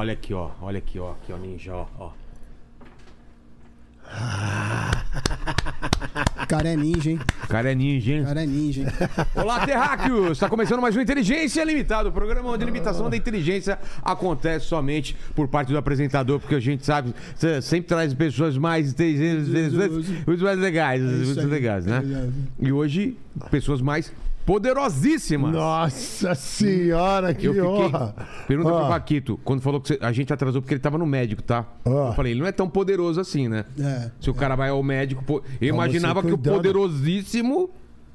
Olha aqui, ó. Olha aqui, ó. Aqui, ó, ninja, ó. ó. Cara é ninja, hein? O cara é ninja, hein? Cara é ninja, hein? Olá, terráqueos! Está começando mais um Inteligência Limitada, o programa onde a limitação da inteligência acontece somente por parte do apresentador, porque a gente sabe, você sempre traz pessoas mais inteligentes, muito mais legais, muito aí. legais, né? É. E hoje, pessoas mais poderosíssimas. Nossa senhora, que Eu fiquei. honra. Pergunta pro Ó, Paquito, quando falou que a gente atrasou porque ele tava no médico, tá? Ó. Eu falei, ele não é tão poderoso assim, né? É. Se o cara vai ao médico. Eu imaginava que o poderosíssimo.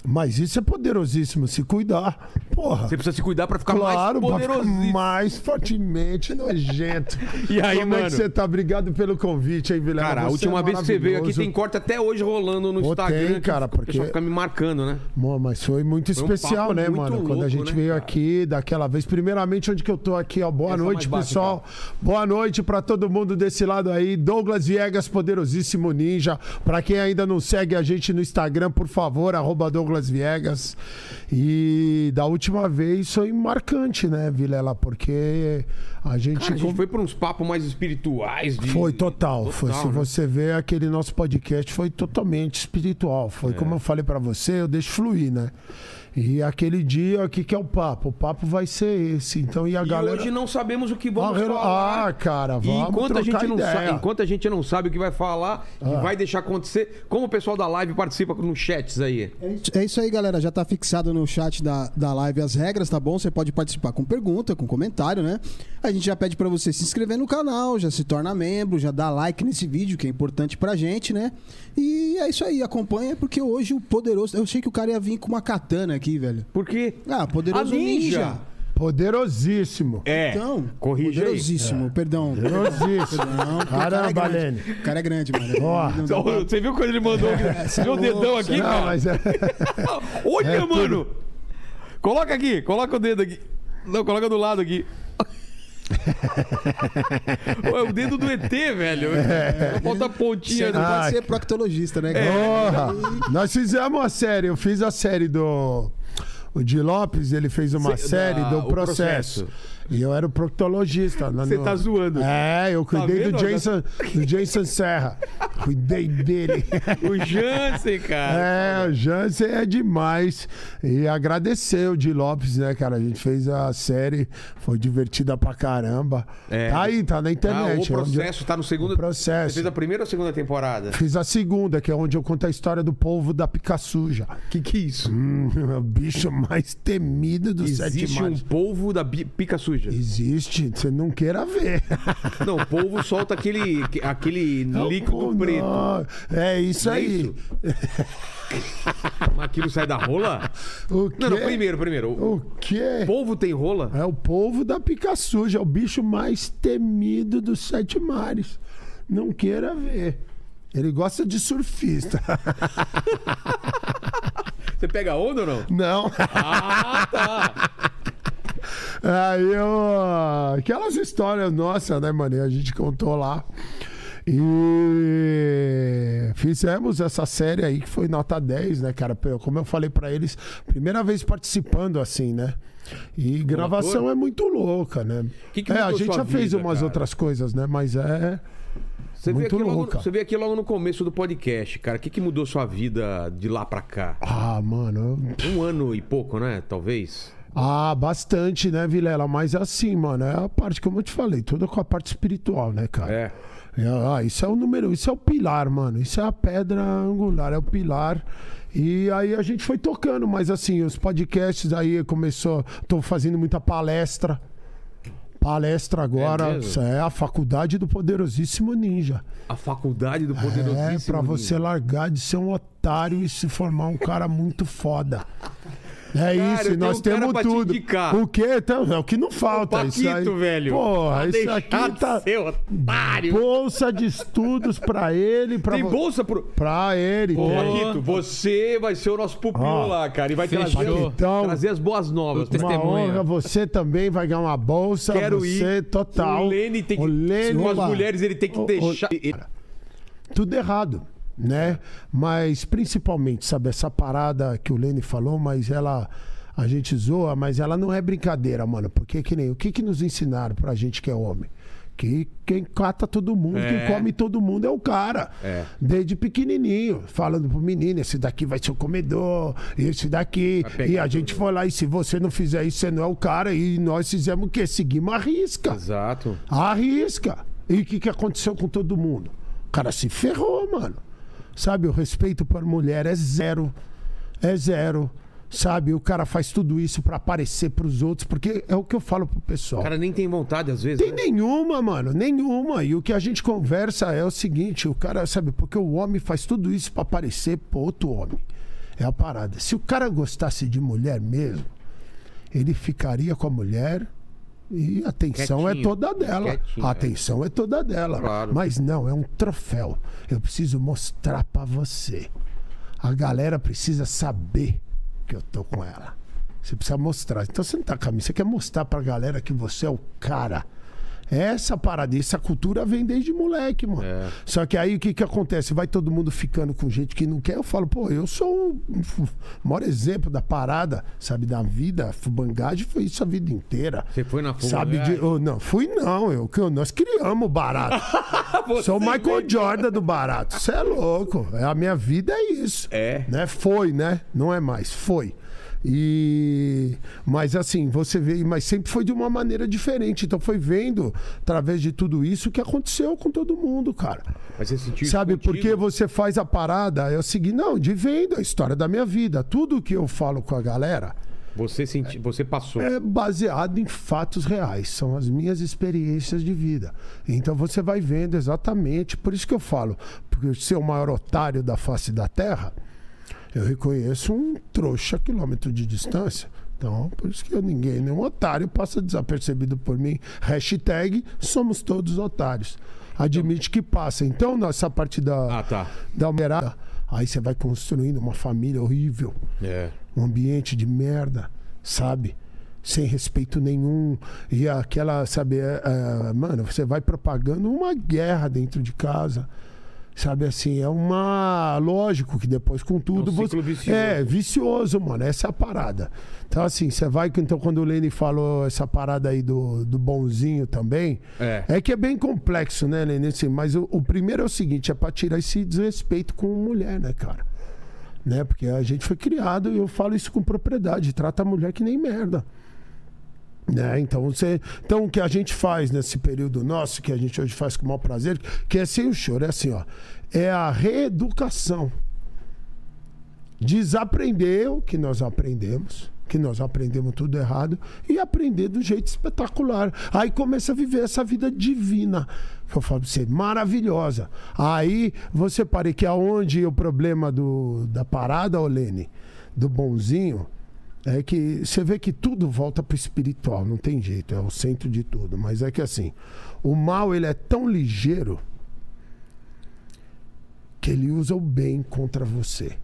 Mas isso é poderosíssimo, se cuidar. Porra. Você precisa se cuidar pra ficar Claro, mais ficar poderosíssimo. mais fortemente nojento. E aí, Como é mano? que você tá? Obrigado pelo convite aí, Vilela. Cara, a Você última é vez que você veio aqui tem corte até hoje rolando no Pô, Instagram. tem, cara, O porque- pessoal fica me marcando, né? Bom, mas foi muito Foi um especial, né, muito mano? Quando louco, a gente né, veio cara? aqui daquela vez. Primeiramente, onde que eu tô aqui, ó. Boa Essa noite, mais básica. pessoal. Boa noite pra todo mundo desse lado aí. Douglas Viegas, poderosíssimo ninja. Pra quem ainda não segue a gente no Instagram, por favor, arroba Douglas Viegas. E da última vez foi marcante, né, Vilela? Porque a gente. Cara, a gente foi pra uns papos mais espirituais. De... Foi total. foi, se né? você ver aquele nosso podcast, foi totalmente espiritual. Foi É. como eu falei pra você, eu deixo fluir, né? E aquele dia, o que, que é o papo? O papo vai ser esse. Então, e a E galera. hoje não sabemos o que ah, vamos rela- falar. ah, cara, E vamos enquanto a, gente não ideia. sabe, enquanto a gente não sabe o que vai falar e Ah. vai deixar acontecer, como o pessoal da live participa nos chats aí? É isso aí, galera. Já tá fixado no chat da, da live as regras, tá bom? Você pode participar com pergunta, com comentário, né? A gente já pede pra você se inscrever no canal, já se torna membro, já dá like nesse vídeo, que é importante pra gente, né? E é isso aí, acompanha, porque hoje o poderoso. Eu achei que o cara ia vir com uma katana aqui, velho. Por quê? Ah, poderoso A ninja. ninja. Poderosíssimo. É. Então, corrige aí. poderosíssimo, perdão. Poderosíssimo. Não, porque o cara é Caramba, grande. Lene. O cara é grande, mano. Ó. Então, Você viu quando ele mandou é viu o louco, dedão aqui, é Não, cara? mas é. Olha, É mano! Coloca aqui, coloca o dedo aqui. Não, coloca do lado aqui. Pô, é o dedo do ET, velho. Falta a pontinha. Você não Ah, pode ser proctologista, né? Porra! Nós fizemos uma série, eu fiz a série do. O Di Lopes, ele fez uma Cê- série da- do processo. Processo. E eu era o proctologista. Você no- tá zoando. É, eu cuidei vendo? do, Jason, do Jason Serra. Cuidei dele. O Jansen, cara. É, o Jansen é demais. E agradecer o Di Lopes, né, cara? A gente fez a série, foi divertida pra caramba. É. Tá aí, tá na Ah, internet. o é processo tá no segundo. O processo. Você fez a primeira ou a segunda temporada? Fiz a segunda, que é onde eu conto a história do povo da pica suja. Que que é isso? Hum, o bicho mais temido dos sete Existe um polvo da pica suja. Existe, você não queira ver. Não, o polvo solta aquele, aquele líquido Não, preto. não. É isso Não é aí. isso? Mas aquilo sai da rola? O quê? Não, não, primeiro, primeiro. O O quê? polvo tem rola? É o povo da pica suja, é o bicho mais temido dos sete mares. Não queira ver. Ele gosta de surfista. Você pega onda ou não? Não. Ah, tá. Aí eu. Aquelas histórias nossas, né, mano? A gente contou lá. E fizemos essa série aí que foi nota 10, né, cara? Como eu falei pra eles, primeira vez participando assim, né? E gravação ator? é muito louca, né? Que que é, a gente já fez vida, umas cara? outras coisas, né? Mas é. Você veio, Muito aqui logo, louca. você veio aqui logo no começo do podcast, cara. O que, que mudou sua vida de lá pra cá? Ah, mano. eu- Um ano e pouco, né? Talvez. Ah, bastante, né, Vilela? Mas é assim, mano, é a parte, como eu te falei, tudo com a parte espiritual, né, cara? É. É, ah, isso é o número, isso é o pilar, mano. Isso é a pedra angular, é o pilar. E aí a gente foi tocando, mas assim, os podcasts aí começou. Tô fazendo muita palestra. Palestra agora. isso é a faculdade do poderosíssimo ninja. A faculdade do poderosíssimo. É, pra você largar de ser um otário e se formar um cara muito foda. É Cara, isso, tenho nós um cara temos te tudo. indicar. O quê? Então, é o que não falta. O isso aí. Paquito, velho. Porra, Pra isso aqui tá. ser otário. Bolsa de estudos pra ele. Pra Tem vo- bolsa pro. Pra ele. Ô. Paquito, você vai ser o nosso pupilo Ó, lá, cara. E vai trazer. Então, trazer as boas novas. Uma honra, você também vai ganhar uma bolsa. Quero você, ir. total. O Lene tem que. O Lene- com as mulheres, ele tem que O- o- deixar. ele- tudo errado, né? Mas principalmente, sabe, essa parada que o Lene falou, mas ela a gente zoa, mas ela não é brincadeira, mano. Porque que nem o que que nos ensinaram pra gente que é homem? Que quem cata todo mundo, É. quem come todo mundo é o cara. É. Desde pequenininho, falando pro menino, esse daqui vai ser o comedor, esse daqui. E a gente foi lá, e se você não fizer isso, você não é o cara. E nós fizemos o quê? Seguimos a risca. Exato. Arrisca. E o que, que aconteceu com todo mundo? O cara se ferrou, mano. Sabe, o respeito por mulher é zero. É zero. Sabe, o cara faz tudo isso pra aparecer pros outros, porque é o que eu falo pro pessoal. O cara nem tem vontade, às vezes. Tem né? nenhuma, mano, nenhuma. E o que a gente conversa é o seguinte: o cara, sabe, porque o homem faz tudo isso pra aparecer pro outro homem. É a parada. Se o cara gostasse de mulher mesmo, ele ficaria com a mulher e a atenção é Quietinho. toda dela. A é. atenção é toda dela. Claro. Mas não, é um troféu. Eu preciso mostrar pra você. A galera precisa saber que eu tô com ela. Você precisa mostrar. Então você não tá com a mim, você quer mostrar pra galera que você é o cara. Essa parada, essa cultura vem desde moleque, mano. É. Só que aí o que que acontece? Vai todo mundo ficando com gente que não quer. Eu falo, pô, eu sou o maior exemplo da parada, sabe, da vida. Fubangade foi isso a vida inteira. Você foi na fuga. Sabe de. oh, não, fui não. Eu, eu- nós criamos o barato. Sou o Michael Jordan do barato. Você é louco. É, A minha vida é isso. É. Né? Foi, né? Não é mais. Foi. E mas assim, você vê, mas sempre foi de uma maneira diferente. Então foi vendo através de tudo isso o que aconteceu com todo mundo, cara. Mas você sentiu Sabe, contigo? porque você faz a parada, é o seguinte, não, de vendo a história da minha vida. Tudo que eu falo com a galera, Você, senti... você passou. é baseado em fatos reais, são as minhas experiências de vida. Então você vai vendo exatamente, por isso que eu falo, porque ser o maior otário da face da Terra, eu reconheço um trouxa a quilômetro de distância. Então, por isso que ninguém, nenhum otário passa desapercebido por mim. Hashtag somos todos otários. Admite que passa. Então, nessa parte da, Ah, tá. da mulherada, aí você vai construindo uma família horrível É. um ambiente de merda, sabe? Sem respeito nenhum. E aquela, sabe, é, é, mano, você vai propagando uma guerra dentro de casa. Sabe assim, é uma. Lógico que depois, com tudo. É um você... vicioso. É, vicioso, mano. Essa é a parada. Então, assim, você vai. Então, quando o Lene falou essa parada aí do, do bonzinho também. É. que é bem complexo, né, Lene? Assim, mas o, o primeiro é o seguinte: é pra tirar esse desrespeito com mulher, né, cara? né? Porque a gente foi criado e eu falo isso com propriedade, trata a mulher que nem merda. Né? Então, você, então o que a gente faz nesse período nosso, que a gente hoje faz com o maior prazer, que é sem o choro, é assim, ó, é a reeducação. Desaprender o que nós aprendemos, que nós aprendemos tudo errado, e aprender do jeito espetacular. Aí começa a viver essa vida divina, que eu falo pra você, maravilhosa. Aí você pare que aonde o problema do, da parada, Olene, do bonzinho, é que você vê que tudo volta pro espiritual, não tem jeito, é o centro de tudo. Mas é que assim, o mal ele é tão ligeiro que ele usa o bem contra você.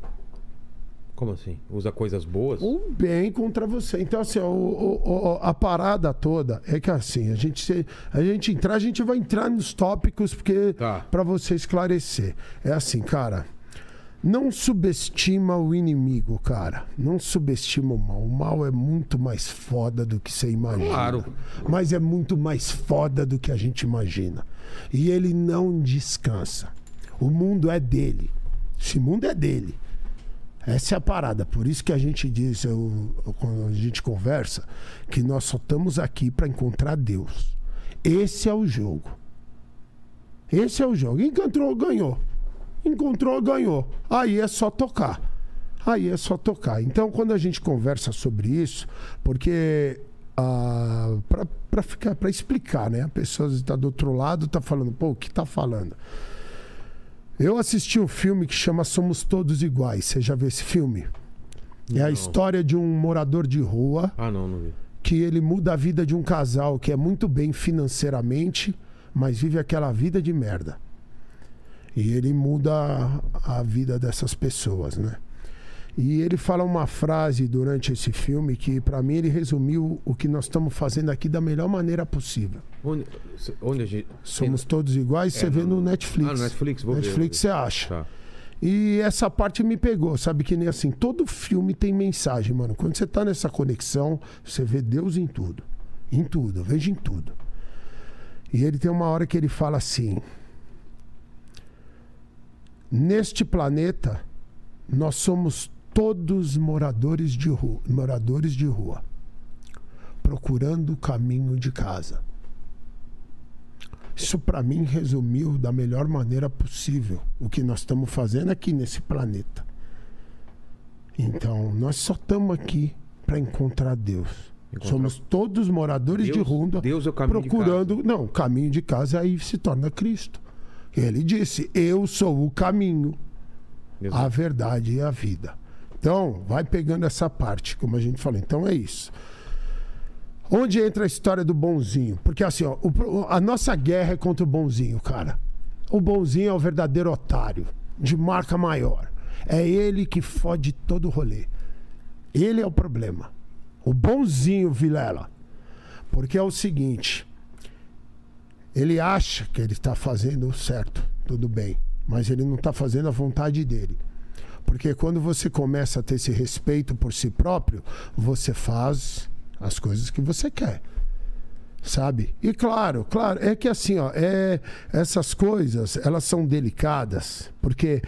Como assim? Usa coisas boas? O bem contra você. Então, assim, o- o- o- a parada toda é que assim, a gente, se- a gente entrar, a gente vai entrar nos tópicos porque Tá. para você esclarecer. É assim, cara. Não subestima o inimigo, cara. Não subestima o mal. O mal é muito mais foda do que você imagina. Claro. Mas é muito mais foda do que a gente imagina. E ele não descansa. O mundo é dele. Esse mundo é dele. Essa é a parada. Por isso que a gente diz, eu- quando a gente conversa, que nós só estamos aqui para encontrar Deus. Esse é o jogo. Esse é o jogo. Encontrou, ganhou. Encontrou, ganhou. Aí é só tocar. Aí é só tocar. Então, quando a gente conversa sobre isso, porque ah, para ficar, para explicar, né? A pessoa está do outro lado, está falando, pô, o que está falando? Eu assisti um filme que chama Somos Todos Iguais. Você já viu esse filme? É a Não. história de um morador de rua Ah, não, não vi. que ele muda a vida de um casal que é muito bem financeiramente, mas vive aquela vida de merda. E ele muda a, a vida dessas pessoas, né? E ele fala uma frase durante esse filme que, pra mim, ele resumiu o que nós estamos fazendo aqui da melhor maneira possível. Onde, onde a gente. Somos todos iguais, você vê no Netflix. Ah, no Netflix, vou ver, Netflix vou você acha. Tá. E essa parte me pegou, sabe? Que nem assim, todo filme tem mensagem, mano. Quando você tá nessa conexão, você vê Deus em tudo. Em tudo, eu vejo em tudo. E ele tem uma hora que ele fala assim: Neste planeta, nós somos todos moradores de rua, moradores de rua procurando o caminho de casa. Isso para mim resumiu da melhor maneira possível o que nós estamos fazendo aqui nesse planeta. Então, nós só estamos aqui para encontrar Deus. Encontrar- Somos todos moradores de Deus- rua Deus é o caminho de procurando, não, o caminho de casa aí se torna Cristo. Ele disse: "Eu sou o caminho, Exato. a verdade e a vida". Então, vai pegando essa parte, como a gente falou. Então é isso. Onde entra a história do bonzinho? Porque assim, ó, o a nossa guerra é contra o bonzinho, cara. O bonzinho é o verdadeiro otário, de marca maior. É ele que fode todo o rolê. Ele é o problema. O bonzinho, Vilela. Porque é o seguinte: ele acha que ele está fazendo certo, tudo bem, mas ele não está fazendo a vontade dele. Porque quando você começa a ter esse respeito por si próprio, você faz as coisas que você quer. Sabe? E claro, claro, é que assim, ó, é, essas coisas, elas são delicadas, porque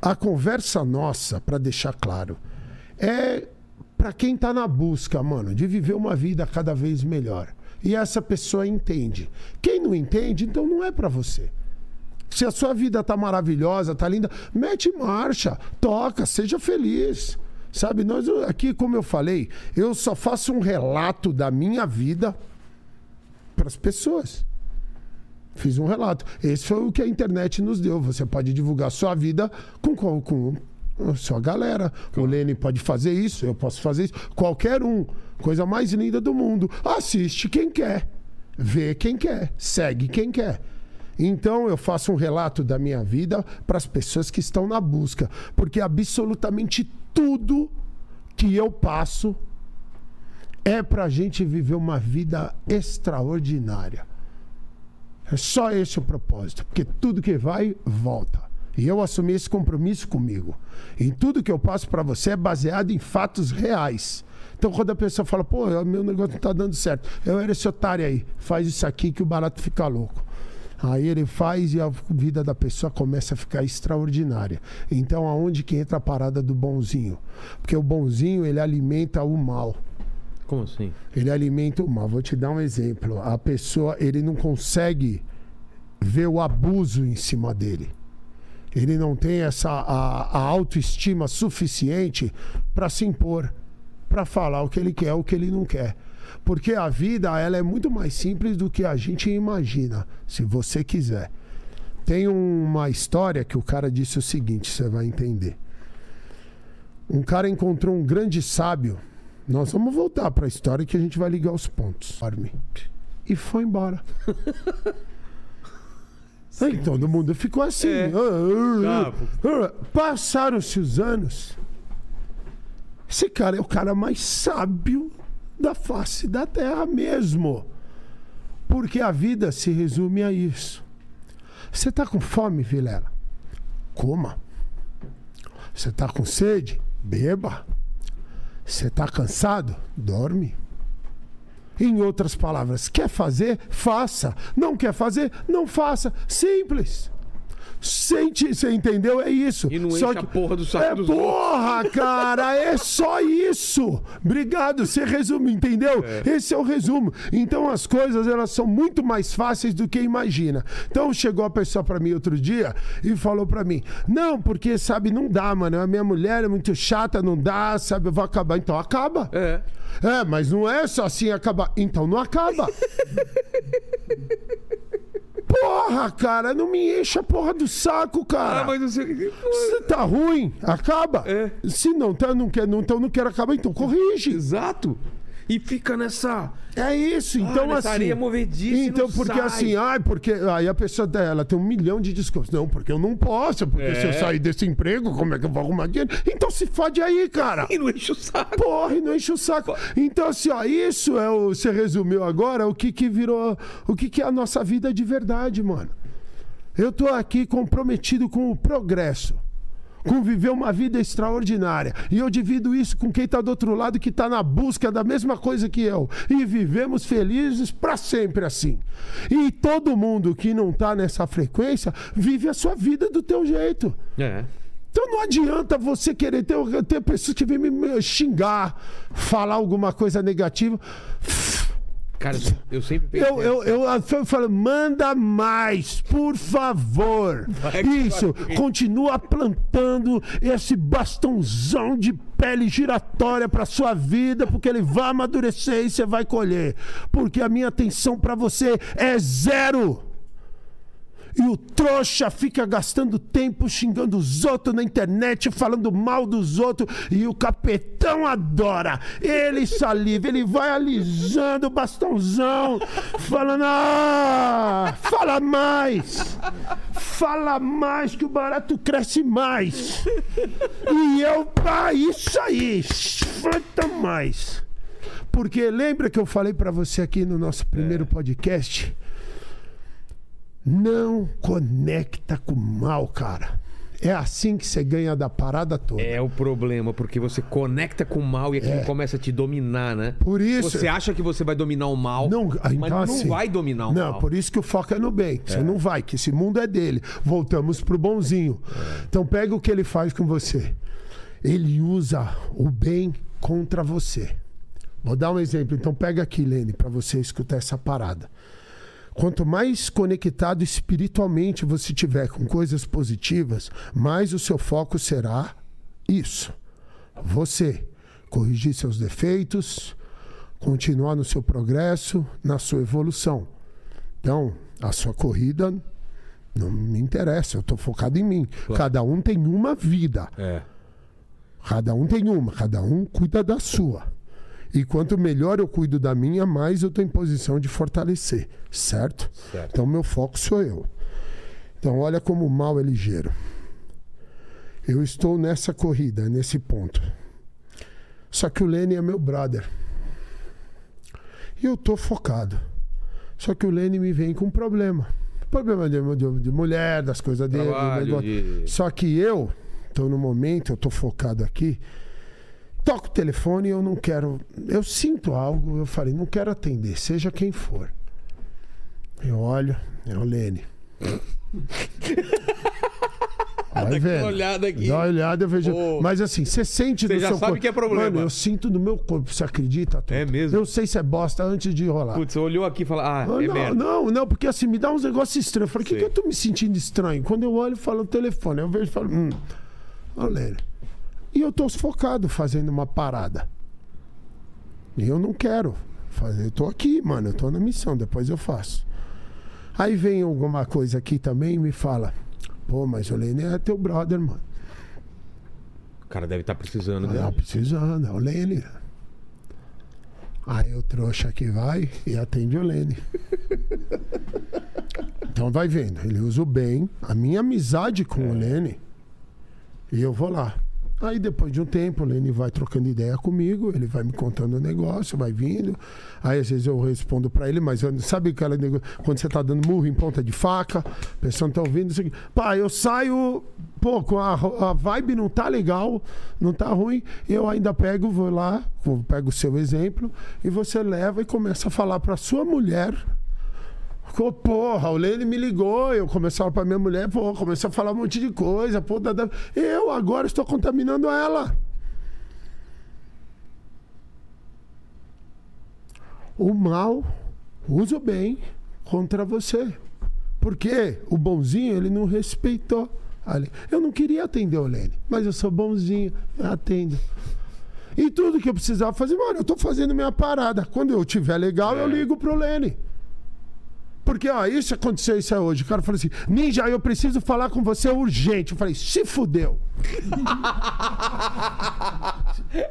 a conversa nossa, para deixar claro, é para quem tá na busca, mano, de viver uma vida cada vez melhor. E essa pessoa entende. Quem não entende, então não é para você. Se a sua vida tá maravilhosa, tá linda, mete marcha, toca, seja feliz. Sabe, nós aqui, como eu falei, eu só faço um relato da minha vida para as pessoas. Fiz um relato. Esse foi o que a internet nos deu. Você pode divulgar sua vida com, com, com a sua galera. O Lene pode fazer isso, eu posso fazer isso. Qualquer um. Coisa mais linda do mundo. Assiste quem quer. Vê quem quer. Segue quem quer. Então eu faço um relato da minha vida para as pessoas que estão na busca. Porque absolutamente tudo que eu passo é para a gente viver uma vida extraordinária. É só esse o propósito, porque tudo que vai, volta. E eu assumi esse compromisso comigo. E tudo que eu passo para você é baseado em fatos reais. Então, quando a pessoa fala, pô, meu negócio não está dando certo, eu era esse otário aí, faz isso aqui que o barato fica louco. Aí ele faz e a vida da pessoa começa a ficar extraordinária. Então, aonde que entra a parada do bonzinho? Porque o bonzinho, ele alimenta o mal. Como assim? Ele alimenta o mal. Vou te dar um exemplo. A pessoa, ele não consegue ver o abuso em cima dele. Ele não tem essa a, a autoestima suficiente para se impor, para falar o que ele quer, o que ele não quer. Porque a vida ela é muito mais simples do que a gente imagina, se você quiser. Tem uma história que o cara disse o seguinte, você vai entender. Um cara encontrou um grande sábio. Nós vamos voltar para a história que a gente vai ligar os pontos. E foi embora. Aí todo mundo ficou assim. É. Ah, ah, ah. Passaram-se os anos. Esse cara é o cara mais sábio da face da terra mesmo. Porque a vida se resume a isso. Você tá com fome, Vilela? Coma. Você tá com sede? Beba. Você tá cansado? Dorme. Em outras palavras, quer fazer? Faça. Não quer fazer? Não faça. Simples. Você entendeu? É isso. E não Só enche a porra do saco é dos porra, cara, é só isso. Obrigado, você resume, entendeu? Esse é o resumo. Então as coisas elas são muito mais fáceis do que imagina. Então chegou a pessoa pra mim outro dia e falou pra mim: "Não, porque sabe, não dá, mano. A minha mulher é muito chata, não dá, sabe, eu vou acabar, então acaba". É. É, mas não é só assim acabar. Então não acaba. Porra, cara, não me enche a porra do saco, cara. Ah, mas não sei o que. Se tá ruim, acaba. É. Se não tá, não quer, não, então não quero acabar, então corrige. Exato. E fica nessa. É isso, então nessa assim. Então, porque sai. assim, ai, porque aí a pessoa ela tem um milhão de desculpas. Não, porque eu não posso, porque É. se eu sair desse emprego, como é que eu vou arrumar dinheiro? Então se fode aí, cara. E não enche o saco. Porra, e não enche o saco. Então, assim, ó, isso é o. Você resumiu agora o que que virou. O que que é a nossa vida de verdade, mano. Eu tô aqui comprometido com o progresso, com viver uma vida extraordinária. E eu divido isso com quem está do outro lado, que está na busca da mesma coisa que eu. E vivemos felizes para sempre assim. E todo mundo que não está nessa frequência vive a sua vida do teu jeito. É. Então não adianta você querer ter, ter pessoas que vêm me xingar, falar alguma coisa negativa. Cara, eu sempre pensei. Eu, eu, eu, eu falo, manda mais, por favor. Vai, Isso, vai. continua plantando esse bastãozão de pele giratória para sua vida, porque ele vai amadurecer e você vai colher. Porque a minha atenção para você é zero. E o trouxa fica gastando tempo xingando os outros na internet, falando mal dos outros. E o capetão adora. Ele saliva, ele vai alisando o bastãozão, falando: Ah, fala mais! Fala mais que o barato cresce mais. E eu, ah, isso aí, falta mais. Porque lembra que eu falei para você aqui no nosso primeiro podcast? Não conecta com o mal, cara. É assim que você ganha da parada toda. É o problema, porque você conecta com o mal e aquilo começa a te dominar, né? Por isso. Você acha que você vai dominar o mal, Não, mas então, não assim, vai dominar o Não, mal. por isso que o foco é no bem. Você não vai, que esse mundo é dele. Voltamos pro bonzinho. Então pega o que ele faz com você. Ele usa o bem contra você. Vou dar um exemplo. Então pega aqui, Lene, para você escutar essa parada. Quanto mais conectado espiritualmente você tiver com coisas positivas, mais o seu foco será isso. Você corrigir seus defeitos, continuar no seu progresso, na sua evolução. Então, a sua corrida não me interessa, eu estou focado em mim. Cada um tem uma vida. É. Cada um tem uma, cada um cuida da sua. E quanto melhor eu cuido da minha, mais eu estou em posição de fortalecer, certo? Certo. Então meu foco sou eu. Então olha como o mal é ligeiro. Eu estou nessa corrida, nesse ponto. Só que o Lenny é meu brother. E eu tô focado. Só que o Lenny me vem com um problema. Problema de, de- de mulher, das coisas dele. Trabalho, de- Só que eu, tô no momento, eu tô focado aqui. Toco o telefone e eu não quero. Eu sinto algo, eu falei, não quero atender, seja quem for. Eu olho, é o Lene. Vai vendo. olhada aqui. Dá uma olhada, eu vejo. Pô. Mas assim, você sente Você do já seu sabe corpo. que é problema. Mano, eu sinto no meu corpo, você acredita? Tuta? É mesmo? Eu sei se é bosta antes de rolar. Putz, você olhou aqui e falou, ah, Ah, é não, merda. não, não, porque assim, me dá uns negócios estranhos. Eu falei, o que, que eu tô me sentindo estranho? Quando eu olho, falo no telefone. Eu vejo e falo, hum, olha. E eu tô focado fazendo uma parada. E eu não quero fazer. Eu tô aqui, mano, eu tô na missão, depois eu faço. Aí vem alguma coisa aqui também e me fala, pô, mas o Lene é teu brother, mano. O cara deve estar precisando Ah, dela. precisando, é o Lene. Aí o trouxa aqui vai e atende o Lene. Então vai vendo, ele usa o bem, a minha amizade com o Lene, e eu vou lá. Aí depois de um tempo, o Lene vai trocando ideia comigo, ele vai me contando o negócio, vai vindo. Aí às vezes eu respondo pra ele, mas eu- sabe aquela nego... quando você tá dando murro em ponta de faca, a pessoa não tá ouvindo aqui. Pá, eu saio, pô, a, a vibe não tá legal, não tá ruim, eu ainda pego, vou lá, pego o seu exemplo, e você leva e começa a falar pra sua mulher Pô, porra, o Lene me ligou, eu comecei a falar pra minha mulher, pô, comecei a falar um monte de coisa, pô, da- da- eu agora estou contaminando ela. O mal usa o bem contra você. Porque o bonzinho, ele não respeitou. ali. Eu não queria atender o Lene, mas eu sou bonzinho, eu atendo. E tudo que eu precisava fazer, mano, eu tô fazendo minha parada. Quando eu tiver legal, eu ligo pro Lene. Porque, ó, isso aconteceu isso é hoje. O cara falou assim: Ninja, eu preciso falar com você urgente. Eu falei: se fudeu.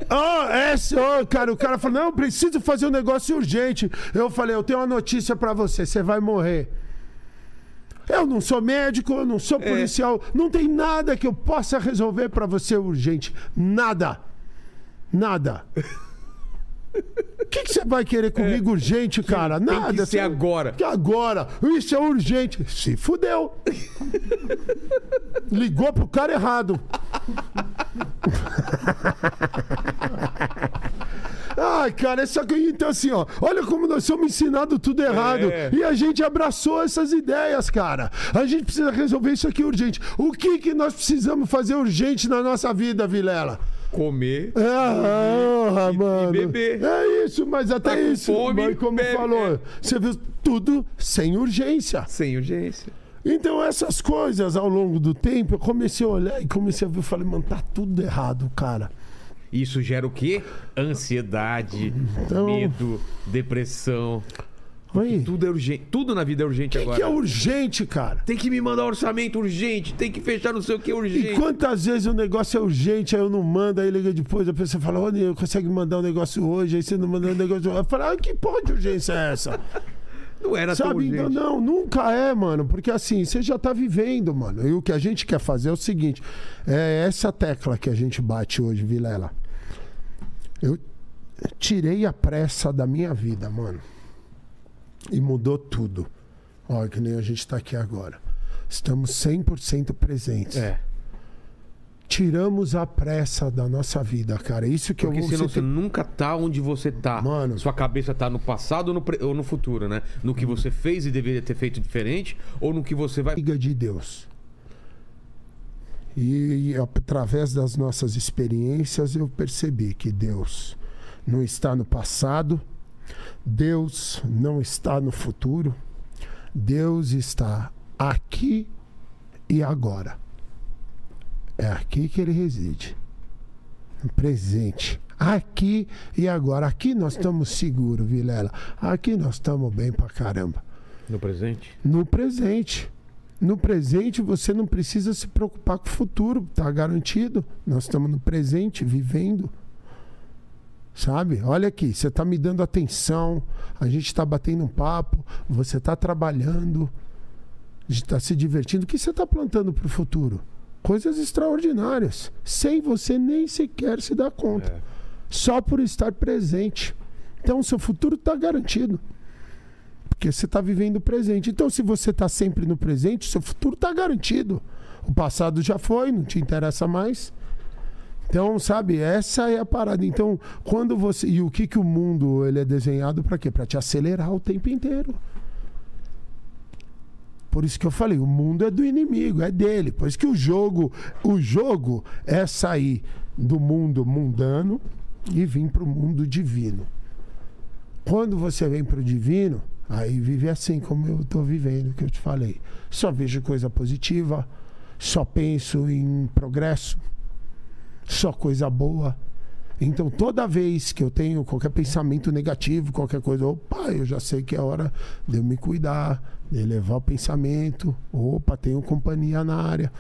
Ó, esse, ó, cara, o cara falou: não, eu preciso fazer um negócio urgente. Eu falei: eu tenho uma notícia pra você, você vai morrer. Eu não sou médico, eu não sou policial, não tem nada que eu possa resolver pra você urgente. Nada. Nada. O que, que você vai querer comigo urgente, cara? tem que Nada. ser você- agora. Que agora. Isso é urgente. Se fudeu. Ligou pro cara errado. Ai, cara, essa coisa. Então, assim, ó, olha como nós somos ensinados tudo errado. É. E a gente abraçou essas ideias, cara. A gente precisa resolver isso aqui urgente. O que, que nós precisamos fazer urgente na nossa vida, Vilela? Comer. Ah, ah, E- e beber. É isso, mas até Tá isso. fome, mas como bebe. falou, você viu tudo sem urgência. Sem urgência. Então, essas coisas, ao longo do tempo, eu comecei a olhar e comecei a ver, eu falei, mano, tá tudo errado, cara. Isso gera o quê? Ansiedade, Então- medo, depressão. Aí, o Tudo é urgente. Tudo na vida é urgente que, agora. que é urgente, cara? Tem que me mandar orçamento urgente, tem que fechar não sei o que E urgente. quantas vezes o negócio é urgente, aí eu não mando, aí liga depois, a pessoa fala, ô, Nil, consegue mandar um negócio hoje, aí você não manda um negócio hoje. Eu falo, ah, que porra de urgência é essa? Não era tão Sabe? urgente. Então, não, nunca é, mano, porque assim, você já tá vivendo, mano. E o que a gente quer fazer é o seguinte: é essa tecla que a gente bate hoje, Vilela. Eu tirei a pressa da minha vida, mano. E mudou tudo. Olha, que nem a gente tá aqui agora. Estamos 100% presentes. É. Tiramos a pressa da nossa vida, cara. Isso que Porque eu vou senão você tem- nunca tá onde você tá. Mano. Sua cabeça tá no passado ou no, pre- ou no futuro, né? No que você fez e deveria ter feito diferente, ou no que você vai. amiga de Deus. E, e através das nossas experiências eu percebi que Deus não está no passado, Deus não está no futuro, Deus está aqui e agora. É aqui que ele reside. No presente. Aqui e agora. Aqui nós estamos seguros, Vilela. Aqui nós estamos bem pra caramba No presente? no presente. No presente você não precisa se preocupar com o futuro, tá garantido. Nós estamos no presente, vivendo. Sabe? Olha aqui, você tá me dando atenção, a gente está batendo um papo, você tá trabalhando, a gente tá se divertindo. O que você tá plantando para o futuro? Coisas extraordinárias, sem você nem sequer se dar conta, É. só por estar presente. Então, o seu futuro está garantido. Porque você está vivendo o presente. Então, se você está sempre no presente, seu futuro está garantido. O passado já foi, não te interessa mais. Então, sabe, essa é a parada. Então, quando você. E o que, que o mundo ele é desenhado para quê? Para te acelerar o tempo inteiro. Por isso que eu falei, o mundo é do inimigo, é dele. Por isso que o jogo, o jogo é sair do mundo mundano e vir para o mundo divino. Quando você vem para o divino, aí vive assim como eu estou vivendo, que eu te falei. Só vejo coisa positiva, só penso em progresso, só coisa boa. Então, toda vez que eu tenho qualquer pensamento negativo, qualquer coisa, opa, eu já sei que é hora de eu me cuidar, de elevar o pensamento. Opa, tenho companhia na área.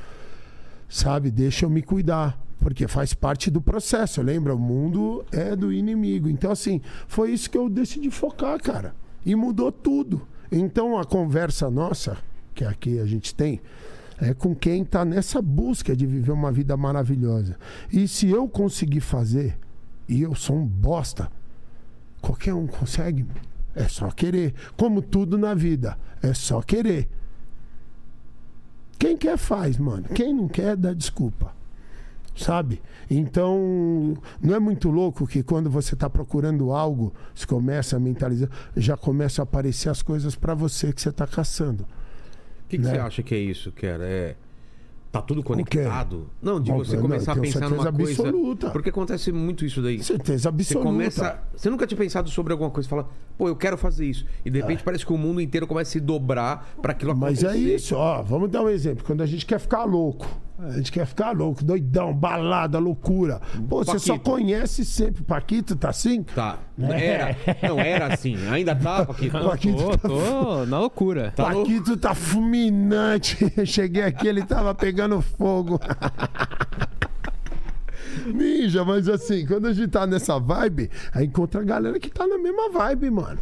Sabe? Deixa eu me cuidar. Porque faz parte do processo. Lembra? O mundo é do inimigo. Então, assim, foi isso que eu decidi focar, cara. E mudou tudo. Então, a conversa nossa, que aqui a gente tem, é com quem está nessa busca de viver uma vida maravilhosa. E se eu conseguir fazer, e eu sou um bosta, qualquer um consegue. É só querer. Como tudo na vida, é só querer. Quem quer faz, mano. Quem não quer, dá desculpa. Sabe? Então, não é muito louco que quando você está procurando algo, você começa a mentalizar, já começam a aparecer as coisas para você que você está caçando. O que, que Né? você acha que é isso, Kera? É. Tá tudo conectado? Não, de você não, começar eu a pensar numa coisa. absoluta. Porque acontece muito isso daí. Certeza Você absoluta. começa. Você nunca tinha pensado sobre alguma coisa fala, pô, eu quero fazer isso. E de repente parece que o mundo inteiro começa a se dobrar para aquilo É. Mas acontecer. é isso, ó. Vamos dar um exemplo. Quando a gente quer ficar louco, a gente quer ficar louco, doidão, balada, loucura. Pô, você só Paquito. conhece sempre. Paquito tá assim? Tá. Era. Não, era assim. Ainda tá, Paquito. Paquito Tô, tá tô na loucura. Tá louco? Paquito tá fulminante. Cheguei aqui, ele tava pegando fogo. Ninja, mas assim, quando a gente tá nessa vibe, aí encontra a galera que tá na mesma vibe, mano.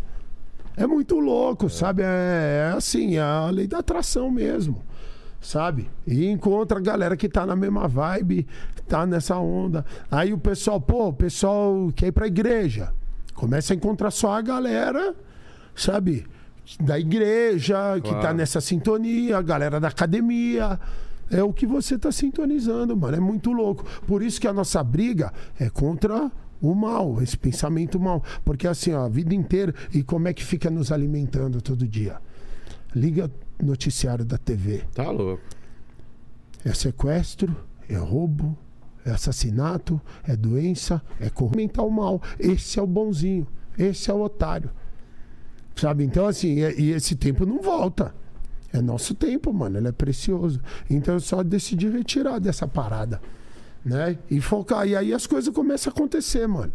É muito louco, sabe? É, é assim, é a lei da atração mesmo, sabe? E encontra a galera que tá na mesma vibe, tá nessa onda. Aí o pessoal, pô, o pessoal quer ir pra igreja. Começa a encontrar só a galera, sabe? Da igreja, que tá Claro. nessa sintonia, a galera da academia. é o que você tá sintonizando, mano. É muito louco. Por isso que a nossa briga é contra o mal, esse pensamento mal. Porque assim, ó, a vida inteira. E como é que fica nos alimentando todo dia? Liga noticiário da TV. Tá louco. É sequestro, é roubo, é assassinato, é doença, é corrupção mal. Esse é o bonzinho, esse é o otário. Sabe? Então, assim, e, e esse tempo não volta. É nosso tempo, mano. Ele é precioso. Então eu só decidi retirar dessa parada. Né? E focar. E aí as coisas começam a acontecer, mano.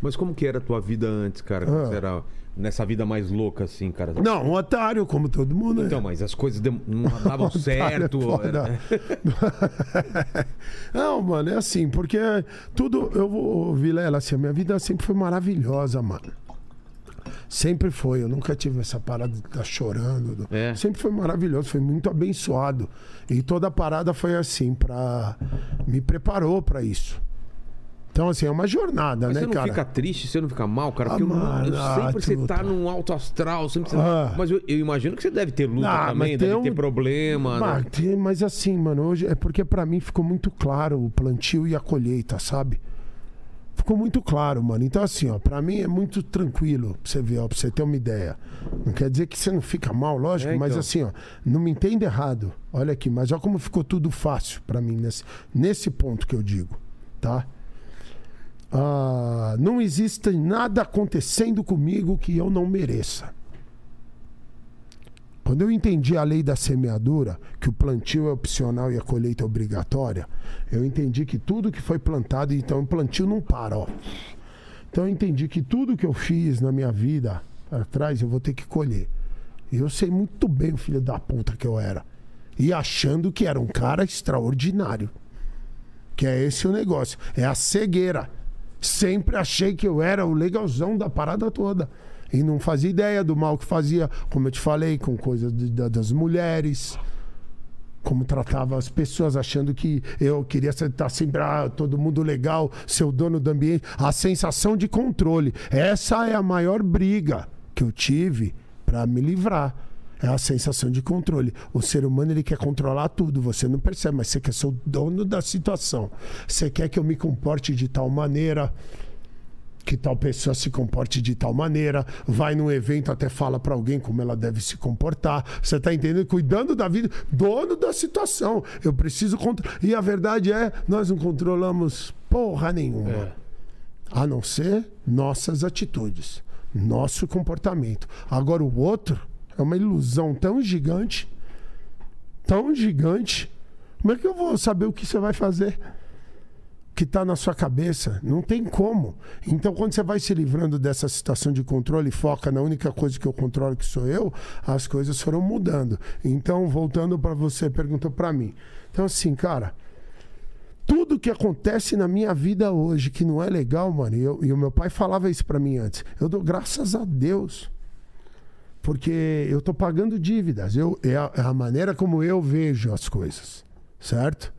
Mas como que era a tua vida antes, cara? Ah. você era nessa vida mais louca, assim, cara? Não, um otário, como todo mundo. Então, é. mas as coisas não davam certo. foda. era- Não, mano, é assim, porque tudo. Eu vou, Vilela, assim, a minha vida sempre foi maravilhosa, mano. Sempre foi, eu nunca tive essa parada de estar chorando. do- É. Sempre foi maravilhoso, foi muito abençoado. E toda a parada foi assim, pra. Me preparou pra isso. Então, assim, é uma jornada, Mas né, você não cara? fica triste, você não fica mal, cara? Porque Ah, eu, não- eu ah, sempre você tá num alto astral, sempre você... Ah. Mas eu, eu imagino que você deve ter luta Ah, também, mas deve tem ter um- problema. Mas, né? tem- mas assim, mano, hoje é porque pra mim ficou muito claro o plantio e a colheita, sabe? Ficou muito claro, mano. Então, assim, ó, pra mim é muito tranquilo pra você ver, ó, pra você ter uma ideia. Não quer dizer que você não fica mal, lógico, É, mas então. assim, ó, não me entenda errado. Olha aqui, mas olha como ficou tudo fácil pra mim nesse, nesse ponto que eu digo, tá? Ah, não existe nada acontecendo comigo que eu não mereça. Quando eu entendi a lei da semeadura, que o plantio é opcional e a colheita é obrigatória, eu entendi que tudo que foi plantado, então o plantio não para, ó. Então eu entendi que tudo que eu fiz na minha vida atrás eu vou ter que colher. E eu sei muito bem o filho da puta que eu era. E achando que era um cara extraordinário. Que é esse o negócio. É a cegueira. Sempre achei que eu era o legalzão da parada toda. E não fazia ideia do mal que fazia, como eu te falei, com coisas das mulheres. Como tratava as pessoas, achando que eu queria estar sempre, ah, todo mundo legal, ser o dono do ambiente. A sensação de controle. Essa é a maior briga que eu tive para me livrar. É a sensação de controle. O ser humano ele quer controlar tudo, você não percebe, mas você quer ser o dono da situação. Você quer que eu me comporte de tal maneira, que tal pessoa se comporte de tal maneira, vai num evento até fala pra alguém como ela deve se comportar. Você tá entendendo? Cuidando da vida, dono da situação. Eu preciso controlar. E a verdade é, nós não controlamos porra nenhuma. É. A não ser nossas atitudes, nosso comportamento. Agora o outro é uma ilusão tão gigante, tão gigante. Como é que eu vou saber o que você vai fazer? Que está na sua cabeça? Não tem como. Então, quando você vai se livrando dessa situação de controle e foca na única coisa que eu controlo, que sou eu, as coisas foram mudando. Então, voltando para você, perguntou para mim. Então, assim, cara, tudo que acontece na minha vida hoje que não é legal, mano, e, eu- e o meu pai falava isso pra mim antes. Eu dou graças a Deus. Porque eu tô pagando dívidas. Eu, é, a, é a maneira como eu vejo as coisas. Certo?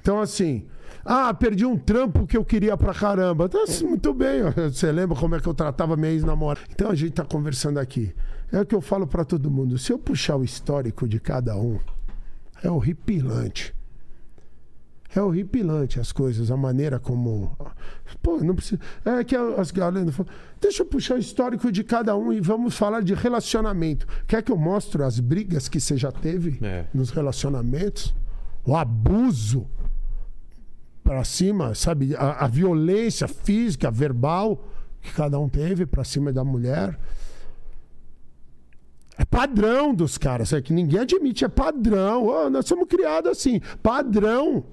Então, assim. Ah, perdi um trampo que eu queria pra caramba. Então, assim, muito bem. Você lembra como é que eu tratava minha ex-namorada? Então a gente tá conversando aqui. É o que eu falo pra todo mundo. Se eu puxar o histórico de cada um, é horripilante. É horripilante as coisas, a maneira como. Pô, não precisa. É que as galera falam, deixa eu puxar o histórico de cada um e vamos falar de relacionamento. Quer que eu mostre as brigas que você já teve É. nos relacionamentos? O abuso pra cima, sabe? A, a violência física, verbal que cada um teve pra cima da mulher. É padrão dos caras, é que ninguém admite, é padrão. Ô, nós somos criados assim, padrão.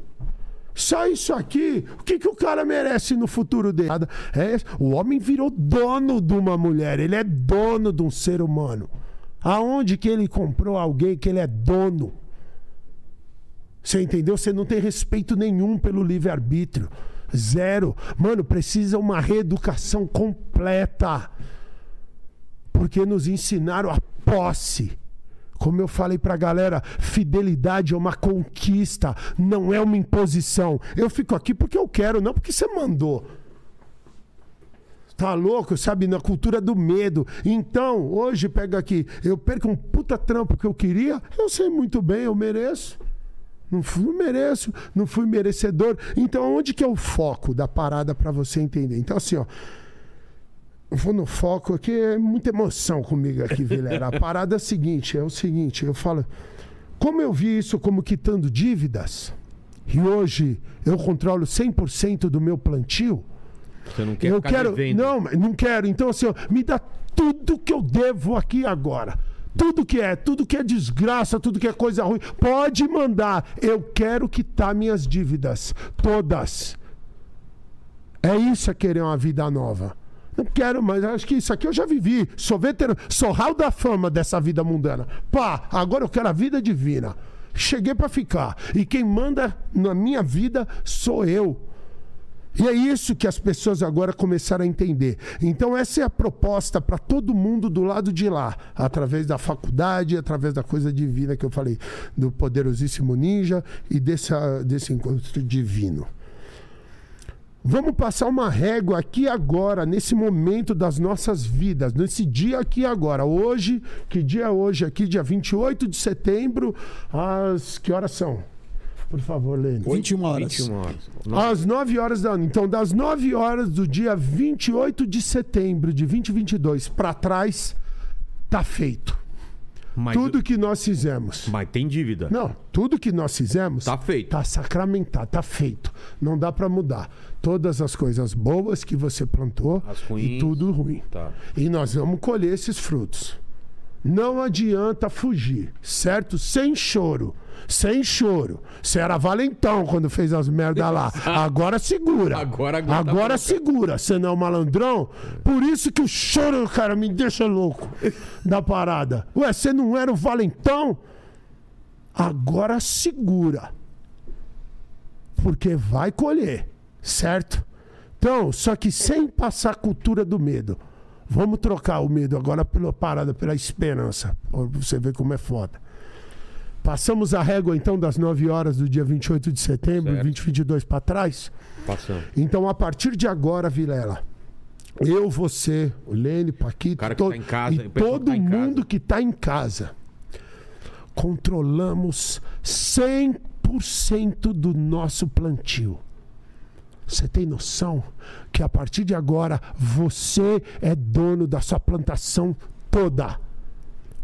Só isso aqui, o que, que o cara merece no futuro dele? É, o homem virou dono de uma mulher, ele é dono de um ser humano. Aonde que ele comprou alguém que ele é dono? Você entendeu? Você não tem respeito nenhum pelo livre-arbítrio. Zero. Mano, precisa uma reeducação completa. Porque nos ensinaram a posse. Como eu falei pra galera, fidelidade é uma conquista, não é uma imposição. Eu fico aqui porque eu quero, não porque você mandou. Tá louco, sabe? Na cultura do medo. Então, hoje, pega aqui, eu perco um puta trampo que eu queria, eu sei muito bem, eu mereço. Não, fui, não mereço, não fui merecedor. Então, onde que é o foco da parada para você entender? Então, assim, ó. Eu vou no foco aqui, é muita emoção comigo aqui, Vilera. A parada é a seguinte, é o seguinte, eu falo, como eu vi isso como quitando dívidas, e hoje eu controlo 100% do meu plantio, Você não quer eu quero. devendo. Não, não quero. Então, assim, ó, me dá tudo que eu devo aqui agora. Tudo que é, tudo que é desgraça, tudo que é coisa ruim. Pode mandar. Eu quero quitar minhas dívidas. Todas. É isso é querer uma vida nova. Não quero mais. Acho que isso aqui eu já vivi. Sou veterano. Sou raio da fama dessa vida mundana. Pá, agora eu quero a vida divina. Cheguei pra ficar. E quem manda na minha vida sou eu. E é isso que as pessoas agora começaram a entender. Então, essa é a proposta para todo mundo do lado de lá, através da faculdade, através da coisa divina que eu falei, do poderosíssimo ninja e dessa, desse encontro divino. Vamos passar uma régua aqui agora, nesse momento das nossas vidas, nesse dia aqui agora. Hoje, que dia é hoje? Aqui, dia 28 de setembro, às. Que horas são? Por favor, Lênin. 21 horas. 21 horas. Às 9 horas da. Então, das 9 horas do dia 28 de setembro de 2022 para trás, tá feito. Mas, tudo que nós fizemos. mas tem dívida. Não, tudo que nós fizemos Tá feito. tá sacramentado, tá feito. Não dá para mudar. Todas as coisas boas que você plantou As e ruins. tudo ruim. Tá. E nós vamos colher esses frutos. Não adianta fugir, certo? Sem choro. Sem choro. Você era valentão quando fez as merdas lá. Agora segura. Agora Agora segura. Você não é um malandrão. Por isso que o choro, cara, me deixa louco da parada. Ué, você não era o valentão? Agora segura. Porque vai colher, certo? Então, só que sem passar a cultura do medo. Vamos trocar o medo agora pela parada, pela esperança. Pra você ver como é foda. Passamos a régua então das 9 horas do dia 28 de setembro, Certo. 2022 para trás. Passando. Então, a partir de agora, Vilela, eu, você, o Lene, Paquito, que to- tá em casa, e o todo que tá em mundo casa. que está em casa, controlamos 100% do nosso plantio. Você tem noção que a partir de agora você é dono da sua plantação toda?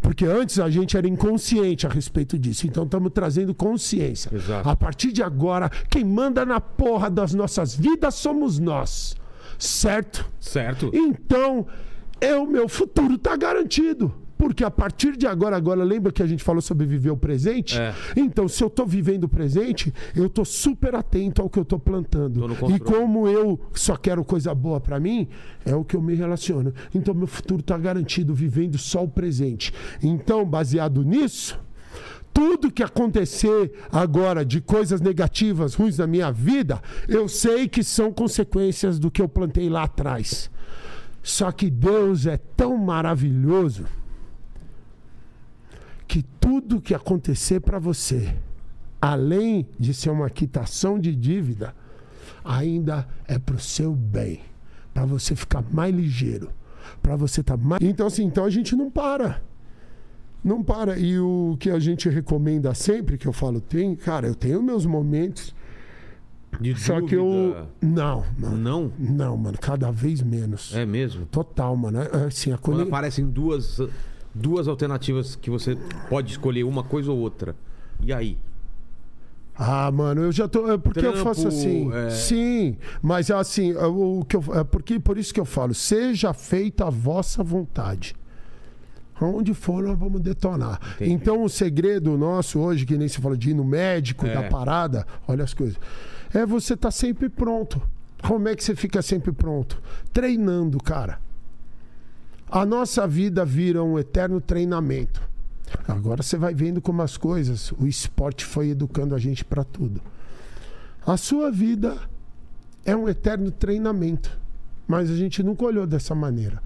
Porque antes a gente era inconsciente a respeito disso. Então estamos trazendo consciência. Exato. A partir de agora, quem manda na porra das nossas vidas somos nós. Certo? Certo? Então, é o meu futuro está garantido. Porque a partir de agora, agora, lembra que a gente falou sobre viver o presente? É. Então, se eu estou vivendo o presente, eu estou super atento ao que eu estou plantando. E como eu só quero coisa boa para mim, é o que eu me relaciono. Então, meu futuro está garantido vivendo só o presente. Então, baseado nisso, tudo que acontecer agora de coisas negativas, ruins na minha vida, eu sei que são consequências do que eu plantei lá atrás. Só que Deus é tão maravilhoso que tudo que acontecer para você, além de ser uma quitação de dívida, ainda é para o seu bem, para você ficar mais ligeiro, para você estar mais. Então assim, então a gente não para. Não para. E o que a gente recomenda sempre, que eu falo, tem, cara, eu tenho meus momentos, De só que eu. dúvida. Não, mano. Não? Não, mano, cada vez menos. É mesmo? Total, mano. É, Assim, a Quando coisa. aparecem duas, duas alternativas que você pode escolher uma coisa ou outra. E aí? Ah, mano, eu já tô. É porque eu Trampo, faço assim. é. Sim, mas assim, é o que eu, é porque por isso que eu falo, seja feita a vossa vontade. Onde for, nós vamos detonar. Entendi. Então, o segredo nosso hoje, que nem se fala de ir no médico, É. da parada, olha as coisas, é você estar sempre pronto. Como é que você fica sempre pronto? Treinando, cara. A nossa vida vira um eterno treinamento. Agora você vai vendo como as coisas, o esporte foi educando a gente para tudo. A sua vida é um eterno treinamento, mas a gente nunca olhou dessa maneira.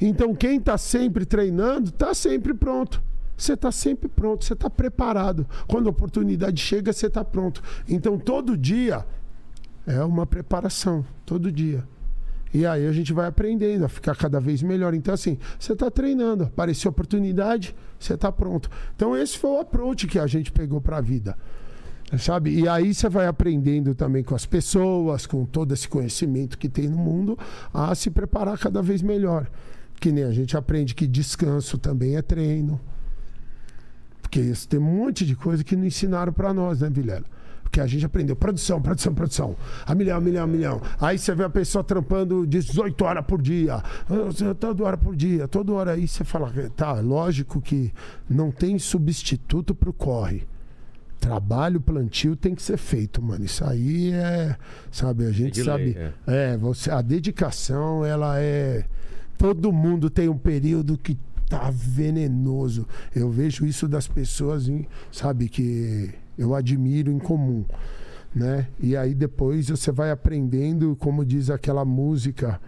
Então quem está sempre treinando, está sempre pronto. Você está sempre pronto, você está preparado. Quando a oportunidade chega, você está pronto. Então todo dia é uma preparação, todo dia. E aí a gente vai aprendendo a ficar cada vez melhor. Então, assim, você está treinando, apareceu oportunidade, você está pronto. Então, esse foi o approach que a gente pegou para a vida. Sabe? E aí você vai aprendendo também com as pessoas, com todo esse conhecimento que tem no mundo, a se preparar cada vez melhor. Que nem a gente aprende que descanso também é treino. Porque isso tem um monte de coisa que não ensinaram para nós, né, Vilela? Porque a gente aprendeu produção, produção, produção. A milhão, a milhão, a milhão. Aí você vê a pessoa trampando 18 horas por dia. Toda hora por dia, toda hora. Aí você fala, tá, lógico que não tem substituto pro corre. Trabalho, plantio tem que ser feito, mano. Isso aí é, sabe, a gente de sabe. lei, é, você, a dedicação, ela é. Todo mundo tem um período que tá venenoso. Eu vejo isso das pessoas, sabe, que eu admiro em comum, né? E aí depois você vai aprendendo, como diz aquela música,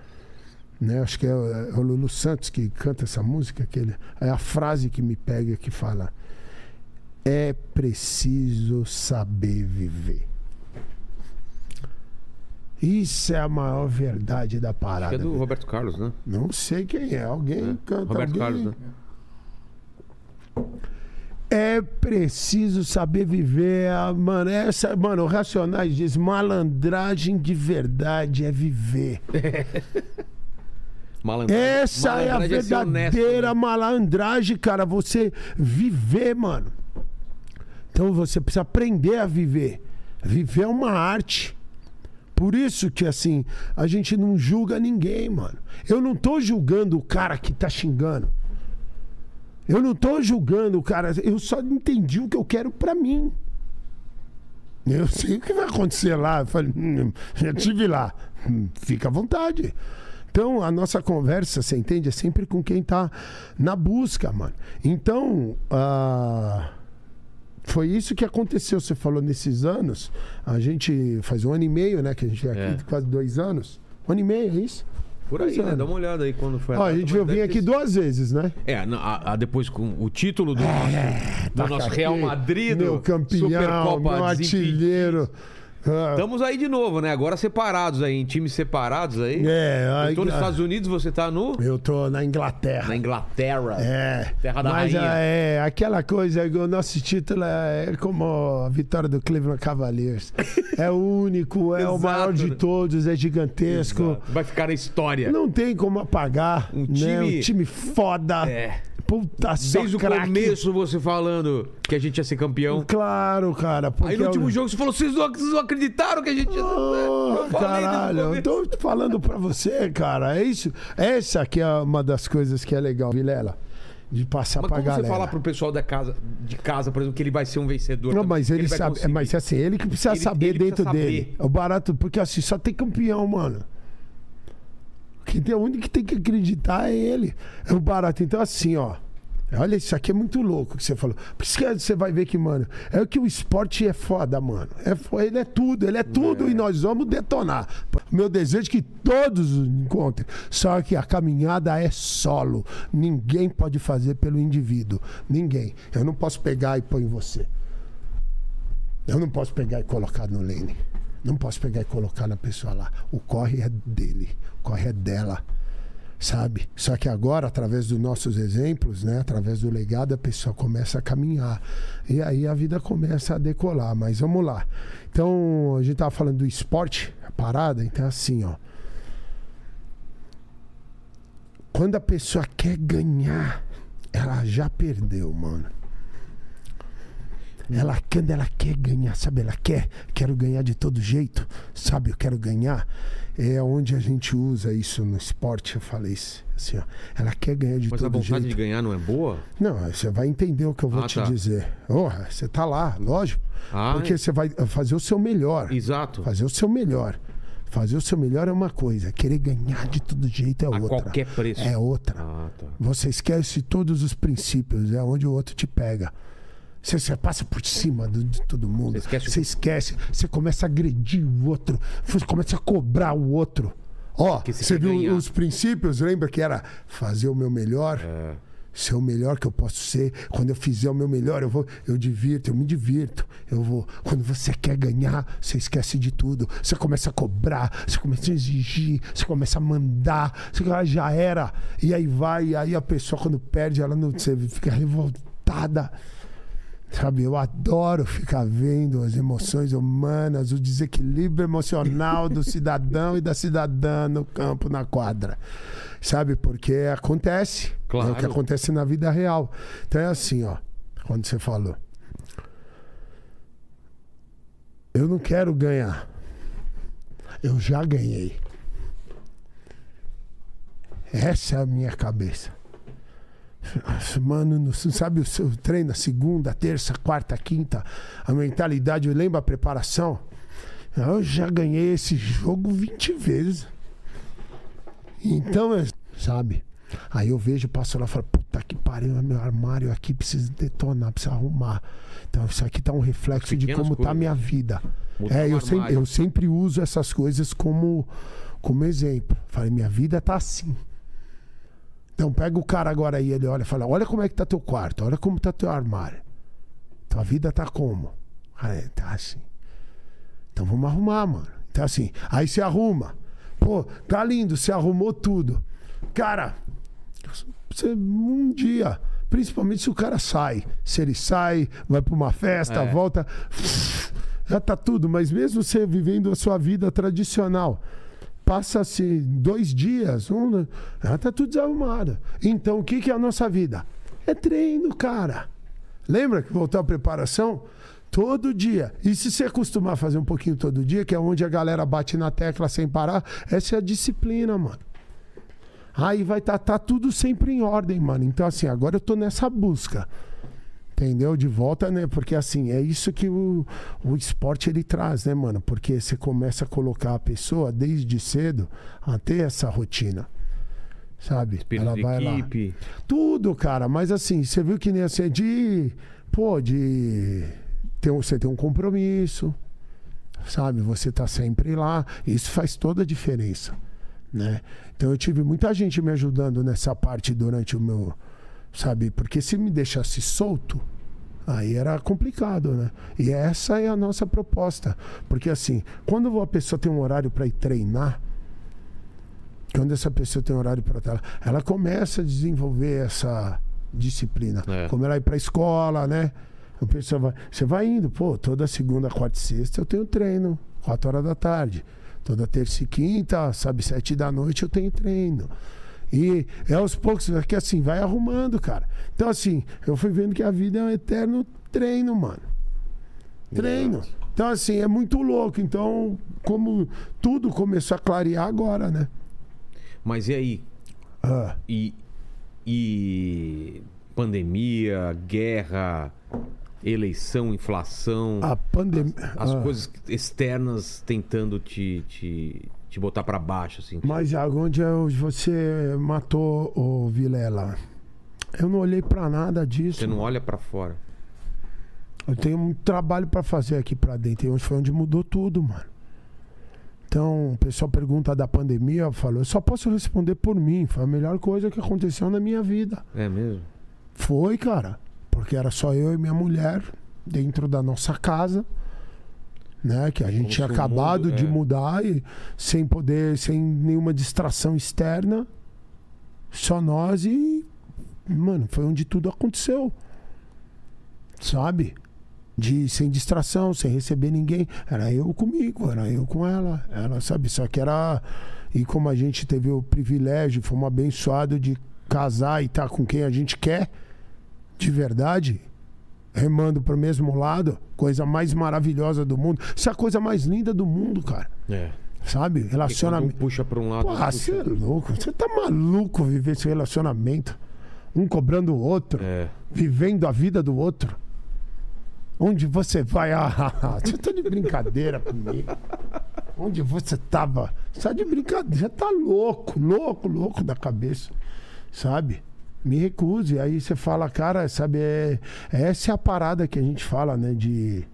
né? Acho que é, é o Lulu Santos que canta essa música, que ele, é a frase que me pega que fala: é preciso saber viver. Isso é a maior verdade da Acho parada. que é do velho. Roberto Carlos, né? Não sei quem é. Alguém canta. Roberto alguém... Carlos, né? É preciso saber viver, mano. Essa, mano, o Racionais diz: malandragem de verdade é viver. Essa é a malandragem ser honesto, verdadeira né? malandragem, cara. Você viver, mano. Então você precisa aprender a viver. Viver é uma arte. Por isso que, assim, a gente não julga ninguém, mano. Eu não tô julgando o cara que tá xingando. Eu não tô julgando o cara. Eu só entendi o que eu quero pra mim. Eu sei o que vai acontecer lá. Eu falei, hum, já tive lá. Hum, Fica à vontade. Então, a nossa conversa, você entende? É sempre com quem tá na busca, mano. Então, ah, foi isso que aconteceu. Você falou nesses anos. A gente faz um ano e meio, né? Que a gente é aqui, É. quase dois anos. Um ano e meio, é isso? Por aí, Pois é. né? Dá uma olhada aí quando foi Ó, a gente vim deve aqui duas vezes, né? É, a, a depois com o título do nosso, do Tá nosso Real Madrid, Meu campeão, Supercopa meu artilheiro. Ah, Estamos aí de novo, né? Agora separados aí, em times separados aí. É, Eu tô nos Estados Unidos, você tá no... Eu tô na Inglaterra. na Inglaterra. É. Terra da Mas rainha. é aquela coisa, o nosso título é como a vitória do Cleveland Cavaliers. É o único, é o Exato, maior de né? todos, é gigantesco. Exato. Vai ficar na história. Não tem como apagar. Um né? time- Um time foda. É. Puta Desde o craque. começo você falando que a gente ia ser campeão. Claro, cara. Aí no é o- último jogo você falou, vocês não, vocês não acreditaram que a gente ia... Ô, Eu falei desde o caralho, eu tô falando pra você, cara. É isso. Essa aqui é uma das coisas que é legal, Vilela. De passar Mas pra como galera. você falar pro pessoal da casa, de casa, por exemplo, que ele vai ser um vencedor? Não, também, mas que ele vai sabe. Conseguir? mas assim, ele que precisa Ele- saber ele dentro precisa dele. saber. É o barato, porque assim, só tem campeão, mano. Que tem, o único que tem que acreditar é ele. É o barato. Então, assim, ó. Olha, isso aqui é muito louco que você falou. Por isso que você vai ver que, mano, é o que o esporte é foda, mano. É, ele é tudo, ele é tudo e nós vamos detonar. Meu desejo é que todos os encontrem. Só que a caminhada é solo. Ninguém pode fazer pelo indivíduo. Ninguém. Eu não posso pegar e pôr em você. Eu não posso pegar e colocar no Lane. Não posso pegar e colocar na pessoa lá. O corre é dele. O corre é dela. Sabe? Só que agora, através dos nossos exemplos, né? Através do legado, a pessoa começa a caminhar. E aí a vida começa a decolar. Mas vamos lá. Então, a gente tava falando do esporte, a parada, então é assim, ó. Quando a pessoa quer ganhar, ela já perdeu, mano. Ela, quando ela quer ganhar, sabe? Ela quer, quero ganhar de todo jeito, sabe? Eu quero ganhar. É onde a gente usa isso no esporte. Eu falei isso, assim, ó. Ela quer ganhar de Mas a todo vontade jeito. de ganhar não é boa? Não, você vai entender o que eu vou Ah, te tá. dizer. Porra, você tá lá, lógico. Ah, porque é. você vai fazer o seu melhor. Exato. Fazer o seu melhor. Fazer o seu melhor é uma coisa, querer ganhar de todo jeito é A outra. qualquer preço. É outra. Ah, tá. Você esquece todos os princípios, é onde o outro te pega. Você, você passa por cima do- de todo mundo. Você esquece Você esquece. Você começa a agredir o outro. Você começa a cobrar o outro. Ó, Porque você viu ganhar. os princípios? Lembra que era fazer o meu melhor? É. Ser o melhor que eu posso ser. Quando eu fizer o meu melhor, eu vou, eu divirto, eu me divirto. Eu vou. Quando você quer ganhar, você esquece de tudo. Você começa a cobrar, você começa a exigir, você começa a mandar. Você "Ah, já era. E aí vai, e aí a pessoa quando perde, ela não, você fica revoltada. Sabe, eu adoro ficar vendo as emoções humanas, o desequilíbrio emocional do cidadão e da cidadã no campo, na quadra. Sabe, porque acontece. Claro. É o que acontece na vida real. Então é assim, ó, quando você falou. Eu não quero ganhar. Eu já ganhei. Essa é a minha cabeça. Mano, sabe o seu treino, segunda, terça, quarta, quinta, a mentalidade, lembra a preparação? Eu já ganhei esse jogo 20 vezes. Então, é, sabe? Aí eu vejo, passo lá e falo, puta que pariu, meu armário aqui precisa detonar, precisa arrumar. Então, isso aqui tá um reflexo de Pequenas como tá a coisas. minha vida. É, eu sempre, eu sempre uso essas coisas como, como exemplo. Falei, minha vida tá assim. Então pega o cara agora aí, ele olha e fala, olha como é que tá teu quarto, olha como tá teu armário. Tua vida tá como? Ah, é, tá assim. Então vamos arrumar, mano. Então assim, aí você arruma. Pô, tá lindo, você arrumou tudo. Cara, você um dia, principalmente se o cara sai, se ele sai, vai pra uma festa, É. volta, já tá tudo, mas mesmo você vivendo a sua vida tradicional, passa-se dois dias, um, já tá tudo desarrumado. Então o que, que é a nossa vida? É treino, cara. Lembra que voltou a preparação? Todo dia. E se você acostumar a fazer um pouquinho todo dia, que é onde a galera bate na tecla sem parar, essa é a disciplina, mano. Aí vai estar tá, tudo sempre em ordem, mano. Então, assim, agora eu tô nessa busca. Entendeu? De volta, né? Porque, assim, é isso que o, o esporte ele traz, né, mano? Porque você começa a colocar a pessoa desde cedo a ter essa rotina. Sabe? Espírito de equipe. Tudo, cara. Mas assim, você viu que nem assim, de. Pô, de. Ter, um- você tem um compromisso. Sabe? Você tá sempre lá. Isso faz toda a diferença. Né? Então eu tive muita gente me ajudando nessa parte durante o meu. Sabe? Porque se me deixasse solto, aí era complicado, né? E essa é a nossa proposta. Porque assim, quando a pessoa tem um horário para ir treinar, quando essa pessoa tem horário para estar, ela começa a desenvolver essa disciplina. É. Como ela ir para a escola, né? A pessoa vai, você vai indo, pô, toda segunda, quarta e sexta eu tenho treino, quatro horas da tarde. Toda terça e quinta, sabe, sete da noite eu tenho treino. E é aos poucos, é que assim, vai arrumando, cara. Então, assim, eu fui vendo que a vida é um eterno treino, mano. Treino. Então, assim, é muito louco. Então, como tudo começou a clarear agora, né? Mas e aí? Ah, E, e pandemia, guerra, eleição, inflação, a pandemia. as ah, coisas externas tentando te, te, te botar pra baixo, assim. Mas onde você matou o Vilela? Eu não olhei pra nada disso. Você não olha pra fora. Eu tenho um trabalho pra fazer aqui pra dentro. E onde foi onde mudou tudo, mano. Então, o pessoal pergunta da pandemia, eu falo, eu só posso responder por mim. Foi a melhor coisa que aconteceu na minha vida. É mesmo? Foi, cara. Porque era só eu e minha mulher dentro da nossa casa. Né? Que a gente tinha acabado mundo- de é. mudar e sem poder, sem nenhuma distração externa. Só nós e. Mano, foi onde tudo aconteceu. Sabe? De, sem distração, sem receber ninguém. Era eu comigo, era eu com ela. Ela, sabe? Só que era. E como a gente teve o privilégio, fomos abençoados de casar e estar com quem a gente quer, de verdade, remando pro mesmo lado, coisa mais maravilhosa do mundo. Isso é a coisa mais linda do mundo, cara. É. Sabe? Quando um Relacionamento. puxa pra um lado. Porra, você é louco. Você tá maluco viver esse relacionamento. Um cobrando o outro, É. vivendo a vida do outro. Onde você vai? Ah, você tá de brincadeira comigo. Onde você tava? Você tá de brincadeira. Você tá louco, louco, louco da cabeça. Sabe? Me recuse. Aí você fala, cara, sabe? É, essa é a parada que a gente fala, né? De.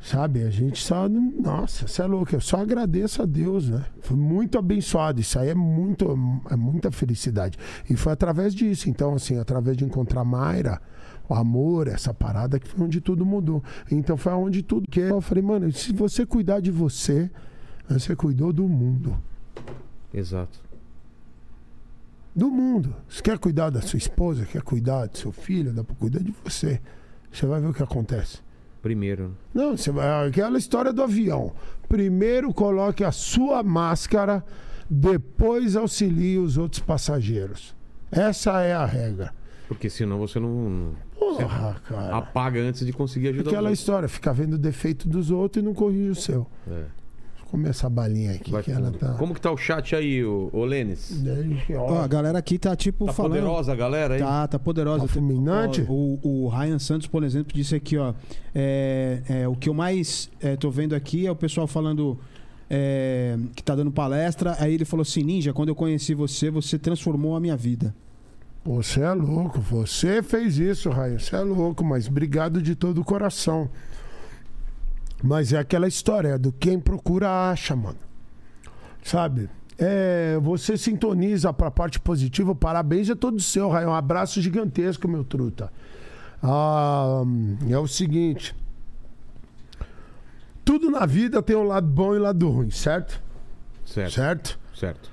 Sabe, a gente só. Nossa, você é louco. Eu só agradeço a Deus, né? Foi muito abençoado. Isso aí é, muito, é muita felicidade. E foi através disso. Então, assim, através de encontrar Mayra, o amor, essa parada que foi onde tudo mudou. Então foi onde tudo. Que eu falei, mano, se você cuidar de você, você cuidou do mundo. Exato. Do mundo. Você quer cuidar da sua esposa, quer cuidar do seu filho, dá pra cuidar de você. Você vai ver o que acontece. Primeiro. Não, você vai. Aquela história do avião. Primeiro coloque a sua máscara, depois auxilie os outros passageiros. Essa é a regra. Porque senão você não Porra, cara. apaga antes de conseguir ajudar Aquela história, ficar vendo o defeito dos outros e não corrige o seu. É. Comer essa balinha aqui Vai que ela fundo. tá. Como que tá o chat aí, ô, ô Lênis? Ó, a galera aqui tá tipo Tá falando. poderosa a galera aí? Tá, tá poderosa. Tá fulminante? Ó, O, o Ryan Santos, por exemplo, disse aqui, ó. é, é, o que eu mais é, tô vendo aqui é o pessoal falando é, que tá dando palestra. Aí ele falou assim: Ninja, quando eu conheci você, você transformou a minha vida. Você é louco, você fez isso, Raio. Você é louco, mas obrigado de todo o coração. Mas é aquela história do quem procura acha, mano. Sabe? É, você sintoniza pra parte positiva, parabéns é todo seu, Raio. Um abraço gigantesco, meu truta. Ah, é o seguinte. Tudo na vida tem um lado bom e um lado ruim, certo? Certo. Certo? Certo.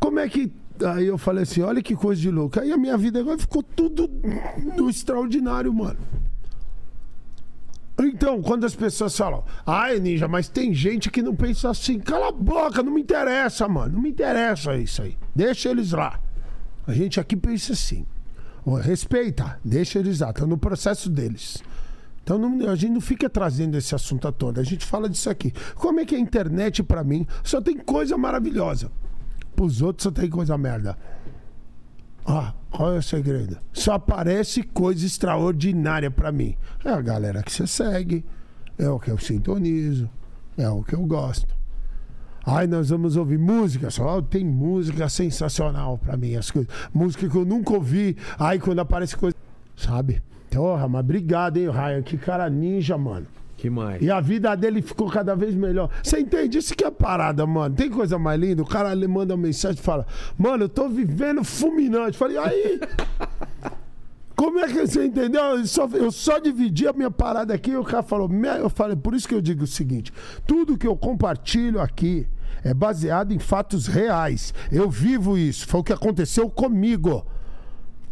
Como é que. Aí eu falei assim: olha que coisa de louco. Aí a minha vida agora ficou tudo no extraordinário, mano. Então, quando as pessoas falam, ai, Ninja, mas tem gente que não pensa assim, cala a boca, não me interessa, mano. Não me interessa isso aí. Deixa eles lá. A gente aqui pensa assim. Respeita, deixa eles lá, estão no processo deles. Então não- a gente não fica trazendo esse assunto à tona, a gente fala disso aqui. Como é que a internet, pra mim, só tem coisa maravilhosa? Pros outros só tem coisa merda. Ah, qual é o segredo? Só aparece coisa extraordinária pra mim. É a galera que você segue, é o que eu sintonizo, é o que eu gosto. Ai, nós vamos ouvir música. Só tem música sensacional pra mim. As coisas. Música que eu nunca ouvi. Ai, quando aparece coisa. Sabe? Porra, mas obrigado, hein, Ryan? Que cara ninja, mano. Que mais? E a vida dele ficou cada vez melhor. Você entende? Isso que é parada, mano. Tem coisa mais linda? O cara lhe manda uma mensagem e fala: Mano, eu tô vivendo fulminante. Falei, aí. Como é que você entendeu? Eu só, eu só dividi a minha parada aqui e o cara falou. Eu falei, por isso que eu digo o seguinte: tudo que eu compartilho aqui é baseado em fatos reais. Eu vivo isso. Foi o que aconteceu comigo.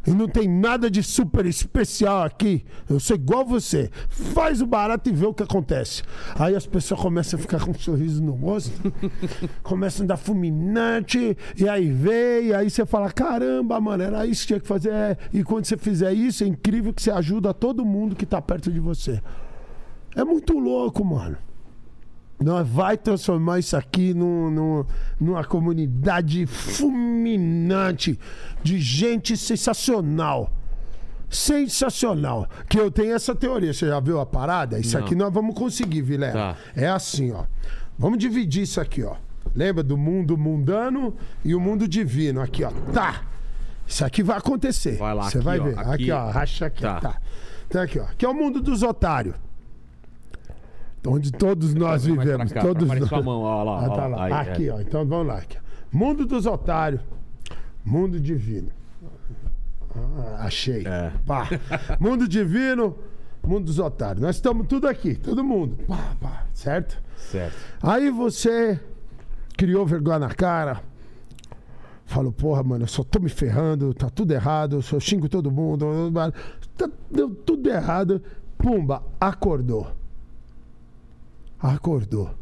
E não tem nada de super especial aqui. Eu sou igual você. Faz o barato e vê o que acontece. Aí as pessoas começam a ficar com um sorriso no rosto, começam a dar fulminante, e aí vê, e aí você fala: caramba, mano, era isso que tinha que fazer. E quando você fizer isso, é incrível que você ajuda todo mundo que tá perto de você. É muito louco, mano. Nós vai transformar isso aqui num, num- numa comunidade fulminante de gente sensacional. Sensacional. Que eu tenho essa teoria. Você já viu a parada? Isso Não. aqui nós vamos conseguir, Vilela. Tá. É assim, ó. Vamos dividir isso aqui, ó. Lembra do mundo mundano e o mundo divino? Aqui, ó. Tá. Isso aqui vai acontecer. Vai lá, Você vai ó. ver. Aqui, Aqui. ó. Racha aqui. Tá. Tá. Tá aqui, ó. Aqui é o mundo dos otários. Onde todos nós vivemos. cá, todos nós. sua mão, ó lá. Ah, tá lá. lá. Aí, aqui, é. ó. Então vamos lá. Aqui. Mundo dos otários. Mundo divino. Ah, achei. É. Pá. Mundo divino. Mundo dos otários. Nós estamos tudo aqui, todo mundo. Pá, pá, certo? Certo. Aí você criou vergonha na cara. Falou, porra, mano, eu só tô me ferrando, tá tudo errado, eu só xingo todo mundo, tá, deu tudo errado. Pumba, acordou. Acordou.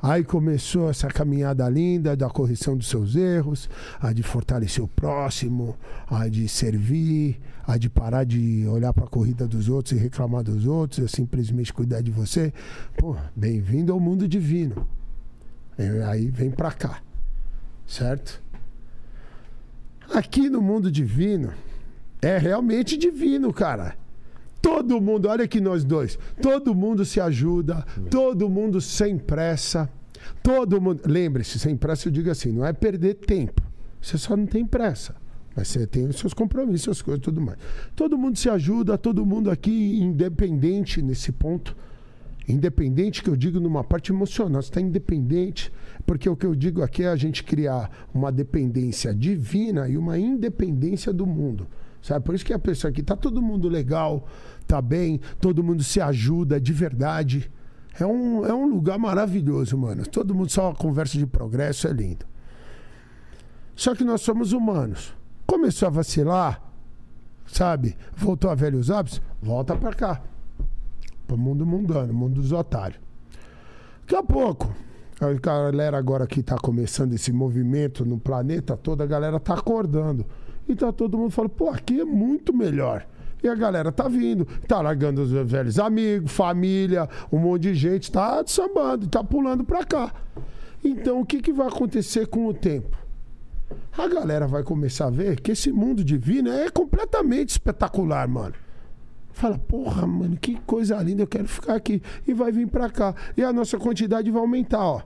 Aí começou essa caminhada linda da correção dos seus erros, a de fortalecer o próximo, a de servir, a de parar de olhar para a corrida dos outros e reclamar dos outros, e simplesmente cuidar de você. Pô, bem-vindo ao mundo divino. É, Aí vem para cá, certo? Aqui no mundo divino é realmente divino, cara. Todo mundo, olha aqui nós dois. Todo mundo se ajuda, todo mundo sem pressa. Todo mundo. Lembre-se, sem pressa eu digo assim, não é perder tempo. Você só não tem pressa. Mas você tem os seus compromissos, as coisas tudo mais. Todo mundo se ajuda, todo mundo aqui independente nesse ponto. Independente que eu digo numa parte emocional, você está independente, porque o que eu digo aqui é a gente criar uma dependência divina e uma independência do mundo. Sabe? Por isso que a pessoa aqui tá todo mundo legal, tá bem, todo mundo se ajuda de verdade. É um, é um lugar maravilhoso, mano. Todo mundo só conversa de progresso, é lindo. Só que nós somos humanos. Começou a vacilar, sabe? Voltou a velhos hábitos, volta pra cá. Pro mundo mundano, mundo dos otários. Daqui a pouco, a galera agora que tá começando esse movimento no planeta todo, a galera tá acordando. E tá todo mundo falando, pô, aqui é muito melhor. E a galera tá vindo, tá largando os velhos amigos, família, um monte de gente, tá sambando, tá pulando pra cá. Então, o que, que vai acontecer com o tempo? A galera vai começar a ver que esse mundo divino é completamente espetacular, mano. Fala, porra, mano, que coisa linda, eu quero ficar aqui. E vai vir pra cá. E a nossa quantidade vai aumentar, ó.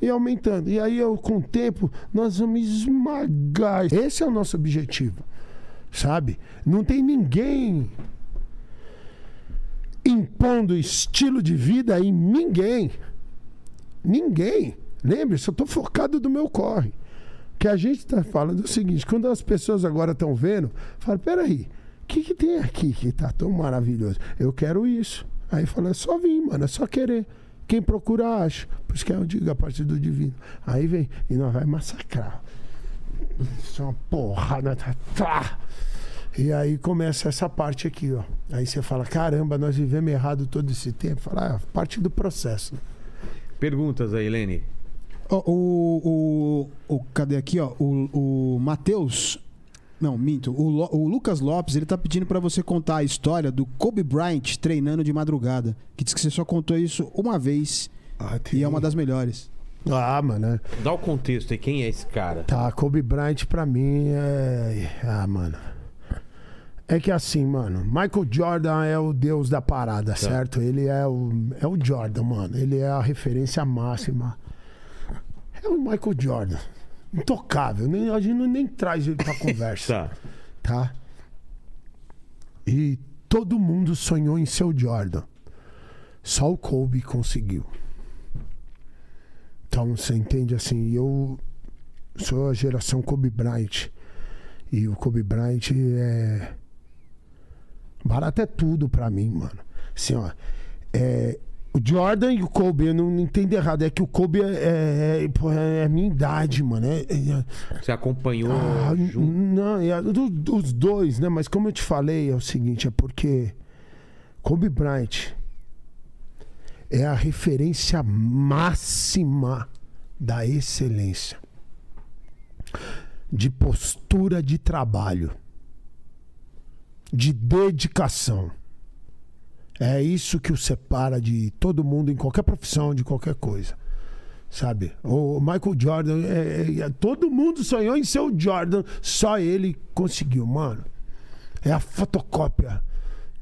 E aumentando. E aí, eu, com o tempo, nós vamos esmagar. Esse é o nosso objetivo. Sabe? Não tem ninguém impondo estilo de vida em ninguém. Ninguém. Lembre-se, eu tô focado do meu corre. Que a gente tá falando o seguinte: quando as pessoas agora estão vendo, fala, peraí, o que, que tem aqui que tá tão maravilhoso? Eu quero isso. Aí fala, é só vir, mano, é só querer. Quem procura, acha. Por isso que eu digo a partir do divino. Aí vem, e nós vai massacrar. Isso é uma porrada. Tá, tá. E aí começa essa parte aqui, ó. Aí você fala, caramba, nós vivemos errado todo esse tempo. Fala, ah, parte do processo. Perguntas aí, Lene. Ó, o, o, o- Cadê aqui, ó? O, o Matheus. Não, minto. O, Lo- o Lucas Lopes, ele tá pedindo pra você contar a história do Kobe Bryant treinando de madrugada. Que diz que você só contou isso uma vez Ah, e é uma das melhores. Ah, mano. é- Dá o contexto aí, quem é esse cara? Tá, Kobe Bryant pra mim é. Ah, mano. É que assim, mano, Michael Jordan é o deus da parada, certo? Ele é o, é o Jordan, mano. Ele é a referência máxima. É o Michael Jordan. Intocável. Nem, a gente não- nem traz ele pra conversa, Tá. tá? E todo mundo sonhou em ser o Jordan. Só o Kobe conseguiu. Então você entende assim, eu sou a geração Kobe Bryant. E o Kobe Bryant é. Barato é tudo pra mim, mano. Assim, ó. É... O Jordan e o Kobe, eu não entendo errado. É que o Kobe é, é, é, é a minha idade, mano. É, é- Você acompanhou ah, não, é do- dos dois, né? Mas como eu te falei, é o seguinte, é porque Kobe Bryant é a referência máxima da excelência. De postura de trabalho. De dedicação. É isso que o separa de todo mundo em qualquer profissão, de qualquer coisa. Sabe? O Michael Jordan, é- é- todo mundo sonhou em ser o Jordan, só ele conseguiu, mano. É a fotocópia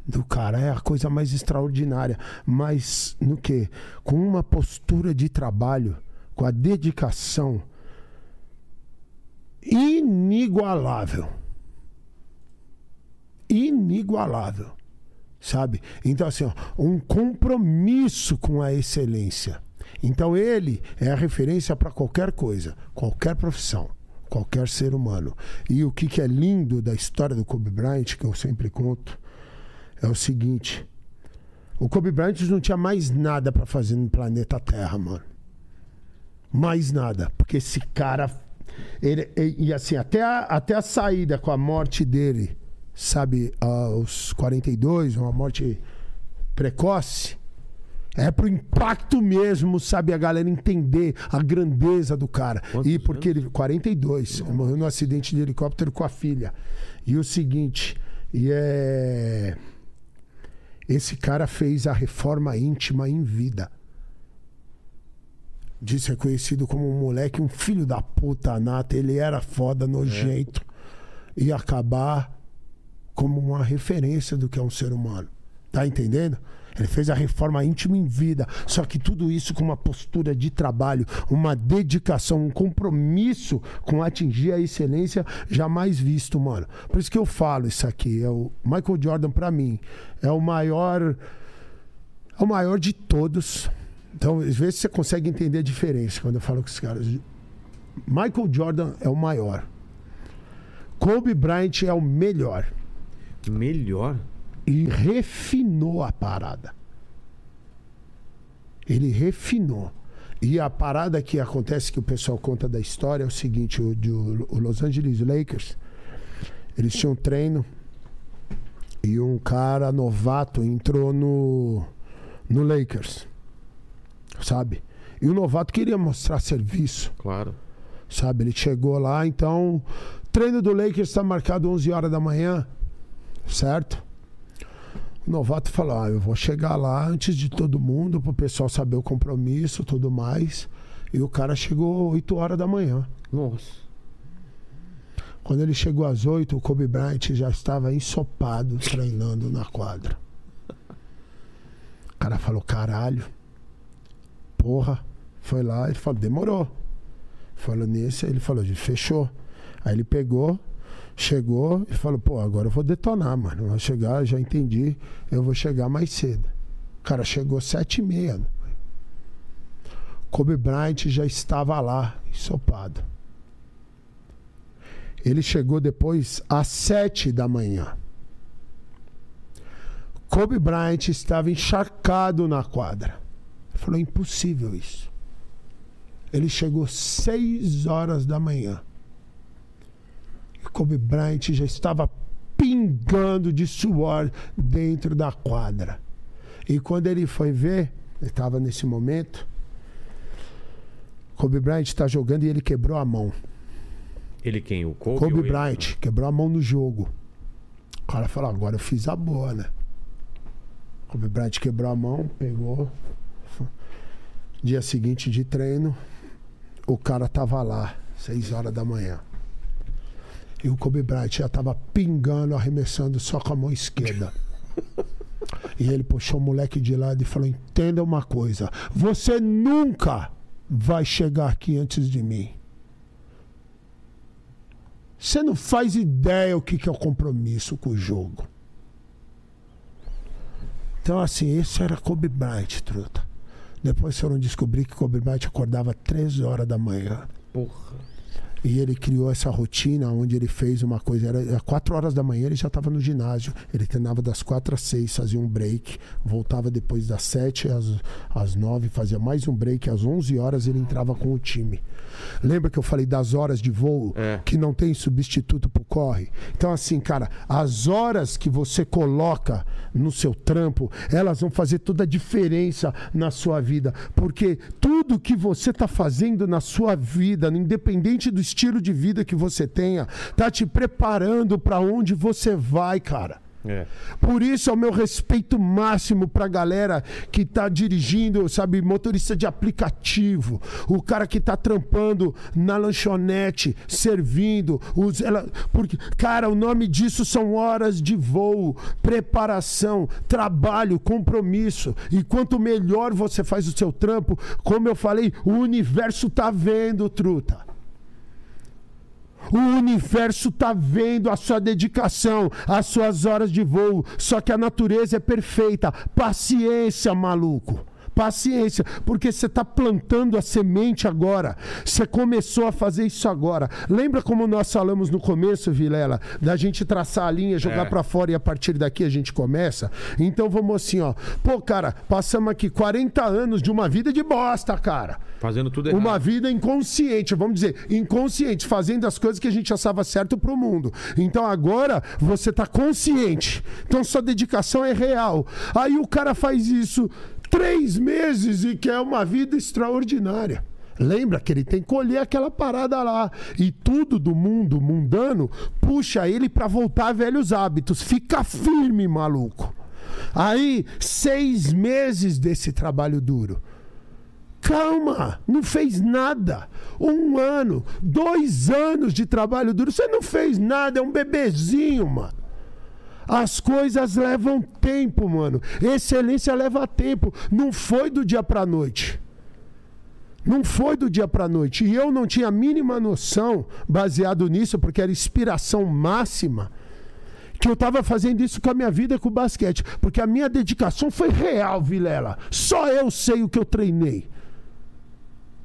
do cara, é a coisa mais extraordinária. Mas no que? Com uma postura de trabalho, com a dedicação inigualável. Inigualável. Sabe? Então, assim, ó, um compromisso com a excelência. Então, ele é a referência para qualquer coisa, qualquer profissão, qualquer ser humano. E o que, que é lindo da história do Kobe Bryant, que eu sempre conto, é o seguinte: o Kobe Bryant não tinha mais nada para fazer no planeta Terra, mano. Mais nada. Porque esse cara. Ele, e, e assim, até a, até a saída com a morte dele, sabe, aos 42, uma morte precoce, é pro impacto mesmo, sabe, a galera entender a grandeza do cara. Quantos e porque ele. 42, ele morreu num acidente de helicóptero com a filha. E o seguinte, e é. Esse cara fez a reforma íntima em vida. Disse é conhecido como um moleque, um filho da puta nata. Ele era foda, nojento. Ia acabar como uma referência do que é um ser humano. Tá entendendo? Ele fez a reforma íntima em vida. Só que tudo isso com uma postura de trabalho, uma dedicação, um compromisso com atingir a excelência jamais visto, mano. Por isso que eu falo isso aqui. É o Michael Jordan, pra mim, é o maior. É o maior de todos. Então, às vezes você consegue entender a diferença quando eu falo com os caras. Michael Jordan é o maior. Kobe Bryant é o melhor. Melhor? E refinou a parada. Ele refinou. E a parada que acontece, que o pessoal conta da história, é o seguinte: o, de- o Los Angeles Lakers, eles tinham um treino e um cara novato entrou no, no Lakers. Sabe? E o novato queria mostrar serviço. Claro. Sabe? Ele chegou lá, então. Treino do Lakers está marcado 11 horas da manhã. Certo? O novato falou: ah, eu vou chegar lá antes de todo mundo, para o pessoal saber o compromisso tudo mais. E o cara chegou 8 horas da manhã. Nossa. Quando ele chegou às 8, o Kobe Bryant já estava ensopado treinando na quadra. O cara falou: caralho. Porra. Foi lá, ele falou: demorou. Falou nisso, ele falou: fechou. Aí ele pegou, chegou e falou: pô, agora eu vou detonar, mano. Vou chegar, já entendi, eu vou chegar mais cedo. O cara chegou sete e meia. Kobe Bryant já estava lá, ensopado. Ele chegou depois às sete da manhã. Kobe Bryant estava encharcado na quadra. Ele falou: impossível isso. Ele chegou seis horas da manhã. Kobe Bryant já estava pingando de suor dentro da quadra. E quando ele foi ver, ele estava nesse momento. Kobe Bryant está jogando e ele quebrou a mão. Ele quem? O Kobe? Kobe ou ele? Bryant quebrou a mão no jogo. O cara falou: agora eu fiz a boa, né? Kobe Bryant quebrou a mão, pegou. Dia seguinte de treino, o cara tava lá, 6 horas da manhã. E o Kobe Bryant já tava pingando, arremessando só com a mão esquerda. E ele puxou o moleque de lado e falou: Entenda uma coisa, você nunca vai chegar aqui antes de mim. Você não faz ideia o que que é o compromisso com o jogo. Então, assim, esse era Kobe Bryant, truta. Depois foram descobrir que Kobe Bryant acordava 13 horas da manhã. Porra. E ele criou essa rotina onde ele fez uma coisa. Era 4 horas da manhã, ele já estava no ginásio. Ele treinava das 4 às 6, fazia um break. Voltava depois das 7 às, às 9, fazia mais um break. Às 11 horas ele entrava com o time. Lembra que eu falei das horas de voo É. que não tem substituto pro corre? Então, assim, cara, as horas que você coloca no seu trampo, elas vão fazer toda a diferença na sua vida. Porque tudo que você tá fazendo na sua vida, independente do estilo de vida que você tenha, tá te preparando para onde você vai, cara. É. Por isso é o meu respeito máximo pra galera que tá dirigindo, sabe, motorista de aplicativo, o cara que tá trampando na lanchonete, servindo, os, ela, porque, cara, o nome disso são horas de voo, preparação, trabalho, compromisso. E quanto melhor você faz o seu trampo, como eu falei, o universo tá vendo, truta. O universo tá vendo a sua dedicação, as suas horas de voo. Só que a natureza é perfeita. Paciência, maluco. Paciência, porque você está plantando a semente agora. Você começou a fazer isso agora. Lembra como nós falamos no começo, Vilela, da gente traçar a linha, jogar É. para fora e a partir daqui a gente começa? Então vamos assim, ó. Pô, cara, passamos aqui 40 anos de uma vida de bosta, cara. Fazendo tudo errado. Uma vida inconsciente, vamos dizer, inconsciente, fazendo as coisas que a gente achava certo pro mundo. Então agora você tá consciente. Então sua dedicação é real. Aí o cara faz isso três meses e quer uma vida extraordinária. Lembra que ele tem que colher aquela parada lá. E tudo do mundo mundano puxa ele para voltar a velhos hábitos. Fica firme, maluco. Aí, seis meses desse trabalho duro. Calma, não fez nada. Um ano, dois anos de trabalho duro, você não fez nada, é um bebezinho, mano. As coisas levam tempo, mano. Excelência leva tempo. Não foi do dia pra noite. Não foi do dia pra noite. E eu não tinha a mínima noção, baseado nisso, porque era inspiração máxima, que eu estava fazendo isso com a minha vida com o basquete. Porque a minha dedicação foi real, Vilela. Só eu sei o que eu treinei.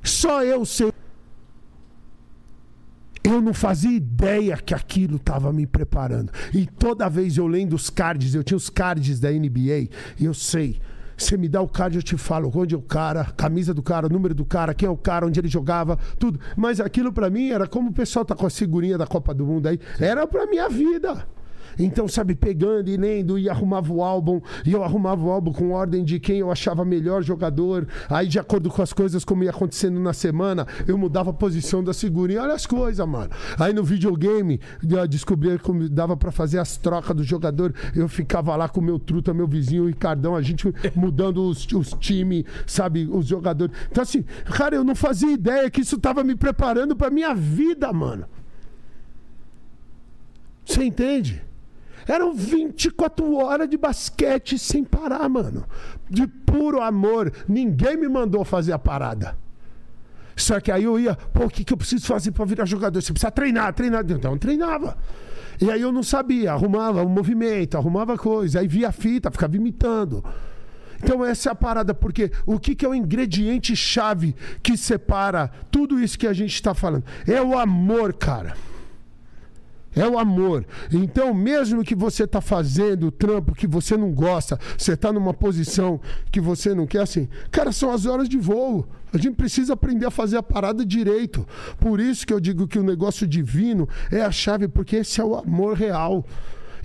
Só eu sei. Eu não fazia ideia que aquilo estava me preparando. E toda vez eu lendo os cards, eu tinha os cards da NBA, e eu sei. Você me dá o card, eu te falo onde é o cara, camisa do cara, número do cara, quem é o cara, onde ele jogava, tudo. Mas aquilo pra mim era como o pessoal tá com a figurinha da Copa do Mundo aí. Era pra minha vida. Então, sabe, pegando e lendo e arrumava o álbum, e eu arrumava o álbum com ordem de quem eu achava melhor jogador. Aí, de acordo com as coisas como ia acontecendo na semana, eu mudava a posição da figurinha. Olha as coisas, mano. Aí no videogame, eu descobri como dava pra fazer as trocas do jogador. Eu ficava lá com o meu truta, meu vizinho, o Ricardão, a gente mudando os, os times, sabe, os jogadores. Então, assim, cara, eu não fazia ideia que isso tava me preparando pra minha vida, mano. Você entende? Eram 24 horas de basquete sem parar, mano. De puro amor. Ninguém me mandou fazer a parada. Só que aí eu ia, pô, o que, que eu preciso fazer para virar jogador? Você precisa treinar, treinar. Então eu treinava. E aí eu não sabia, arrumava o movimento, arrumava coisa, aí via a fita, ficava imitando. Então essa é a parada, porque o que, que é o ingrediente chave que separa tudo isso que a gente está falando? É o amor, cara. É o amor. Então, mesmo que você está fazendo o trampo que você não gosta, você está numa posição que você não quer, assim, cara, são as horas de voo. A gente precisa aprender a fazer a parada direito. Por isso que eu digo que o negócio divino é a chave, porque esse é o amor real.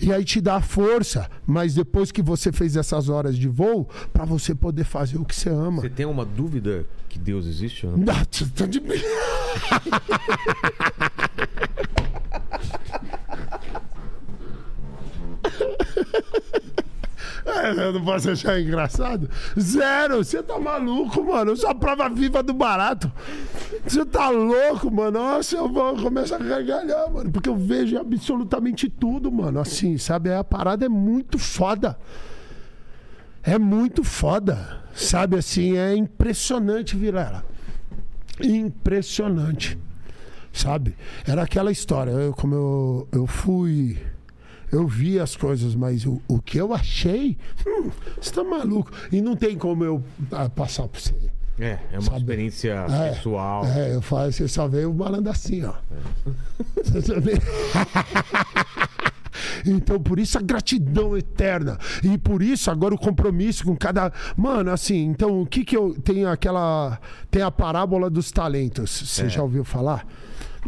E aí te dá força, mas depois que você fez essas horas de voo, para você poder fazer o que você ama. Você tem uma dúvida que Deus existe ou não? Ah, você tá de... É, eu não posso achar engraçado. Zero, você tá maluco, mano. Eu sou a prova viva do barato. Você tá louco, mano. Nossa, eu vou começar a gargalhar, mano. Porque eu vejo absolutamente tudo, mano. Assim, sabe? A parada é muito foda. É muito foda. Sabe assim, é impressionante, Vilela. Impressionante. Sabe? Era aquela história. Eu, como eu, eu fui eu vi as coisas, mas o, o que eu achei, hum, você tá maluco. E não tem como eu ah, passar por você. É, é uma Sabe? experiência É, pessoal. É, eu falo, você só vê o malandro assim, ó. Você só vê- Então, por isso a gratidão eterna. E por isso agora o compromisso com cada. Mano, assim, então o que que eu. Tem aquela. Tem a parábola dos talentos. Você É. já ouviu falar?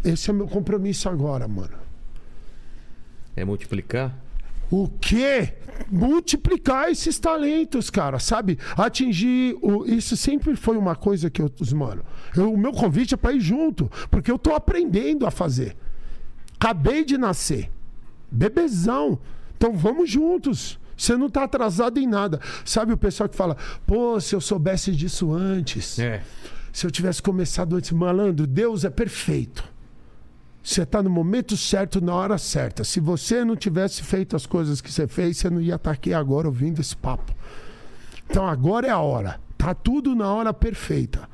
Esse é o meu compromisso agora, mano. É multiplicar? O quê? Multiplicar esses talentos, cara, sabe? Atingir. O... Isso sempre foi uma coisa que eu. Mano, eu- o meu convite é pra ir junto, porque eu tô aprendendo a fazer. Acabei de nascer. Bebezão. Então vamos juntos. Você não tá atrasado em nada. Sabe o pessoal que fala, pô, se eu soubesse disso antes. É. Se eu tivesse começado antes, malandro, Deus é perfeito. Você está no momento certo, na hora certa. Se você não tivesse feito as coisas que você fez, você não ia estar aqui agora ouvindo esse papo. Então agora é a hora. Tá tudo na hora perfeita.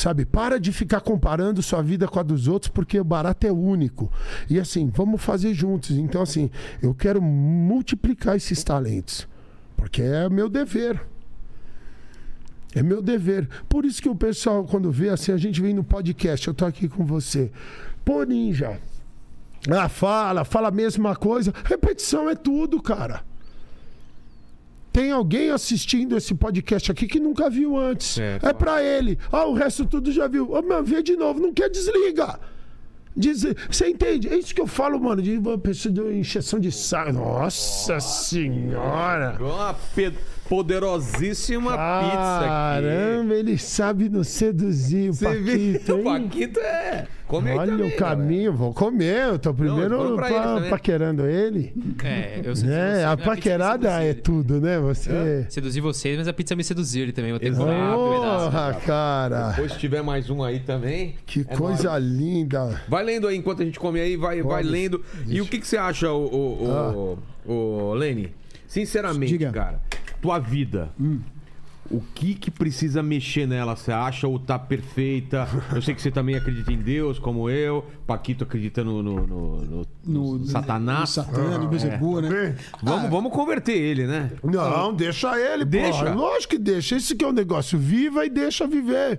Sabe? Para de ficar comparando sua vida com a dos outros, porque o barato é único. E assim, vamos fazer juntos. Então, assim, eu quero multiplicar esses talentos. Porque é meu dever. É meu dever. Por isso que o pessoal, quando vê assim, a gente vem no podcast, eu tô aqui com você. Pô, ninja. Ah, fala, fala a mesma coisa. Repetição é tudo, cara. Tem alguém assistindo esse podcast aqui que nunca viu antes. É, É, claro. pra ele. Ah, o resto tudo já viu. Ah, mas vê de novo, não quer desliga. Diz- Você entende? É isso que eu falo, mano, de uma pessoa de encheção de saco. Nossa senhora! Uma pe- poderosíssima pizza aqui. Caramba, ele sabe nos seduzir, o Você vê? Paquito, O hein? Paquito é. Come Olha também, o caminho, vou comer. Eu tô primeiro falando pra ele pa- também. paquerando ele. É, eu sei É, a paquerada é tudo, né? Você. Seduzir vocês, mas a pizza me seduziu ele também. Vou ter que comer. Porra, cara. Depois se tiver mais um aí também. Que é coisa linda. Vai lendo aí enquanto a gente come aí, vai, vai lendo. E o que, que você acha, o, o, o, o Lene? Sinceramente, Diga. cara, tua vida. O que que precisa mexer nela? Você acha ou tá perfeita? Eu sei que você também acredita em Deus, como eu. Paquito acredita no, no, no- no- No, no Satanás. No Satã, no Bezebu, né? Vamos, vamos converter ele, né? Não, deixa ele, Deixa? porra. Lógico que deixa. Esse que é o negócio. Viva e deixa viver.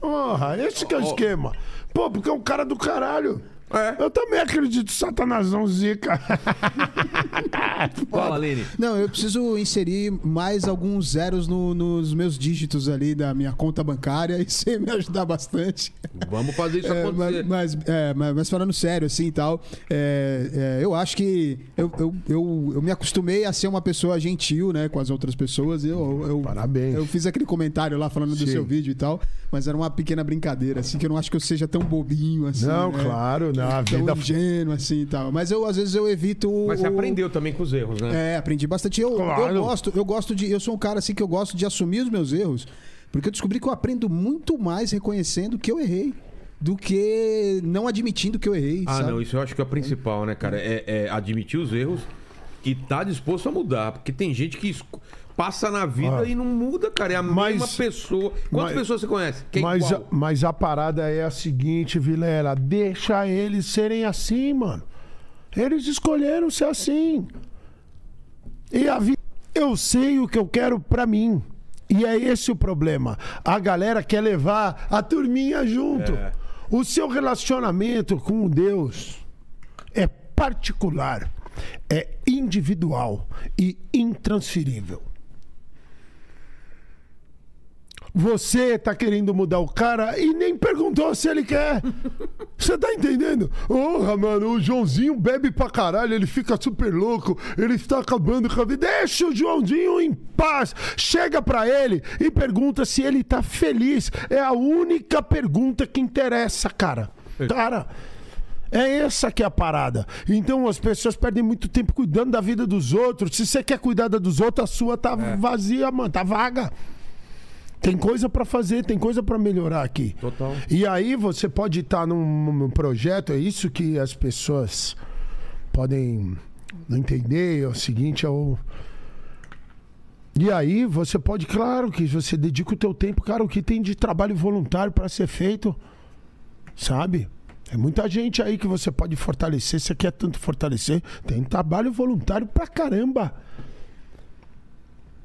Porra, esse que é o Ó. esquema. Pô, porque é um cara do caralho. É. Eu também acredito, Satanásão zica. Fala, Aline. Não, eu preciso inserir mais alguns zeros no- nos meus dígitos ali da minha conta bancária. Isso ia me ajudar bastante. Vamos fazer isso É, acontecer. mas, mas, é, mas- mas falando sério, assim e tal, é, é, eu acho que eu, eu, eu, eu me acostumei a ser uma pessoa gentil, né, com as outras pessoas. Eu, eu, Parabéns. Eu fiz aquele comentário lá falando do Sim. seu vídeo e tal, mas era uma pequena brincadeira, assim, que eu não acho que eu seja tão bobinho assim. Não, né? claro, não. A Tão vida. ingênuo, assim e tal. Mas eu, às vezes, eu evito. Mas você o- aprendeu também com os erros, né? É, aprendi bastante. Eu, Claro. eu gosto, eu gosto de. Eu sou um cara assim que eu gosto de assumir os meus erros, porque eu descobri que eu aprendo muito mais reconhecendo que eu errei do que não admitindo que eu errei. Ah, sabe? não, isso eu acho que é o principal, né, cara? É, é admitir os erros e tá disposto a mudar. Porque tem gente que esco- passa na vida Ah. e não muda, cara. É a Mas- mesma pessoa. Quantas mas- pessoas você conhece? Que é Mas, a, mas a parada é a seguinte, Vilela. Deixa eles serem assim, mano. Eles escolheram ser assim. E a vida. Eu sei o que eu quero pra mim. E é esse o problema. A galera quer levar a turminha junto. É. O seu relacionamento com Deus é particular, é individual e intransferível. Você tá querendo mudar o cara e nem perguntou se ele quer. Você tá entendendo? Porra, mano, o Joãozinho bebe pra caralho, ele fica super louco, ele está acabando com a vida. Deixa o Joãozinho em paz. Chega pra ele e pergunta se ele tá feliz. É a única pergunta que interessa, cara. Cara. É essa que é a parada. Então as pessoas perdem muito tempo cuidando da vida dos outros. Se você quer cuidar da dos outros, a sua tá vazia, mano, tá vaga. Tem coisa pra fazer, tem coisa pra melhorar aqui. Total. E aí você pode estar num, num projeto, é isso que as pessoas podem não entender, é o seguinte, é o e aí você pode, claro, que você dedica o teu tempo, cara, o que tem de trabalho voluntário pra ser feito, sabe? Tem muita gente aí que você pode fortalecer, você quer tanto fortalecer, tem trabalho voluntário pra caramba.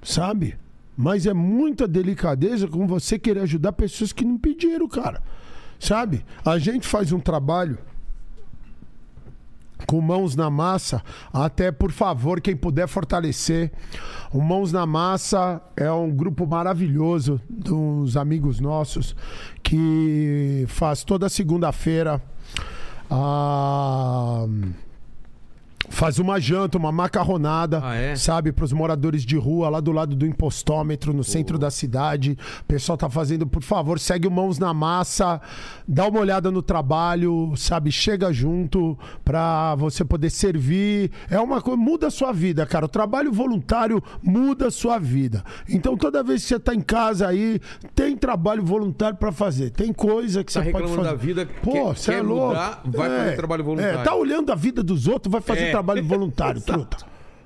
Sabe? Mas é muita delicadeza com você querer ajudar pessoas que não pediram, cara. Sabe? A gente faz um trabalho com mãos na massa, até por favor, quem puder fortalecer. O Mãos na Massa é um grupo maravilhoso dos amigos nossos que faz toda segunda-feira a faz uma janta, uma macarronada, Ah, é? sabe, para os moradores de rua lá do lado do impostômetro, no centro da cidade. O pessoal tá fazendo, por favor, segue o Mãos na Massa, dá uma olhada no trabalho, sabe, chega junto para você poder servir. É uma coisa, muda a sua vida, cara. O trabalho voluntário muda a sua vida. Então, toda vez que você tá em casa aí, tem trabalho voluntário para fazer. Tem coisa que Tá você pode fazer. da vida, Pô, quer- você quer é louco. mudar, vai fazer trabalho voluntário. É, tá olhando a vida dos outros, vai fazer É. trabalho voluntário, truta.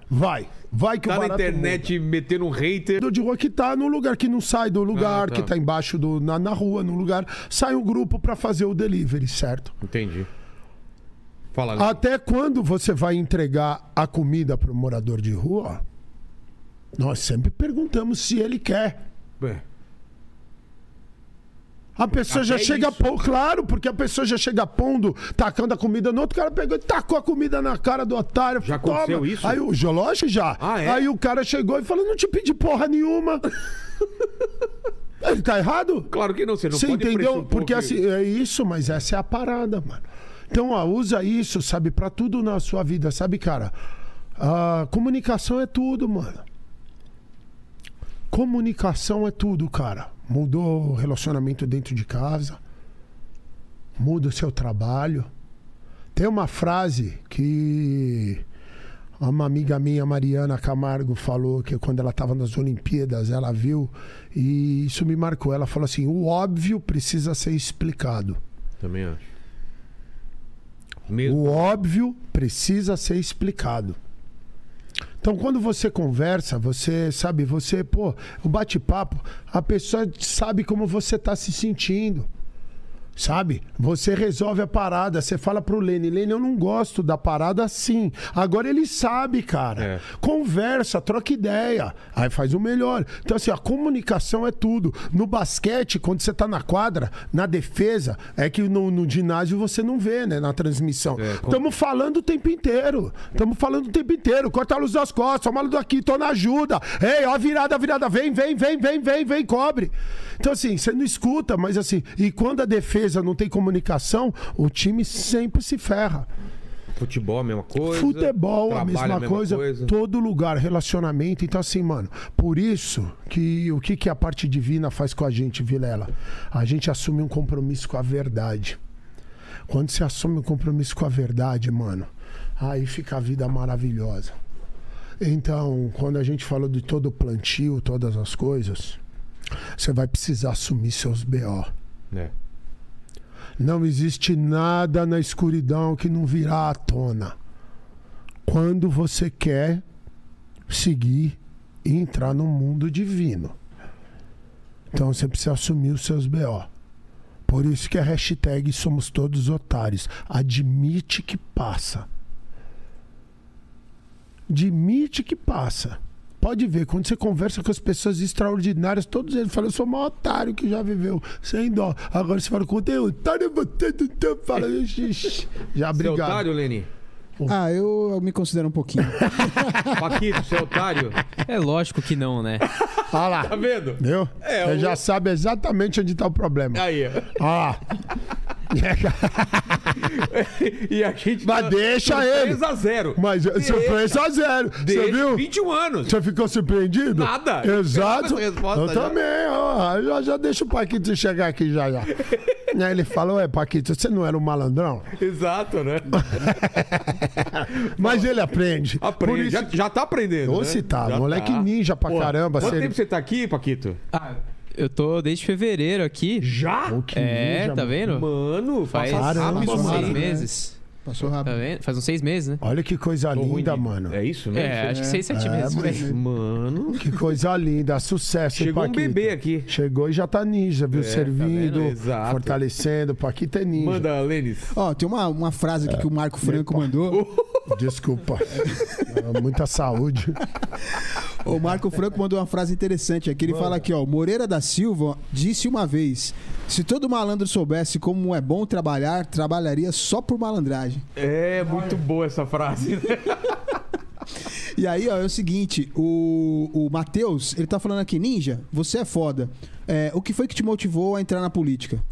Vai. Vai que o Tá na barato internet metendo um hater. muda. de rua que tá no lugar que não sai do lugar, Ah, tá. que tá embaixo do na, na rua, no lugar, sai um grupo pra fazer o delivery, certo? Entendi. Fala. Até quando você vai entregar a comida pro morador de rua? Nós sempre perguntamos se ele quer. É. A pessoa já Até chega isso. pondo, claro, porque a pessoa já chega pondo, tacando a comida no outro, cara pegou e tacou a comida na cara do otário. Já Toma. aconteceu isso? Aí o Jológio já. Ah, é? Aí o cara chegou e falou: não te pedi porra nenhuma. Ele tá errado? Claro que não, você não Você pode entendeu? Porque que- assim, é isso, mas essa é a parada, mano. Então, ó, usa isso, sabe, pra tudo na sua vida, sabe, cara? A comunicação é tudo, mano. Comunicação é tudo, cara. Mudou o relacionamento dentro de casa. Muda o seu trabalho. Tem uma frase que uma amiga minha, Mariana Camargo, falou que quando ela estava nas Olimpíadas, ela viu e isso me marcou. Ela falou assim: o óbvio precisa ser explicado. Também acho. Mesmo. O óbvio precisa ser explicado. Então, quando você conversa, você sabe, você, pô, o bate-papo, a pessoa sabe como você está se sentindo. Sabe? Você resolve a parada, você fala pro Lene, Lene, eu não gosto da parada assim. Agora ele sabe, cara. É. Conversa, troca ideia. Aí faz o melhor. Então, assim, a comunicação é tudo. No basquete, quando você tá na quadra, na defesa, é que no, no ginásio você não vê, né? Na transmissão. É, Estamos falando o tempo inteiro. Estamos falando o tempo inteiro. Corta a luz das costas, toma daqui, tô na ajuda. Ei, ó, virada, virada, vem, vem, vem, vem, vem, vem, cobre. Então, assim, você não escuta, mas assim, e quando a defesa não tem comunicação, o time sempre se ferra. Futebol, a mesma coisa. Futebol, a trabalho, mesma, coisa, todo lugar, relacionamento. Então, assim, mano, por isso que o que, que a parte divina faz com a gente, Vilela? A gente assume um compromisso com a verdade. Quando você assume um compromisso com a verdade, mano, aí fica a vida maravilhosa. Então, quando a gente fala de todo o plantio, todas as coisas, você vai precisar assumir seus BO. É. Não existe nada na escuridão que não virá à tona. Quando você quer seguir e entrar no mundo divino. Então você precisa assumir os seus BO. Por isso que a hashtag Somos Todos Otários. Admite que passa. Admite que passa. Pode ver, quando você conversa com as pessoas extraordinárias, todos eles falam, eu sou o maior otário que já viveu, sem dó. Agora você fala, eu otário, você não fala, "Ixi, já Você é otário, Leni? Ah, eu, eu me considero um pouquinho. Paquito, você é otário? É lógico que não, né? Olha lá, Tá vendo? viu? É, você o- já sabe exatamente onde está o problema. Aí, ó. Ó. E a gente. Mas tá deixa ele. 3 a 0 Mas surpresa a zero. Você viu? 21 anos. Você ficou surpreendido? Nada. Exato. Eu Eu também, ó. Já, já deixa o Paquito chegar aqui já já. Aí ele falou, é, Paquito, você não era um malandrão? Exato, né? Mas ele aprende. Por Aprende. isso... Já, já tá aprendendo. Ô, né? se tá, Já moleque ninja pra Pô, caramba. Quanto ele- tempo você tá aqui, Paquito? Ah, eu tô desde fevereiro aqui. Já? Que É, ninja, tá mano. vendo? Mano, Faz rápido, uns mano. seis né? meses. Passou Tá rápido. vendo? Faz uns seis meses, né? Olha que coisa Tô ruim linda, de- mano. É isso, né? É, acho que seis, sete É, meses. mas-? Mano. Que coisa linda. Sucesso, hein, Chegou um Paquito? bebê aqui. Chegou e já tá ninja, viu? É, tá Servindo? Exato. fortalecendo. Paquito é ninja. Manda, Lênis. Ó, tem uma, uma frase aqui que o Marco Franco mandou. Desculpa. É, Muita saúde. O Marco Franco mandou uma frase interessante aqui. Ele fala aqui, ó. Moreira da Silva disse uma vez: se todo malandro soubesse como é bom trabalhar, trabalharia só por malandragem. É muito boa essa frase. né? E aí, ó, é o seguinte: o, o Matheus, ele tá falando aqui, Ninja, você é foda. É, o que foi que te motivou a entrar na política?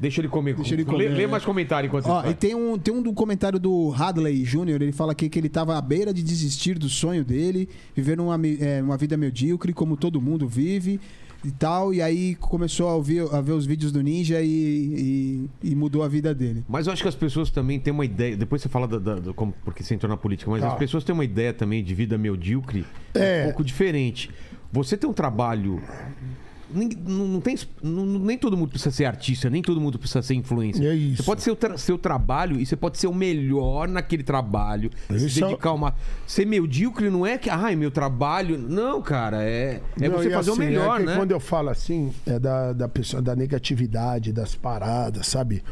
Deixa ele comer. Deixa ele Lê- comer, Lê, é. mais comentário enquanto Ó, você e tem um, tem um do comentário do Hadley Jr., ele fala aqui que ele tava à beira de desistir do sonho dele, viver uma, é, uma vida medíocre, como todo mundo vive e tal, e aí começou a, ouvir, a ver os vídeos do Ninja e, e- e mudou a vida dele. Mas eu acho que as pessoas também têm uma ideia. Depois você fala da, da- como, porque você entrou na política, mas Tá. as pessoas têm uma ideia também de vida medíocre É. um pouco diferente. Você tem um trabalho. Nem- Não, não tem, não- nem todo mundo precisa ser artista, nem todo mundo precisa ser influencer. É isso. Você pode ser o tra- seu trabalho e você pode ser o melhor naquele trabalho. Se Isso é- dedicar uma. Ser medíocre não é que, ai, meu trabalho. Não, cara, é, é Não, você fazer o assim, melhor, é né? Quando eu falo assim, é da, da pessoa, da negatividade, das paradas, sabe?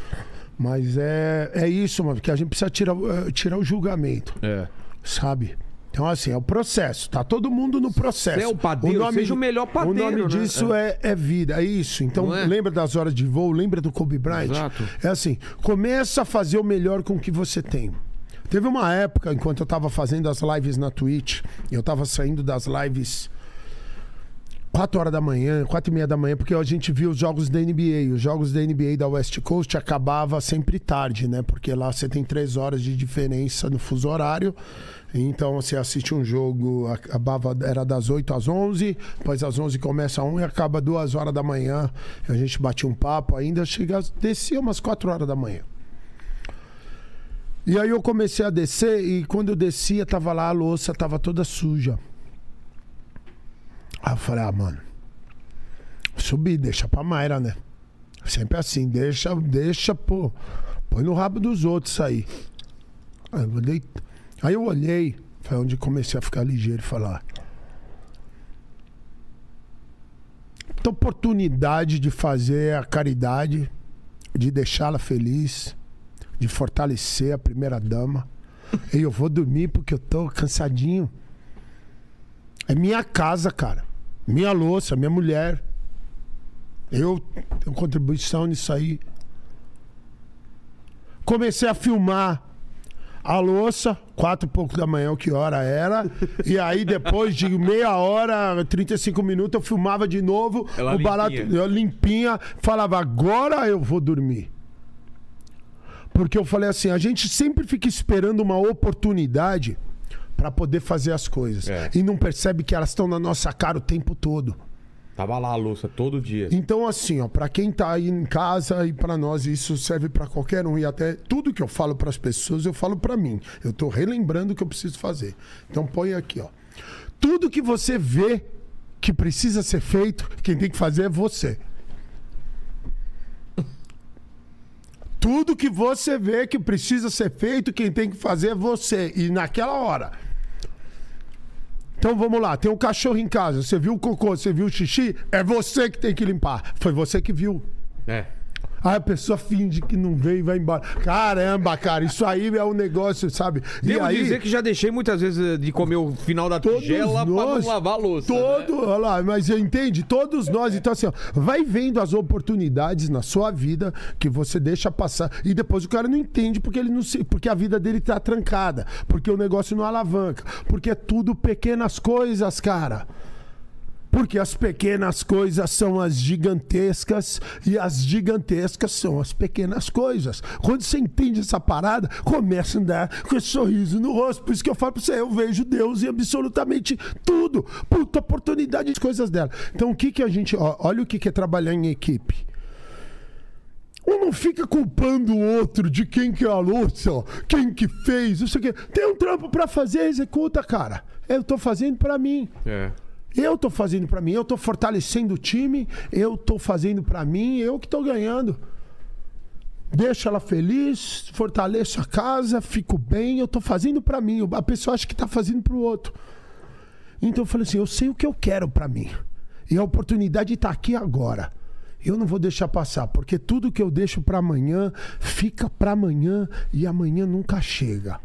Mas é, é isso, mano, que a gente precisa tirar, eh, tirar o julgamento, É. sabe? Então, assim, é o processo. Tá todo mundo no processo. Você é o padeiro, seja o melhor padeiro, O nome né? disso é. É, vida, é isso. Então, é? lembra das horas de voo, lembra do Kobe Bryant? Exato. É assim, começa a fazer o melhor com o que você tem. Teve uma época, enquanto eu tava fazendo as lives na Twitch, eu tava saindo das lives 4 horas da manhã, 4 e meia da manhã, porque a gente viu os jogos da NBA. Os jogos da NBA da West Coast acabava sempre tarde, né? Porque lá você tem 3 horas de diferença no fuso horário. Então você assiste um jogo, acabava, era das 8 às 11, depois às 11 começa um e acaba 2 horas da manhã. A gente batia um papo ainda, chega, descia umas 4 horas da manhã. E aí eu comecei a descer e quando eu descia, tava lá a louça, tava toda suja. Aí eu falei, ah, mano, subi, deixa pra Mayra, né? Sempre assim, deixa, deixa, pô. Põe no rabo dos outros aí. Aí eu olhei, aí eu olhei foi onde comecei a ficar ligeiro e falar. Então, oportunidade de fazer a caridade, de deixá-la feliz, de fortalecer a primeira dama. E eu vou dormir porque eu tô cansadinho. É minha casa, cara. Minha louça, minha mulher. Eu tenho contribuição nisso aí. Comecei a filmar a louça, quatro e pouco da manhã, que hora era. E aí, depois de meia hora, 35 minutos, eu filmava de novo. Ela o barato limpinha. eu limpinha, falava, agora eu vou dormir. Porque eu falei assim, a gente sempre fica esperando uma oportunidade para poder fazer as coisas. É. E não percebe que elas estão na nossa cara o tempo todo. Tava lá a louça todo dia. Então, assim, ó, para quem tá aí em casa e para nós, isso serve para qualquer um. E até tudo que eu falo para as pessoas, eu falo para mim. Eu tô relembrando o que eu preciso fazer. Então, põe aqui, ó. Tudo que você vê que precisa ser feito, quem tem que fazer é você. Tudo que você vê que precisa ser feito, quem tem que fazer é você. E naquela hora. Então vamos lá, tem um cachorro em casa, você viu o cocô, você viu o xixi, é você que tem que limpar. Foi você que viu. É. Aí a pessoa finge que não veio e vai embora. Caramba, cara, isso aí é um negócio, sabe? Devo e aí, dizer que já deixei muitas vezes eh, de comer o final da tigela pra nós, não lavar a louça. Todo, né? olha lá, mas entende? Todos nós, então assim, ó, vai vendo as oportunidades na sua vida que você deixa passar e depois o cara não entende porque ele não se, porque a vida dele tá trancada, porque o negócio não alavanca, porque é tudo pequenas coisas, cara. Porque as pequenas coisas são as gigantescas e as gigantescas são as pequenas coisas. Quando você entende essa parada, começa a andar com esse sorriso no rosto. Por isso que eu falo pra você, eu vejo Deus em absolutamente tudo. Puta oportunidade de coisas dela. Então o que que a gente. ó, olha o que que é trabalhar em equipe. Um não fica culpando o outro de quem que é a louça, ó, quem que fez, não sei o quê. Tem um trampo pra fazer, executa, cara. Eu tô fazendo pra mim. É. Eu tô fazendo pra mim, eu tô fortalecendo o time, eu tô fazendo pra mim, eu que tô ganhando. Deixa ela feliz, fortaleço a casa, fico bem, eu tô fazendo pra mim. A pessoa acha que tá fazendo pro outro. Então eu falei assim, eu sei o que eu quero pra mim. E a oportunidade tá aqui agora. Eu não vou deixar passar, porque tudo que eu deixo pra amanhã fica pra amanhã e amanhã nunca chega.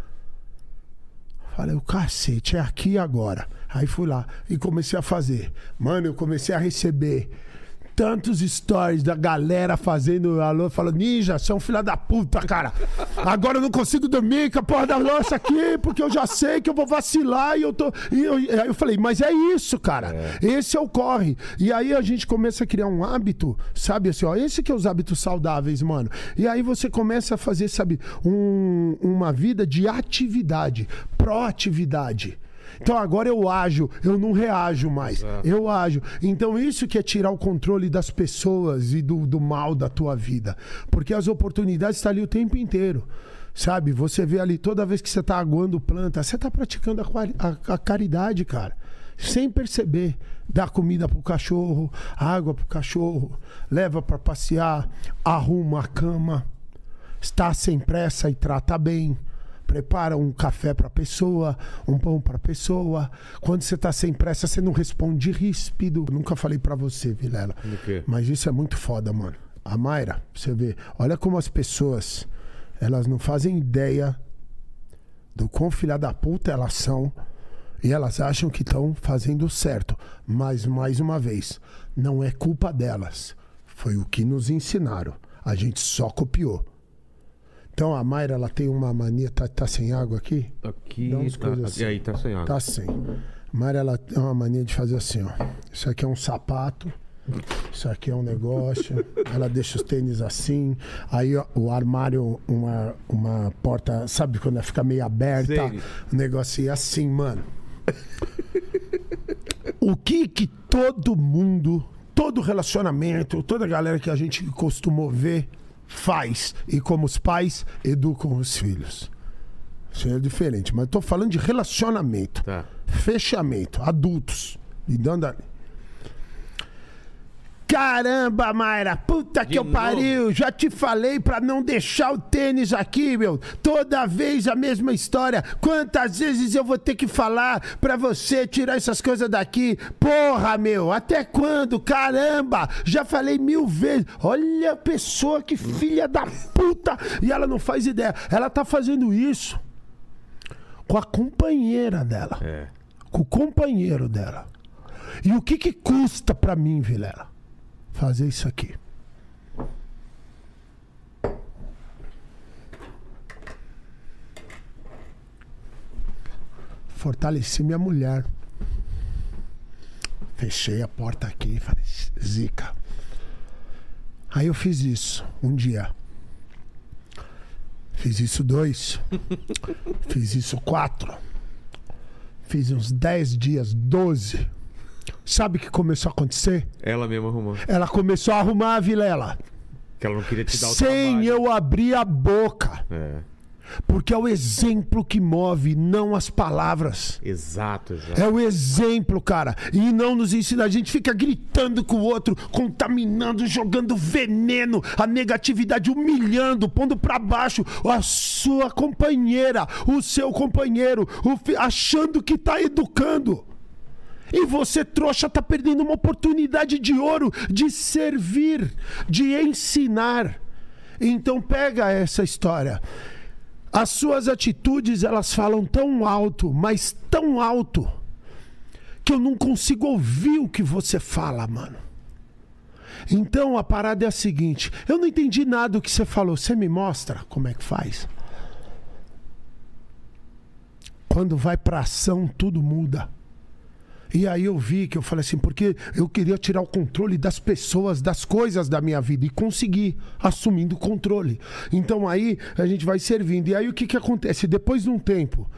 Falei, o cacete, é aqui agora. Aí fui lá e comecei a fazer. Mano, eu comecei a receber tantos stories da galera fazendo alô, falando, ninja, você é um filho da puta, cara. Agora eu não consigo dormir com a porra da louça aqui, porque eu já sei que eu vou vacilar e eu tô. E eu, aí eu falei, mas é isso, cara. Esse é o corre. E aí a gente começa a criar um hábito, sabe assim, ó, esse que é os hábitos saudáveis, mano. E aí você começa a fazer, sabe, um- uma vida de atividade, proatividade. Então agora eu ajo, eu não reajo mais. Eu ajo. Então isso que é tirar o controle das pessoas e do, do mal da tua vida. Porque as oportunidades estão ali o tempo inteiro. Sabe? Você vê ali toda vez que você está aguando planta, você está praticando a, a- a caridade, cara. Sem perceber. Dá comida pro cachorro, água pro cachorro, leva para passear, arruma a cama, está sem pressa e trata bem. Prepara um café para a pessoa, um pão para a pessoa. Quando você está sem pressa, você não responde ríspido. Nunca falei para você, Vilela. Mas isso é muito foda, mano. A Mayra, você vê, olha como as pessoas, elas não fazem ideia do quão filha da puta elas são e elas acham que estão fazendo certo. Mas, mais uma vez, não é culpa delas. Foi o que nos ensinaram. A gente só copiou. Então a Mayra, ela tem uma mania. Tá, tá sem água aqui? Aqui. Dá umas Tá, coisas assim. aí tá sem água. Tá sem. Mayra, ela tem uma mania de fazer assim, ó. Isso aqui é um sapato. Isso aqui é um negócio. Ela deixa os tênis assim. Aí ó, o armário, uma, uma porta, sabe quando ela fica meio aberta? Sei. Um negocinho assim, mano. O que que todo mundo, todo relacionamento, toda galera que a gente costumou ver faz e como os pais educam os filhos? Isso é diferente, mas tô falando de relacionamento, Tá. fechamento, adultos, lidando ali. Caramba, Mayra, puta que eu pariu. Já te falei pra não deixar o tênis aqui, meu. Toda vez a mesma história. Quantas vezes eu vou ter que falar pra você tirar essas coisas daqui? Porra, meu, até quando? Caramba, já falei mil vezes. Olha a pessoa que filha da puta. E ela não faz ideia. Ela tá fazendo isso com a companheira dela. É. Com o companheiro dela. E o que que custa pra mim, Vilela? Fazer isso aqui. Fortaleci minha mulher. Fechei a porta aqui e falei, zica. Aí eu fiz isso um dia. Fiz isso dois. fiz isso quatro. Fiz uns dez dias, doze. Sabe o que começou a acontecer? Ela mesma arrumou. Ela começou a arrumar a vilela. Que ela não queria te dar o Sem trabalho. eu abrir a boca. É. Porque é o exemplo que move, não as palavras. Exato, exato. É o exemplo, cara. E não nos ensina. A gente fica gritando com o outro, contaminando, jogando veneno, a negatividade, humilhando, pondo pra baixo a sua companheira, o seu companheiro, o fi- achando que tá educando. E você, trouxa, tá perdendo uma oportunidade de ouro de servir, de ensinar. Então pega essa história. As suas atitudes, elas falam tão alto, mas tão alto, que eu não consigo ouvir o que você fala, mano. Então a parada é a seguinte: eu não entendi nada do que você falou. Você me mostra como é que faz? Quando vai pra ação, tudo muda. E aí eu vi que eu falei assim, porque eu queria tirar o controle das pessoas, das coisas da minha vida e consegui, assumindo o controle. Então aí a gente vai servindo. E aí o que, que acontece? Depois de um tempo,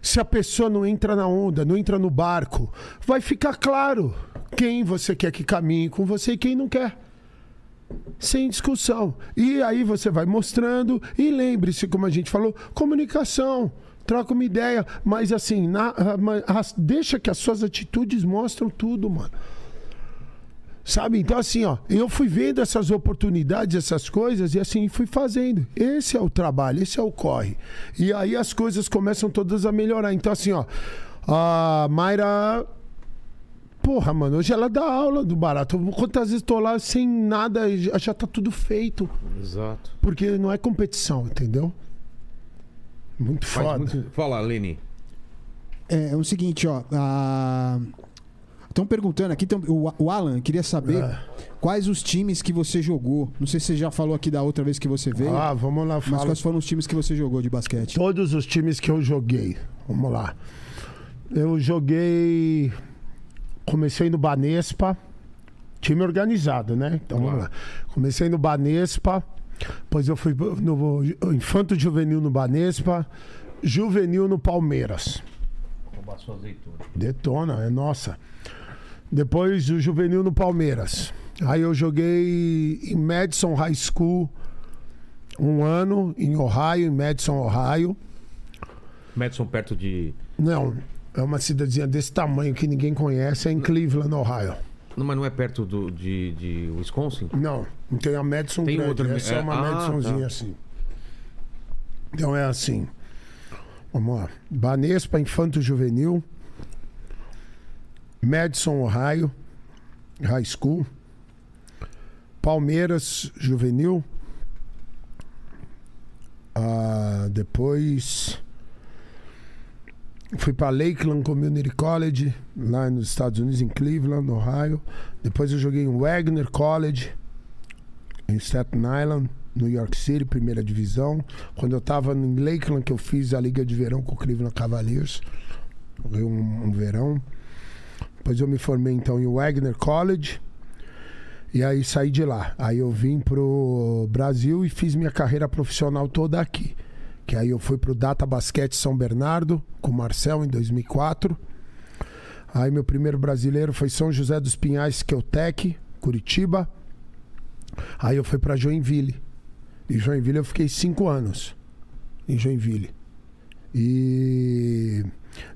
se a pessoa não entra na onda, não entra no barco, vai ficar claro quem você quer que caminhe com você e quem não quer. Sem discussão. E aí você vai mostrando e lembre-se, como a gente falou, comunicação. Troca uma ideia, mas assim, na- deixa que as suas atitudes mostram tudo, mano. Sabe? Então, assim, ó, eu fui vendo essas oportunidades, essas coisas, e assim, fui fazendo. Esse é o trabalho, esse é o corre. E aí as coisas começam todas a melhorar. Então, assim, ó, a Mayra. Porra, mano, hoje ela dá aula do barato. Quantas vezes tô lá sem nada, e já já tá tudo feito. Exato. Porque não é competição, entendeu? Muito Faz foda. muito- Fala, Leni. É, é o seguinte, ó. Estão perguntando aqui, tão- o, o Alan queria saber É. quais os times que você jogou. Não sei se você já falou aqui da outra vez que você veio, Ah, vamos lá, mas fala. quais foram os times que você jogou de basquete? Todos os times que eu joguei. Vamos lá. Eu joguei. Comecei no Banespa. Time organizado, né? Então vamos lá. Comecei no Banespa. Depois eu fui no Infanto Juvenil no Banespa. Juvenil no Palmeiras. Roubar sua azeitona. Detona, é nossa. Depois o Juvenil no Palmeiras. Aí eu joguei em Madison High School um ano, em Ohio, em Madison, Ohio. Madison perto de. Não, é uma cidadezinha desse tamanho que ninguém conhece, é em Cleveland, Ohio. Não, mas não é perto do, de, de Wisconsin? Não, não tem a Madison Tem grande, outra- é é, uma ah, Madisonzinha tá. assim. Então é assim. Vamos lá. Banespa Infanto Juvenil. Madison, Ohio. High School. Palmeiras Juvenil. Ah, depois fui para Lakeland Community College, lá nos Estados Unidos, em Cleveland, Ohio. Depois eu joguei em Wagner College, em Staten Island, New York City, primeira divisão. Quando eu estava em Lakeland, que eu fiz a Liga de Verão com o Cleveland Cavaliers. Joguei um, um verão. Depois eu me formei então em Wagner College. E aí saí de lá. Aí eu vim pro Brasil e fiz minha carreira profissional toda aqui. Que aí eu fui pro Data Basquete São Bernardo com o Marcel em 2004. Aí meu primeiro brasileiro foi São José dos Pinhais, Keutec, Curitiba. Aí eu fui para Joinville. Em Joinville eu fiquei cinco anos. Em Joinville. E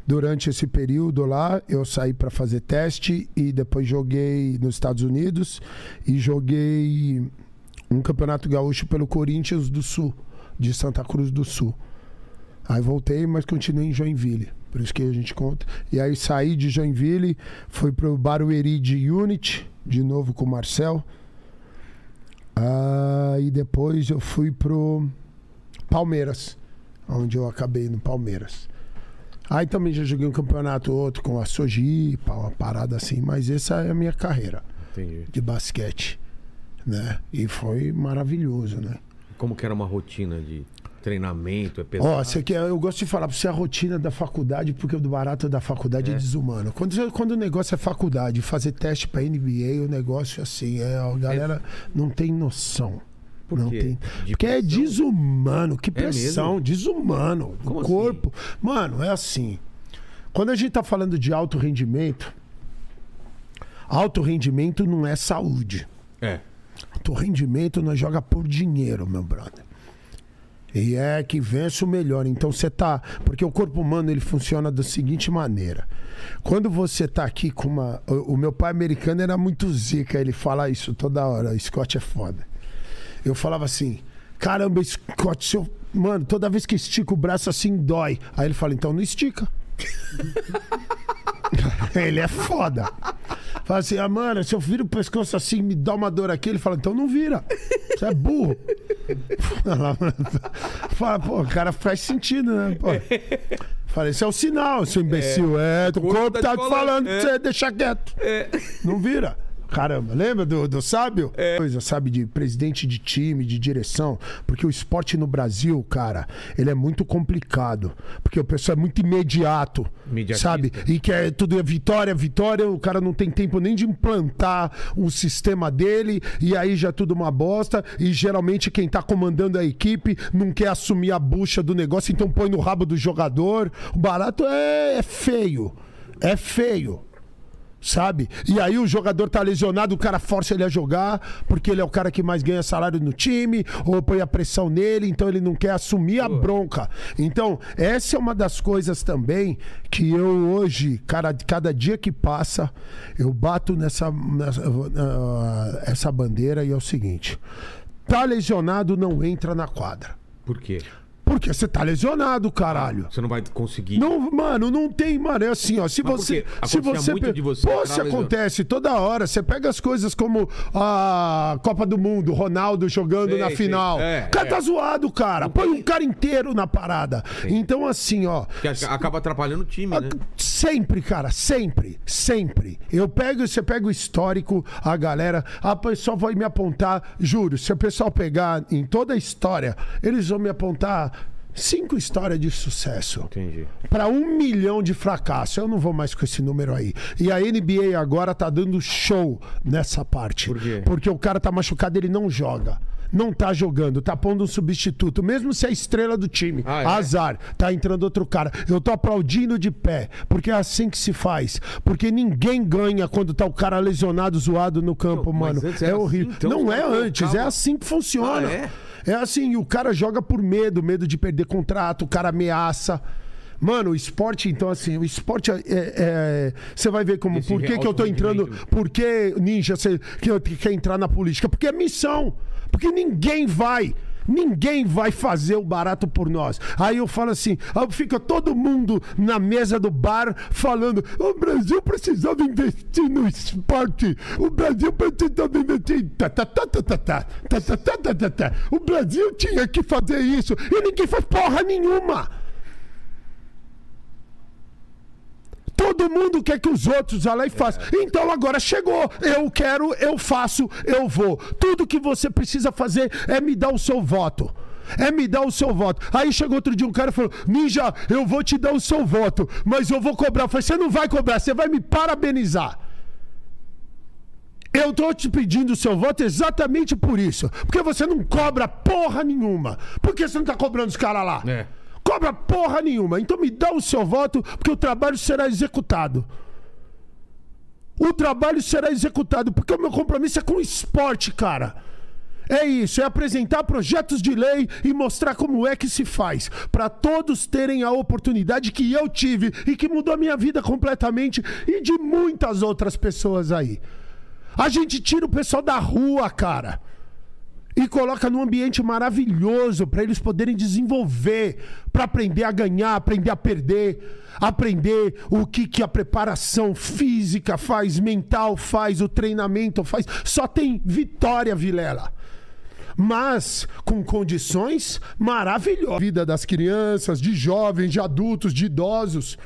durante esse período lá, eu saí para fazer teste e depois joguei nos Estados Unidos e joguei um campeonato gaúcho pelo Corinthians do Sul, de Santa Cruz do Sul. Aí voltei, mas continuei em Joinville. Por isso que a gente conta. E aí saí de Joinville, fui pro Barueri de Unity, de novo com o Marcel. Aí depois eu fui pro Palmeiras, onde eu acabei no Palmeiras. Aí também já joguei um campeonato outro com a Sojipa, uma parada assim, mas essa é a minha carreira Entendi. de basquete, né? E foi maravilhoso, né? Como que era uma rotina de treinamento? É pesado? Ó, você quer, eu gosto de falar pra você a rotina da faculdade, porque o barato da faculdade é, desumano. Quando, quando o negócio é faculdade, fazer teste pra NBA, o negócio assim, é, a galera não tem noção. Por não tem. De Porque é pressão? desumano, que É pressão, mesmo? desumano. Como o assim? corpo. Mano, é assim. Quando a gente tá falando de alto rendimento, alto rendimento não é saúde. É. Alto rendimento nós joga por dinheiro, meu brother. E é que vence o melhor. Então você tá. Porque o corpo humano ele funciona da seguinte maneira. Quando você tá aqui com uma. O, meu pai americano era muito zica, ele fala isso toda hora. Scott é foda. Eu falava assim: caramba, Scott, se eu. Mano, toda vez que estica o braço assim dói. Aí ele fala: então não estica. ele é foda. Fala assim, ah, mano, se eu viro o pescoço assim, me dá uma dor aqui, ele fala, então não vira. Você é burro. Fala, fala, pô, cara, faz sentido, né? Pô. Falei, isso é o sinal, seu imbecil. É, o corpo tá te falando pra você deixar quieto. Não vira. Caramba, lembra do, do sábio? Coisa, sabe, de presidente de time, de direção. Porque o esporte no Brasil, cara, ele é muito complicado. Porque o pessoal é muito imediato. Sabe? E quer tudo é vitória, vitória. O cara não tem tempo nem de implantar um sistema dele. E aí já é tudo uma bosta. E geralmente quem tá comandando a equipe não quer assumir a bucha do negócio, então põe no rabo do jogador. O barato é, é feio. É feio sabe? E aí o jogador tá lesionado, o cara força ele a jogar, porque ele é o cara que mais ganha salário no time, ou põe a pressão nele, então ele não quer assumir a bronca. Então, essa é uma das coisas também que eu hoje, cara, cada dia que passa, eu bato nessa, nessa ah, essa bandeira e é o seguinte: tá lesionado, não entra na quadra. Por quê? Porque você tá lesionado, caralho. Você não vai conseguir. Não, mano, não tem, mano. É assim, ó. Se Mas você. Se você, muito de você Pô, se acontece toda hora. Você pega as coisas como a Copa do Mundo, Ronaldo jogando Sei, na sei. final. É, o cara é. tá zoado, cara. Põe um cara inteiro na parada. Então, assim, ó. Que ac- acaba atrapalhando o time, né? Sempre, cara, sempre, sempre. Eu pego, você pega o histórico, a galera, a pessoa vai me apontar, juro, se o pessoal pegar em toda a história, eles vão me apontar cinco histórias de sucesso Entendi. para um milhão de fracasso. Eu não vou mais com esse número aí. E a NBA agora tá dando show nessa parte. Por quê? Porque o cara tá machucado, ele não joga. Não tá jogando, tá pondo um substituto, mesmo se é a estrela do time. Ah, é? Azar, tá entrando outro cara. Eu tô aplaudindo de pé, porque é assim que se faz. Porque ninguém ganha quando tá o cara lesionado, zoado no campo, Não, mano. É horrível. assim, então não é antes, é assim que funciona. Ah, é? É assim, o cara joga por medo, medo de perder contrato, o cara ameaça. Mano, o esporte, então, assim, o esporte é. é- Você vai ver como. Esse por que, que eu tô entrando. rendimento. Por que, Ninja, você que quer entrar na política? Porque é missão. Porque ninguém vai. Ninguém vai fazer o barato por nós. Aí eu falo assim, fica todo mundo na mesa do bar falando: o Brasil precisava investir no esporte. O Brasil precisava investir. Tá, tá, tá, tá, tá, tá, tá. O Brasil tinha que fazer isso. E ninguém faz porra nenhuma. Todo mundo quer que os outros vá lá e façam. Então agora chegou. Eu quero, eu faço, eu vou. Tudo que você precisa fazer é me dar o seu voto. É me dar o seu voto. Aí chegou outro dia um cara e falou: Ninja, eu vou te dar o seu voto, mas eu vou cobrar. Eu falei: Você não vai cobrar, você vai me parabenizar. Eu tô te pedindo o seu voto exatamente por isso. Porque você não cobra porra nenhuma. Por que você não tá cobrando os caras lá? É. Cobra porra nenhuma. Então me dá o seu voto, porque o trabalho será executado. O trabalho será executado, porque o meu compromisso é com o esporte, cara. É isso, é apresentar projetos de lei e mostrar como é que se faz, para todos terem a oportunidade que eu tive e que mudou a minha vida completamente e de muitas outras pessoas aí. A gente tira o pessoal da rua, cara e coloca num ambiente maravilhoso para eles poderem desenvolver, para aprender a ganhar, aprender a perder, aprender o que, que a preparação física faz, mental faz, o treinamento faz. Só tem vitória, Vilela. Mas com condições maravilhosas. Vida das crianças, de jovens, de adultos, de idosos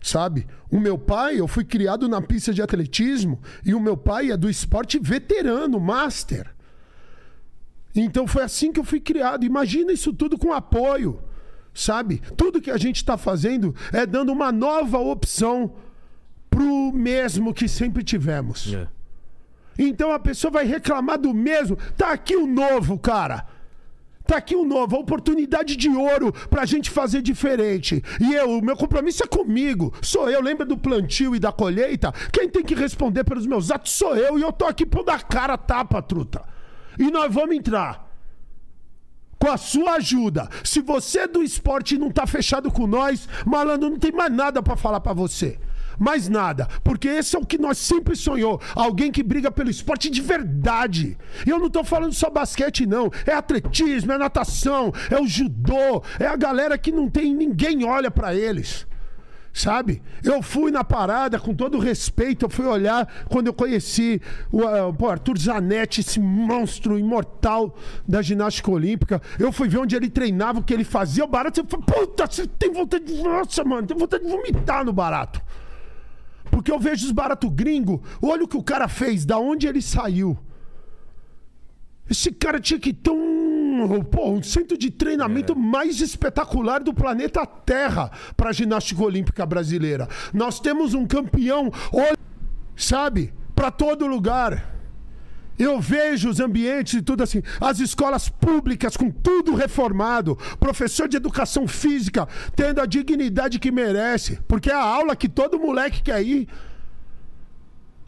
sabe? O meu pai, eu fui criado na pista de atletismo e o meu pai é do esporte veterano, master. Então foi assim que eu fui criado. Imagina isso tudo com apoio, sabe? Tudo que a gente está fazendo é dando uma nova opção pro mesmo que sempre tivemos. É. Então a pessoa vai reclamar do mesmo. Tá aqui o novo, cara. Tá aqui o novo, a oportunidade de ouro pra gente fazer diferente. E eu, o meu compromisso é comigo. Sou eu, lembra do plantio e da colheita? Quem tem que responder pelos meus atos sou eu. E eu tô aqui pondo a cara tapa, truta. E nós vamos entrar. Com a sua ajuda. Se você é do esporte não tá fechado com nós, malandro, não tem mais nada para falar para você. Mais nada. Porque esse é o que nós sempre sonhou. Alguém que briga pelo esporte de verdade. E eu não tô falando só basquete, não. É atletismo, é natação, é o judô. É a galera que não tem ninguém olha para eles. Sabe? Eu fui na parada, com todo respeito, eu fui olhar quando eu conheci o, uh, Arthur Zanetti, esse monstro imortal da ginástica olímpica. Eu fui ver onde ele treinava, o que ele fazia, o barato. Eu falei, puta, você tem vontade de. Nossa, mano, tem vontade de vomitar no barato. Porque eu vejo os barato gringo, olha o que o cara fez, da onde ele saiu. Esse cara tinha que ter um, pô, um centro de treinamento é. mais espetacular do planeta Terra para a ginástica olímpica brasileira. Nós temos um campeão, sabe, para todo lugar. Eu vejo os ambientes e tudo assim, as escolas públicas com tudo reformado, professor de educação física tendo a dignidade que merece, porque é a aula que todo moleque quer ir.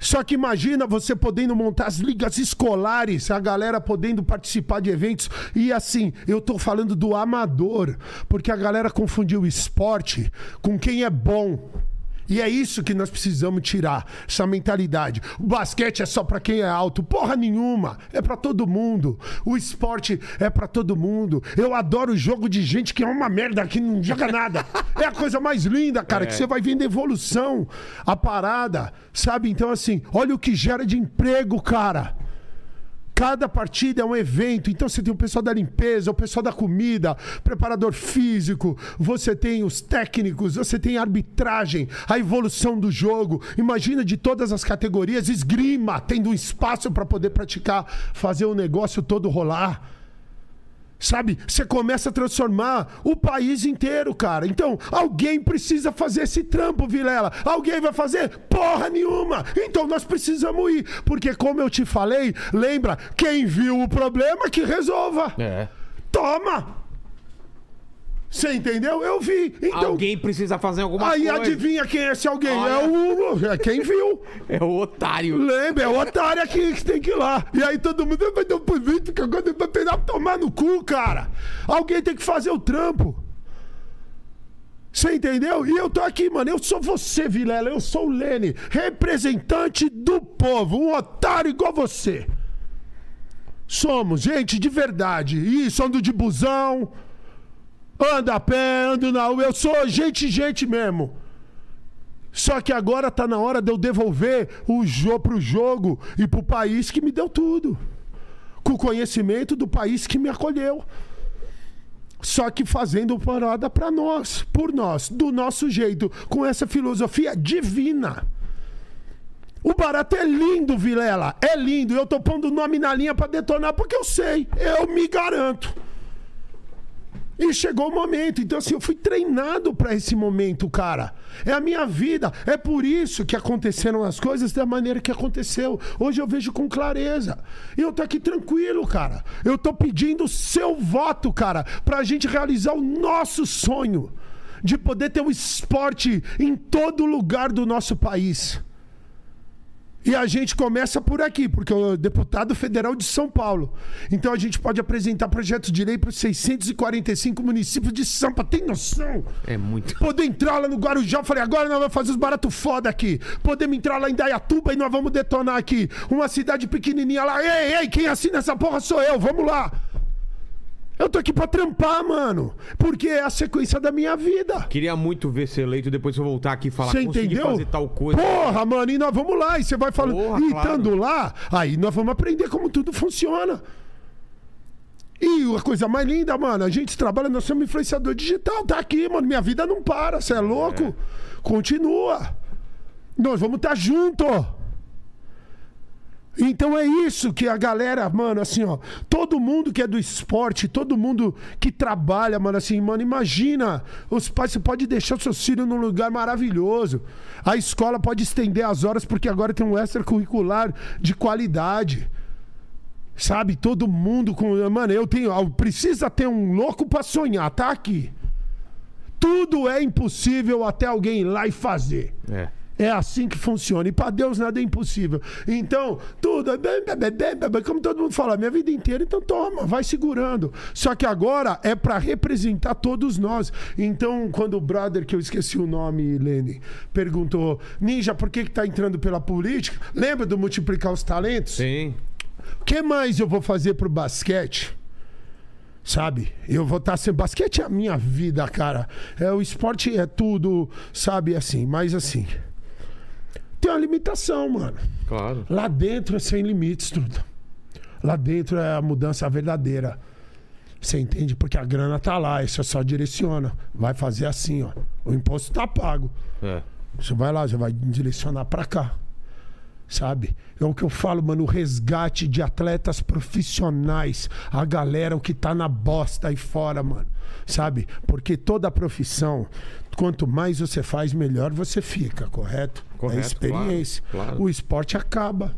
Só que imagina você podendo montar as ligas escolares, a galera podendo participar de eventos. E assim, eu tô falando do amador, porque a galera confundiu o esporte com quem é bom. E é isso que nós precisamos tirar, essa mentalidade. O basquete é só para quem é alto, porra nenhuma. É para todo mundo. O esporte é para todo mundo. Eu adoro o jogo de gente que é uma merda, que não joga nada. É a coisa mais linda, cara, é. que você vai vendo evolução, a parada, sabe? Então assim, olha o que gera de emprego, cara. Cada partida é um evento. Então você tem o pessoal da limpeza, o pessoal da comida, preparador físico, você tem os técnicos, você tem a arbitragem, a evolução do jogo. Imagina de todas as categorias, esgrima, tendo um espaço para poder praticar, fazer o negócio todo rolar. Sabe? Você começa a transformar o país inteiro, cara. Então, alguém precisa fazer esse trampo, Vilela. Alguém vai fazer? Porra nenhuma! Então nós precisamos ir. Porque, como eu te falei, lembra, quem viu o problema que resolva. É. Toma! Você entendeu? Eu vi. Então, alguém precisa fazer alguma aí coisa. Aí adivinha quem é esse alguém? Olha. É o. É quem viu. É o otário. Lembra? É o otário aqui que tem que ir lá. E aí todo mundo vai dar um político, agora vai pegar tomar no cu, cara. Alguém tem que fazer o trampo. Você entendeu? E eu tô aqui, mano. Eu sou você, Vilela. Eu sou o Lene, representante do povo. Um otário igual você. Somos, gente, de verdade. Isso, ando de busão anda a pé, ando na rua. Eu sou gente, gente mesmo. Só que agora tá na hora de eu devolver o jogo pro jogo e pro país que me deu tudo. Com o conhecimento do país que me acolheu. Só que fazendo parada para nós, por nós, do nosso jeito, com essa filosofia divina. O barato é lindo, Vilela. É lindo. Eu tô pondo o nome na linha para detonar porque eu sei. Eu me garanto. E chegou o momento. Então, assim, eu fui treinado para esse momento, cara. É a minha vida. É por isso que aconteceram as coisas da maneira que aconteceu. Hoje eu vejo com clareza. E eu tô aqui tranquilo, cara. Eu tô pedindo o seu voto, cara, pra gente realizar o nosso sonho de poder ter um esporte em todo lugar do nosso país. E a gente começa por aqui, porque o deputado federal de São Paulo. Então a gente pode apresentar projetos de lei para os 645 municípios de Sampa. Tem noção? É muito. Poder entrar lá no Guarujá, eu falei, agora nós vamos fazer os baratos foda aqui. Podemos entrar lá em Dayatuba e nós vamos detonar aqui. Uma cidade pequenininha lá. Ei, ei, quem assina essa porra sou eu, vamos lá. Eu tô aqui pra trampar, mano. Porque é a sequência da minha vida. Queria muito ver ser eleito depois eu voltar aqui e falar Você entendeu? fazer tal coisa. Porra, mano, e nós vamos lá. E você vai falando. Porra, e claro. estando lá, aí nós vamos aprender como tudo funciona. E a coisa mais linda, mano, a gente trabalha, nós somos influenciador digital. Tá aqui, mano. Minha vida não para. Você é louco? Continua. Nós vamos estar tá junto. Então é isso que a galera, mano, assim, ó, todo mundo que é do esporte, todo mundo que trabalha, mano, assim, mano, imagina, os pais, você pode deixar seus filhos num lugar maravilhoso. A escola pode estender as horas porque agora tem um extracurricular de qualidade. Sabe, todo mundo com, mano, eu tenho, precisa ter um louco pra sonhar, tá aqui. Tudo é impossível até alguém ir lá e fazer. É. É assim que funciona. E para Deus nada é impossível. Então, tudo é como todo mundo fala, minha vida inteira, então toma, vai segurando. Só que agora é para representar todos nós. Então, quando o brother, que eu esqueci o nome, Lene, perguntou, Ninja, por que, que tá entrando pela política? Lembra do multiplicar os talentos? Sim. O que mais eu vou fazer pro basquete? Sabe? Eu vou estar sem. Basquete é a minha vida, cara. É, o esporte é tudo, sabe? Assim, mas assim. Tem uma limitação, mano. Claro. Lá dentro é sem limites, tudo. Lá dentro é a mudança verdadeira. Você entende? Porque a grana tá lá, isso só direciona. Vai fazer assim, ó. O imposto tá pago. É. Você vai lá, você vai direcionar pra cá. Sabe? É o que eu falo, mano, o resgate de atletas profissionais. A galera, o que tá na bosta aí fora, mano. Sabe? Porque toda profissão, quanto mais você faz, melhor você fica, correto? Correto, é experiência. claro, claro. O esporte acaba.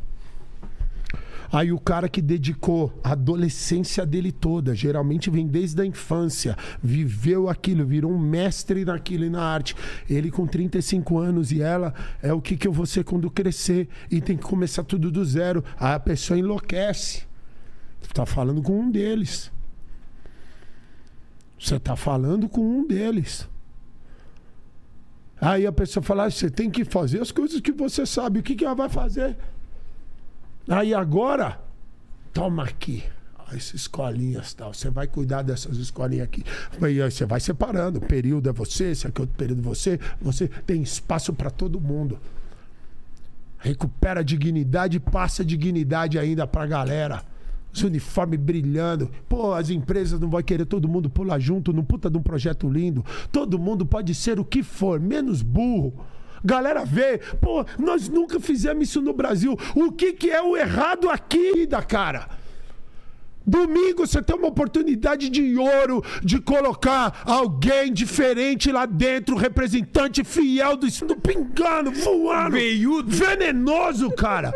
Aí o cara que dedicou a adolescência dele toda, geralmente vem desde a infância, viveu aquilo, virou um mestre naquilo e na arte. Ele com 35 anos e ela é o que, que eu vou ser quando crescer e tem que começar tudo do zero. Aí a pessoa enlouquece. Tá falando com um deles. Você tá falando com um deles. Aí a pessoa fala: ah, você tem que fazer as coisas que você sabe. O que, que ela vai fazer? Aí agora, toma aqui as escolinhas tal. Você vai cuidar dessas escolinhas aqui. Aí você vai separando. O período é você, esse aqui é outro período é você. Você tem espaço para todo mundo. Recupera a dignidade, passa a dignidade ainda pra galera. Os uniformes brilhando. Pô, as empresas não vão querer todo mundo pular junto num puta de um projeto lindo. Todo mundo pode ser o que for, menos burro. Galera vê, pô, nós nunca fizemos isso no Brasil. O que, que é o errado aqui, da cara? Domingo você tem uma oportunidade de ouro de colocar alguém diferente lá dentro, representante fiel do, do pingando, voando, Veiudo. venenoso, cara.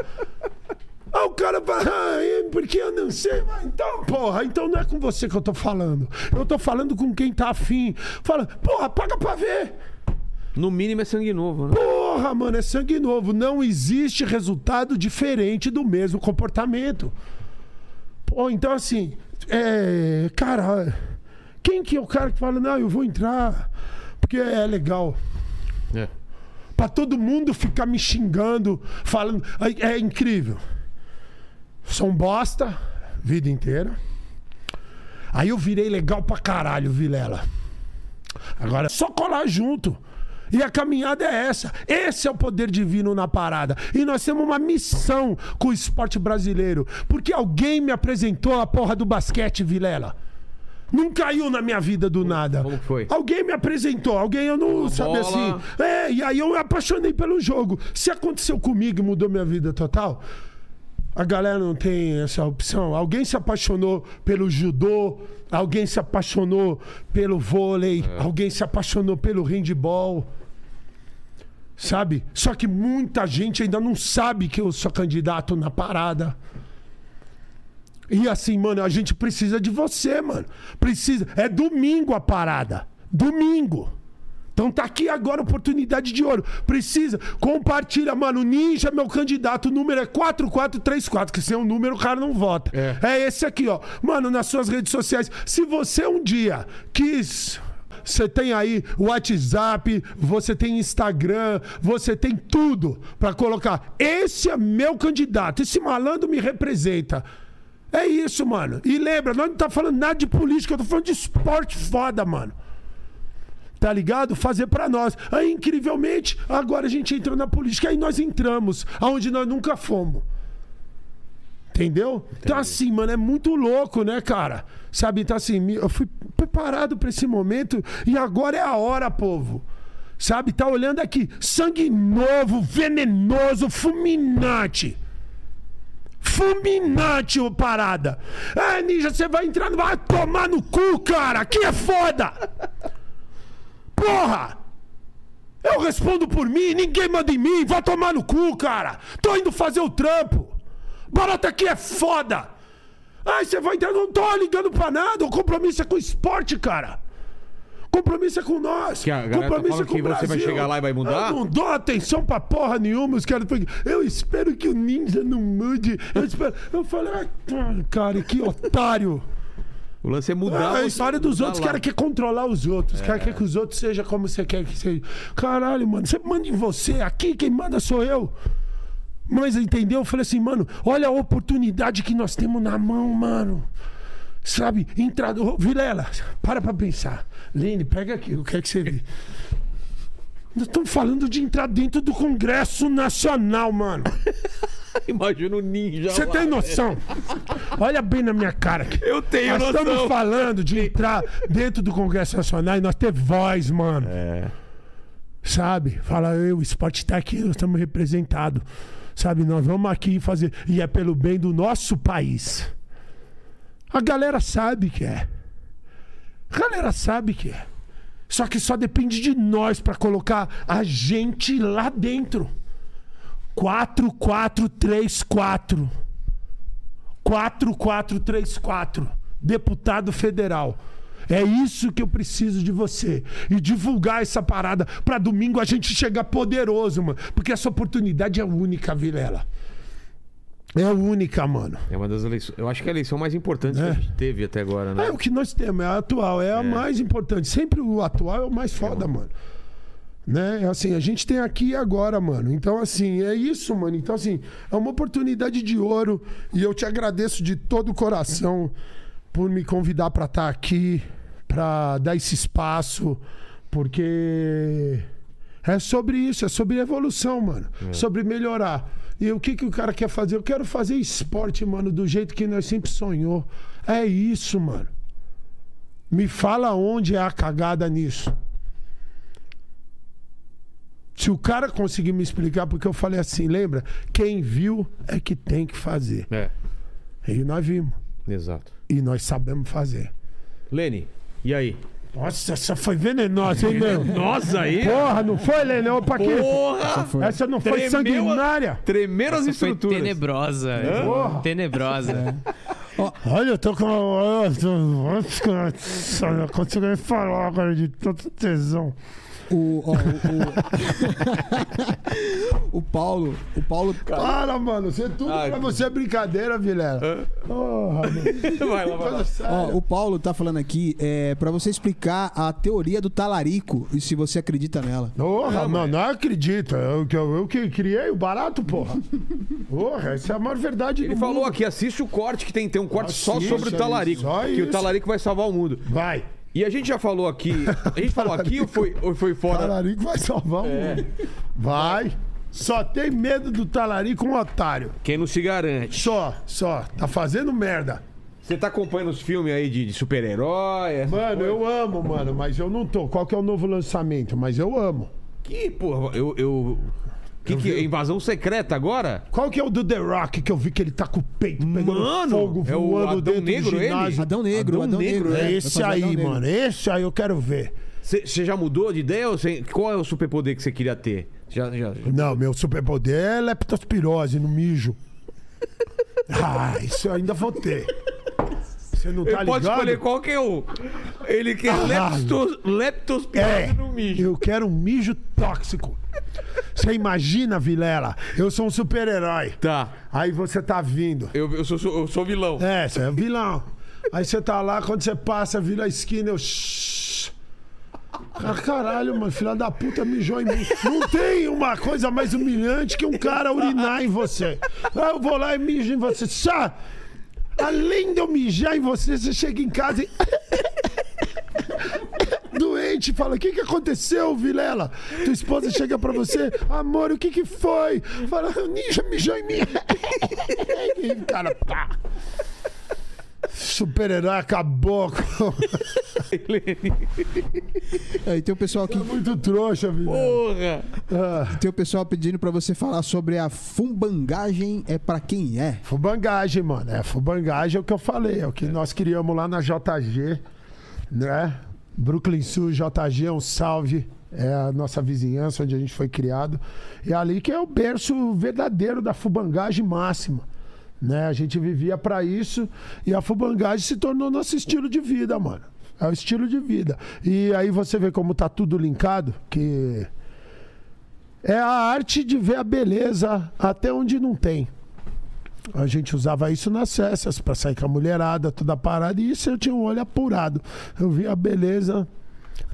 Aí o cara fala, ah, é porque eu não sei. Então, porra, então não é com você que eu tô falando. Eu tô falando com quem tá afim. Fala, porra, paga pra ver. No mínimo é sangue novo, né? Porra, mano, é sangue novo. Não existe resultado diferente do mesmo comportamento. Pô, então assim, é. Cara, quem que é o cara que fala, não, eu vou entrar porque é legal. É. Pra todo mundo ficar me xingando, falando. É é incrível. Sou um bosta, vida inteira. Aí eu virei legal pra caralho, Vilela. Agora é só colar junto. E a caminhada é essa. Esse é o poder divino na parada. E nós temos uma missão com o esporte brasileiro. Porque alguém me apresentou a porra do basquete, Vilela. Não caiu na minha vida do nada. como foi? Alguém me apresentou, alguém eu não Uma sabe bola. assim. É, e aí eu me apaixonei pelo jogo. Se aconteceu comigo e mudou minha vida total, a galera não tem essa opção. Alguém se apaixonou pelo judô, alguém se apaixonou pelo vôlei, alguém se apaixonou pelo handball. Sabe? Só que muita gente ainda não sabe que eu sou candidato na parada. E assim, mano, a gente precisa de você, mano. Precisa. É domingo a parada. Domingo. Então tá aqui agora oportunidade de ouro. Precisa. Compartilha, mano. Ninja, meu candidato, o número é 4434, que sem o número o cara não vota. É. esse aqui, ó. Mano, nas suas redes sociais. Se você um dia quis. Você tem aí WhatsApp, você tem Instagram, você tem tudo pra colocar. Esse é meu candidato, esse malandro me representa. É isso, mano. E lembra, nós não tá falando nada de política, eu tô falando de esporte foda, mano. Tá ligado? Fazer pra nós. Aí, incrivelmente, agora a gente entrou na política, aí nós entramos, aonde nós nunca fomos. Entendeu? Então, assim, mano, é muito louco, né, cara? Sabe? Então, assim, eu fui preparado pra esse momento e agora é a hora, povo. Sabe? Tá olhando aqui. Sangue novo, venenoso, fulminante. Fulminante, ô parada. É, Ninja, você vai entrar, vai tomar no cu, cara. Aqui é foda. Porra! Eu respondo por mim, ninguém manda em mim, vai tomar no cu, cara. Tô indo fazer o trampo. Barata aqui é foda. Ai, você vai entrar, não tô ligando pra nada. O compromisso é com o esporte, cara. Compromisso é com nós. Que a tá Compromisso falando é com que o você vai Brasil. chegar lá e vai mudar? Eu não dou atenção pra porra nenhuma. Os caras eu espero que o ninja não mude. Eu espero. Eu falei, ah, cara, que otário. O lance é mudar. É, a história dos outros, lá. cara quer controlar os outros. Cara quer que os outros sejam como você quer que seja. Caralho, mano, você manda em você. Aqui quem manda sou eu. Mas entendeu? Eu falei assim, mano, olha a oportunidade que nós temos na mão, mano. Sabe? Entrada. Ô, Vilela, para pra pensar. Lene, pega aqui, o que é que você vê? Nós estamos falando de entrar dentro do Congresso Nacional, mano. Imagina o ninja. Você tem noção? Olha bem na minha cara aqui. Eu tenho Nós noção. estamos falando de entrar dentro do Congresso Nacional e nós ter voz, mano. É. Sabe? Fala, eu, o esporte tá aqui, nós estamos representados. Sabe? Nós vamos aqui fazer. E é pelo bem do nosso país. A galera sabe que é. A galera sabe que é. Só que só depende de nós pra colocar a gente lá dentro. 4434. 4434. Deputado federal. É isso que eu preciso de você. E divulgar essa parada pra domingo a gente chegar poderoso, mano. Porque essa oportunidade é única, Vilela. É única, mano. É uma das eleições. Eu acho que é a eleição mais importante É. que a gente teve até agora, né? É o que nós temos, é a atual, é a mais importante. Sempre o atual é o mais foda, mano. Né? Assim, a gente tem aqui e agora, mano. Então, assim, é isso, mano. Então, assim, é uma oportunidade de ouro. E eu te agradeço de todo o coração por me convidar pra estar aqui, pra dar esse espaço, porque é sobre isso, é sobre evolução, mano. Sobre melhorar. E o que, que o cara quer fazer? Eu quero fazer esporte, mano, do jeito que nós sempre sonhou. É isso, mano. Me fala onde é a cagada nisso. Se o cara conseguir me explicar, porque eu falei assim, lembra? Quem viu é que tem que fazer. É, E nós vimos. exato. E nós sabemos fazer. Lene, e aí? Nossa, essa foi venenosa, hein, meu? Nossa, aí. Porra, não foi, Lene? Opa, aqui. Porra! Essa não foi Tremeu sanguinária? Tremeram as Foi estruturas. tenebrosa. Porra. Tenebrosa. Olha, eu tô com. Nossa, não consigo nem falar agora de tanto tesão. O, ó, o, o, o Paulo, o Paulo, Para, mano. Você, tudo Ai, pra você é brincadeira, Vilela. Porra, mano. Vai lá, vai lá. Ó, o Paulo tá falando aqui é, para você explicar a teoria do talarico e se você acredita nela. Porra, mano, não acredito. Eu, que- eu, eu que criei o barato, porra. Porra, essa é a maior verdade Ele do falou mundo. aqui, assiste o corte que tem, tem um corte só Assiste, sobre o talarico. só que isso. o talarico vai salvar o mundo. Vai. E a gente já falou aqui. A gente falou aqui ou foi, ou foi fora? Talarico vai salvar o É. mundo. Vai. Só tem medo do talarico um otário. Quem não se garante. Só, só. Tá fazendo merda. Você tá acompanhando os filmes aí de, de super-herói? Mano, coisas? eu amo, mano, mas eu não tô. Qual que é o novo lançamento? Mas eu amo. Que, porra, eu. eu... Que, que é invasão secreta agora? Qual que é o do The Rock que eu vi que ele tá com o peito pegando Mano, fogo é o voando Adão dentro Negro, do ele? ginásio? Adão Negro, Adão Adão, Negro, Negro. É vai esse Adão aí, Negro. mano. Esse aí eu quero ver. Você já mudou de ideia? Ou cê- qual é o superpoder que você queria ter? Já, já... Não, meu superpoder é leptospirose no mijo. Ah, isso eu ainda vou ter. Você não tá Ele pode ligado? escolher qual que é o. Ele quer Ah. leptos, leptospirose É, no mijo. eu quero um mijo tóxico. Você imagina, Vilela? Eu sou um super-herói. Tá. Aí você tá vindo. Eu, eu, sou, eu sou vilão. É, você é vilão. Aí você tá lá, quando você passa, vira a esquina, eu. Ah, caralho, mano, filha da puta mijou em mim. Não tem uma coisa mais humilhante que um cara urinar em você. Aí eu vou lá e mijo em você. Só, além de eu mijar em você, você chega em casa e. Doente, fala: O que, que aconteceu, Vilela? Tua esposa chega pra você: Amor, o que, que foi? Fala: Ninja mijou em mim. E o cara, pá. Super-herói acabou. Aí tem o pessoal aqui, Muito trouxa, Vilela. Porra! Ah, tem o pessoal pedindo pra você falar sobre a fumbangagem é pra quem é. fubangagem, mano. É, fubangagem é o que eu falei. É o que nós criamos lá na JG, né? Brooklyn Sul, JG, é um salve. É a nossa vizinhança onde a gente foi criado. E ali que é o berço verdadeiro da fubangagem máxima. Né? A gente vivia pra isso e a fubangagem se tornou nosso estilo de vida, mano. É o estilo de vida. E aí você vê como tá tudo linkado, que é a arte de ver a beleza até onde não tem. A gente usava isso nas festas pra sair com a mulherada, toda parada, e isso eu tinha um olho apurado. Eu via a beleza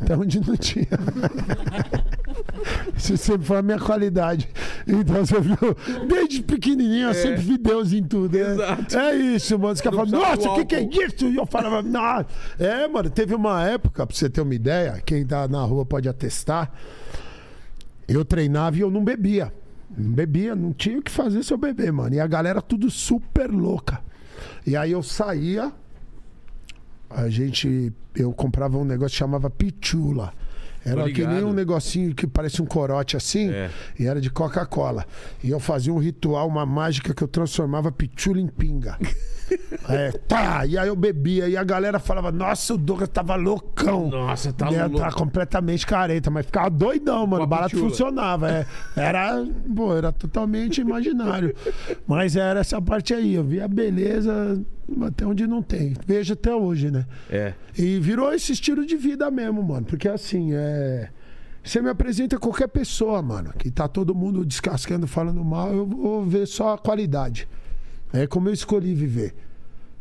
até onde não tinha. Isso sempre foi a minha qualidade. Então desde pequenininho eu sempre vi Deus em tudo. né? Exato. É isso, mano. Os caras falam, nossa, o que, que é álcool." isso? E eu falava, não. É, mano, teve uma época, pra você ter uma ideia, quem tá na rua pode atestar. Eu treinava e eu não bebia. Bebia, não tinha o que fazer se eu beber, mano. E a galera tudo super louca. E aí eu saía, a gente. Eu comprava um negócio que chamava Pichula. Era que nem um negocinho que parece um corote assim, É. e era de Coca-Cola. E eu fazia um ritual, uma mágica que eu transformava Pichula em pinga. É, tá, e aí eu bebia, e a galera falava, nossa, o Douglas tava loucão. Nossa, tá Né, louco. tá completamente careta, mas ficava doidão, mano. O barato funcionava. É. Era, pô, era totalmente imaginário. Mas era essa parte aí. Eu via a beleza até onde não tem. Vejo até hoje, né? É. E virou esse estilo de vida mesmo, mano. Porque assim, é. Você me apresenta qualquer pessoa, mano, que tá todo mundo descascando, falando mal, eu vou ver só a qualidade. É como eu escolhi viver.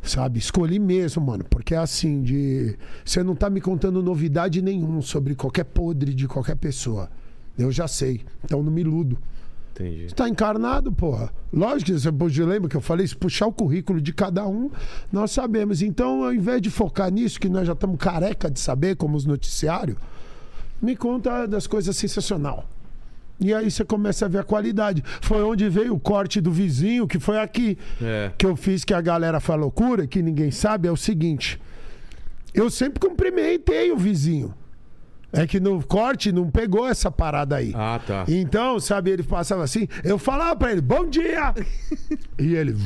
Sabe? Escolhi mesmo, mano. Porque é assim, de. Você não tá me contando novidade nenhuma sobre qualquer podre de qualquer pessoa. Eu já sei. Então não me iludo. Entendi. Tá encarnado, porra. Lógico que você lembra que eu falei, se puxar o currículo de cada um, nós sabemos. Então, ao invés de focar nisso, que nós já estamos careca de saber, como os noticiários, me conta das coisas sensacional. E aí você começa a ver a qualidade. Foi onde veio o corte do vizinho, que foi aqui. É. Que eu fiz que a galera fala loucura, que ninguém sabe, é o seguinte. Eu sempre cumprimentei o vizinho. É que no corte não pegou essa parada aí. Ah, tá. Então, sabe, ele passava assim, eu falava pra ele, bom dia! e ele.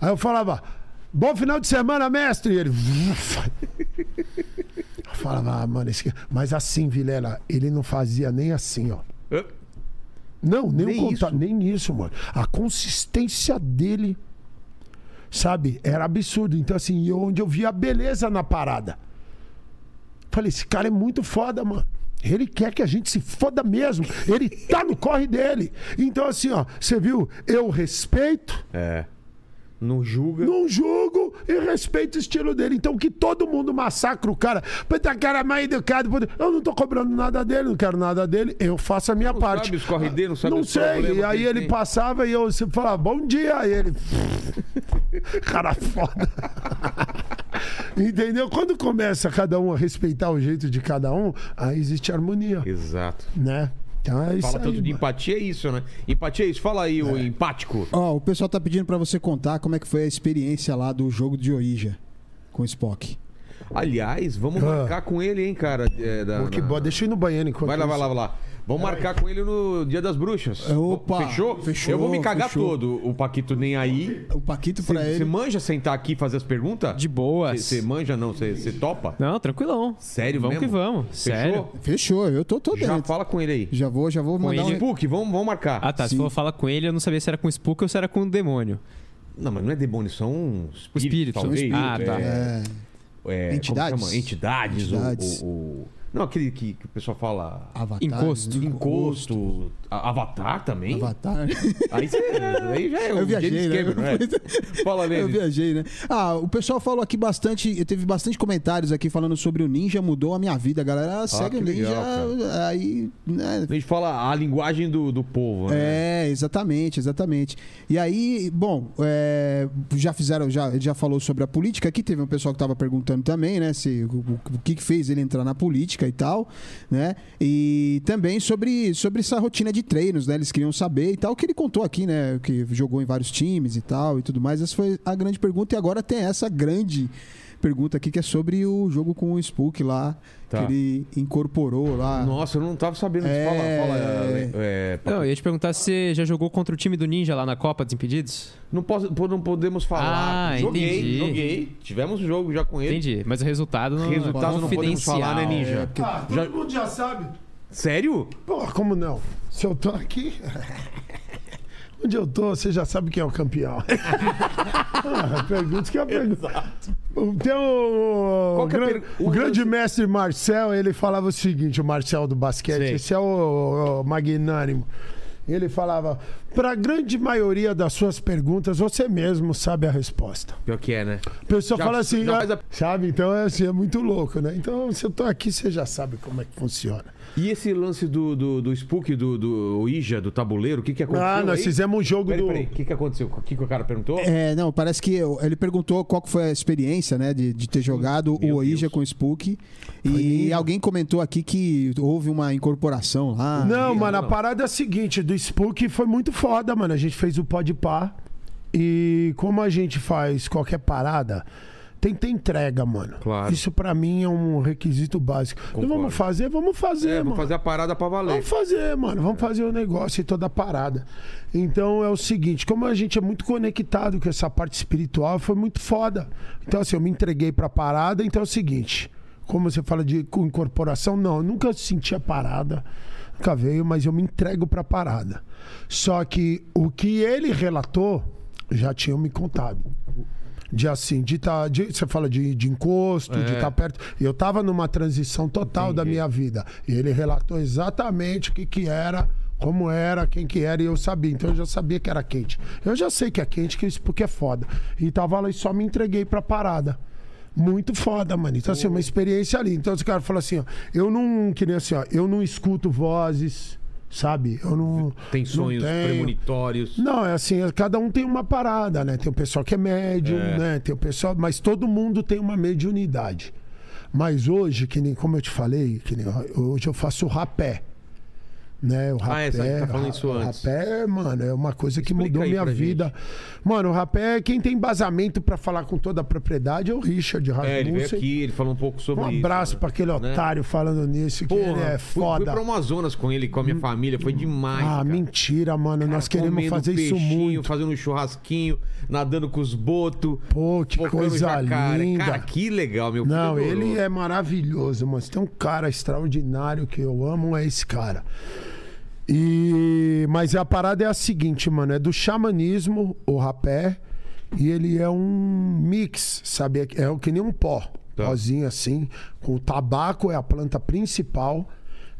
Aí eu falava, bom final de semana, mestre! E ele. Eu falava, ah, mano, esse... mas assim, Vilela, ele não fazia nem assim, ó. Hã? Não, nem, Nem isso? nem isso, mano. A consistência dele, sabe, era absurdo. Então, assim, onde eu via a beleza na parada. Falei, esse cara é muito foda, mano. Ele quer que a gente se foda mesmo. Ele tá no corre dele. Então, assim, ó, você viu? Eu respeito, É. Não julga. não julgo e respeito o estilo dele. Então, que todo mundo massacra o cara. Puta, cara mais educado. Eu não tô cobrando nada dele, não quero nada dele. Eu faço a minha Não parte. sabe os corre dele, não sabe Não sei. E aí ele tem. passava e eu sempre falava, bom dia. Aí ele. Cara foda. Entendeu? Quando começa cada um a respeitar o jeito de cada um, aí existe harmonia, Exato. né? Então é isso Fala aí, tanto de mano. empatia, é isso, né? Empatia é isso. Fala aí, o empático. Ó, o pessoal tá pedindo pra você contar como é que foi a experiência lá do jogo de Orija com o Spock. Aliás, vamos Ah. marcar com ele, hein, cara? É, da- na- boa. Deixa eu ir no banheiro enquanto Vai lá, vai isso. lá, vai lá. Vamos marcar com ele no Dia das Bruxas. Opa, Fechou? fechou, Eu vou me cagar fechou. todo. O Paquito nem aí. O Paquito pra Você ele. manja sentar aqui e fazer as perguntas? De boas. Você manja, não? Você topa? Não, tranquilão. Sério Vamos mesmo? que vamos. Fechou? Sério. Fechou, eu tô, tô Já dentro. fala com ele aí. Já vou, já vou mandar ele- um... Spook, vamos, vamos marcar. Ah, tá. Se Sim. for falar com ele, eu não sabia se era com o Spook ou se era com o demônio. Não, mas não é demônio, são espíritos, Espírito, talvez. espírito, é. tá. É, é, como Entidades. chama? Entidades. ou- Entidades. ou- ou- Não, aquele que, que o pessoal fala. Avatar. Encosto. Encosto. Avatar também? Avatar. Aí, você, aí já é o Eu viajei, né? Cameron, né? Fala Eu nele. viajei, né? Ah, o pessoal falou aqui bastante. Teve bastante comentários aqui falando sobre o Ninja, mudou a minha vida. A galera segue que o Ninja. legal, aí. Né, A gente fala a linguagem do, do povo, né? É, exatamente, exatamente. E aí, bom, é, já fizeram, já, já falou sobre a política aqui, teve um pessoal que estava perguntando também, né, se o, o- que fez ele entrar na política e tal, né? E também sobre, sobre essa rotina de treinos, né? Eles queriam saber e tal, que ele contou aqui, né, que jogou em vários times e tal e tudo mais. Essa foi a grande pergunta e agora tem essa grande pergunta aqui que é sobre o jogo com o Spook lá, Tá. que ele incorporou lá. Nossa, eu não tava sabendo. É. Fala, fala. É, é, Não, eu ia te perguntar se você já jogou contra o time do Ninja lá na Copa dos Impedidos? não, posso, não podemos falar. Ah, joguei, entendi. joguei. Tivemos um jogo já com ele. Entendi, mas o resultado não Resultado não podemos falar, né, Ninja? É, porque- Ah, todo Já- mundo já sabe. Sério? Pô, como não? Se eu tô aqui. Onde eu tô, você já sabe quem é o campeão. ah, pergunta que é a pergunta. Tem o, é gran- per- o o grande lance- mestre Marcel, ele falava o seguinte, o Marcel do basquete, Sei. esse é o, o magnânimo. Ele falava, para a grande maioria das suas perguntas, você mesmo sabe a resposta. Pior que é, né? A pessoa Já- fala assim, já ah, sabe? Então é assim, é muito louco, né? Então, se eu tô aqui, você já sabe como é que funciona. E esse lance do, do, do Spook, do, do Ija, do tabuleiro, o que que aconteceu Ah, nós aí? fizemos um jogo Peraí, do. peraí, o que que aconteceu? O que que o cara perguntou? É, não, parece que eu- ele perguntou qual que foi a experiência, né, de, de ter jogado Meu o Oija Deus. com o Spook. E alguém comentou aqui que houve uma incorporação lá. Não, mano, a não. parada é a seguinte: do Spook foi muito foda, mano. A gente fez o pode par. E como a gente faz qualquer parada, tem que ter entrega, mano. Claro. Isso pra mim é um requisito básico. Não Concordo. vamos fazer, vamos fazer, É, mano. vamos fazer a parada pra valer. Vamos fazer, mano. Vamos fazer o negócio e toda a parada. Então é o seguinte, como a gente é muito conectado com essa parte espiritual, foi muito foda. Então assim, eu me entreguei pra parada, então é o seguinte, como você fala de co- incorporação, não, eu nunca senti a parada, nunca veio, mas eu me entrego pra parada. Só que o que ele relatou, já tinham me contado. De assim, de tá, de, você fala de, de encosto, de É. estar perto. E eu tava numa transição total da Entendi. minha vida. E ele relatou exatamente o que, que era, como era, quem que era, e eu sabia. Então eu já sabia que era quente. Eu já sei que é quente, que isso porque é foda. E tava lá e só me entreguei pra parada. Muito foda, mano. Então, assim, uma experiência ali. Então, esse cara falou assim, ó, eu não, que nem assim, ó, eu não escuto vozes, sabe? Eu não. Tem não sonhos tenho. premonitórios. Não, é assim, cada um tem uma parada, né? Tem o pessoal que é médium, É. né? Tem o pessoal, mas todo mundo tem uma mediunidade. Mas hoje, que nem como eu te falei, que nem hoje eu faço rapé. Né? O rapé, Ah, essa aí tá falando isso o antes. rapé, mano, é uma coisa que Explica mudou minha vida. Mano, o rapé, é quem tem embasamento pra falar com toda a propriedade é o Richard Rasmussen. É, ele veio aqui, ele falou um pouco sobre Um isso. abraço né? pra aquele Né? otário falando nisso, que Porra, ele é fui, fui foda. pra Amazonas com ele, com a minha família, foi demais. ah, cara. mentira, mano. Cara, Nós queremos fazer isso peixinho, muito. Fazendo um churrasquinho, nadando com os botos. Pô, que coisa jacaré. linda. Cara, que legal, meu filho Não, ele é maravilhoso, mas tem um cara extraordinário que eu amo, é esse cara. E mas a parada é a seguinte, mano, é do xamanismo, o rapé, e ele é um mix, sabe? É o que nem um pó, Tá. pozinho assim, com o tabaco é a planta principal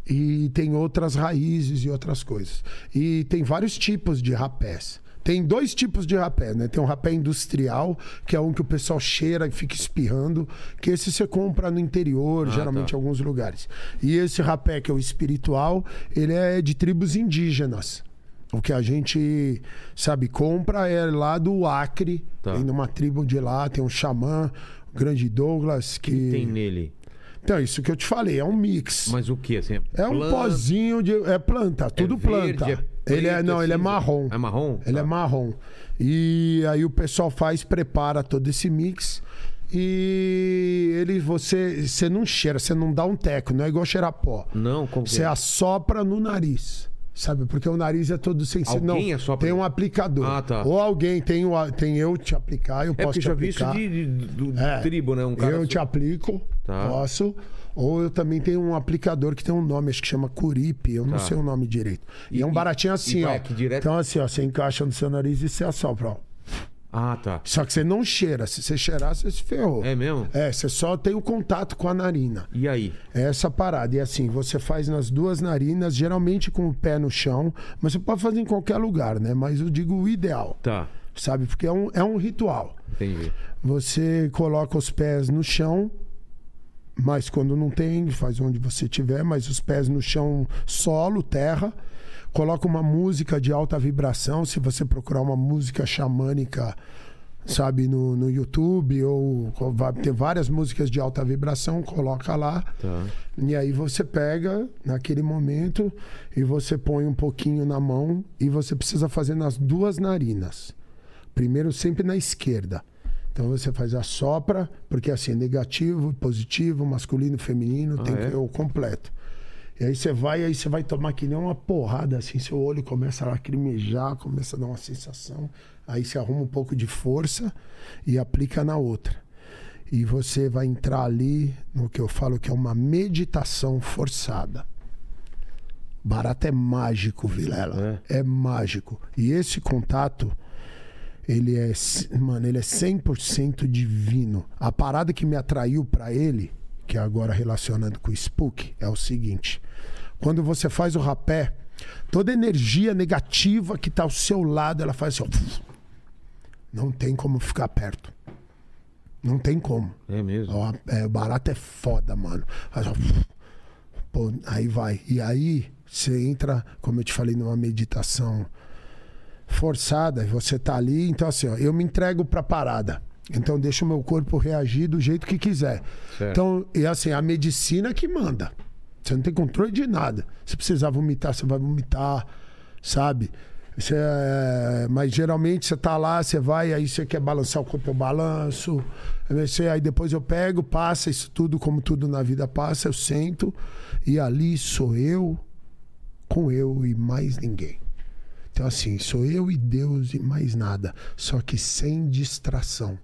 e tem outras raízes e outras coisas. E tem vários tipos de rapés. Tem dois tipos de rapé, né? Tem um rapé industrial, que é um que o pessoal cheira e fica espirrando, que esse você compra no interior, Ah, geralmente tá. em alguns lugares. E esse rapé, que é o espiritual, ele é de tribos indígenas. O que a gente, sabe, compra é lá do Acre, Tá. tem numa tribo de lá, tem um xamã, o grande Douglas, que... que tem nele. Então, isso que eu te falei, é um mix. Mas o que, assim? É um planta, pozinho de. É planta, tudo verde, planta. é ele é, não, é ele é cinza? marrom. É marrom? Ele Tá. é marrom. E aí o pessoal faz, prepara todo esse mix. E ele, você, você não cheira, você não dá um teco, não é igual cheirar pó. Não, como que Você é? assopra no nariz. Sabe? Porque o nariz é todo sensível. Alguém não, assopra? Tem um aplicador. Ah, tá. Ou alguém tem, o, tem eu te aplicar, eu É posso porque eu te já vi isso aplicar. de, de- do, do É. tribo, né? Um cara eu te aplico, Tá. posso. Ou eu também tenho um aplicador que tem um nome, acho que chama Curipe, eu não Tá. sei o nome direito. E, E- é um baratinho e assim, vai ó. aqui direto? Então assim, ó, você encaixa no seu nariz e você assopra, ó. Ah, tá. Só que você não cheira. Se você cheirar, você se ferrou. É mesmo? É, você só tem o contato com a narina. E aí? É essa parada. E assim, você faz nas duas narinas, geralmente com o pé no chão, mas você pode fazer em qualquer lugar, né? Mas eu digo o ideal, Tá. sabe? Porque é um, é um ritual. Entendi. Você coloca os pés no chão, mas quando não tem, faz onde você tiver, mas os pés no chão, solo, terra. Coloca uma música de alta vibração. Se você procurar uma música xamânica, sabe, no, no YouTube, ou vai ter várias músicas de alta vibração, coloca lá. Tá. E aí você pega naquele momento e você põe um pouquinho na mão e você precisa fazer nas duas narinas. Primeiro sempre na esquerda. Então você faz a sopra, porque assim é negativo, positivo, masculino, feminino, Ah, tem é? que o completo. E aí você vai, aí você vai tomar que nem uma porrada, assim, seu olho começa a lacrimejar, começa a dar uma sensação. Aí você arruma um pouco de força e aplica na outra. E você vai entrar ali no que eu falo que é uma meditação forçada. Barato é mágico, Vilela. É. mágico. E esse contato, ele é, mano, ele é 100% divino. A parada que me atraiu pra ele, que é agora relacionando com o Spook, é o seguinte: quando você faz o rapé, toda energia negativa que tá ao seu lado, ela faz assim, ó, não tem como ficar perto. Não tem como. É mesmo. Ó, é, barato é foda, mano. Faz, ó, pô, aí vai. E aí você entra, como eu te falei, numa meditação forçada. Você tá ali, então assim, ó, eu me entrego pra parada. Então deixa o meu corpo reagir do jeito que quiser. Certo. Então, e assim, a medicina que manda. Você não tem controle de nada. Se precisar vomitar, você vai vomitar, sabe? Você, é, mas geralmente você tá lá, você vai, aí você quer balançar o corpo, eu balanço. Você- Aí depois eu pego, passa isso tudo, como tudo na vida passa, eu sento e ali sou eu com eu e mais ninguém. Então, assim, sou eu e Deus e mais nada. Só que sem distração.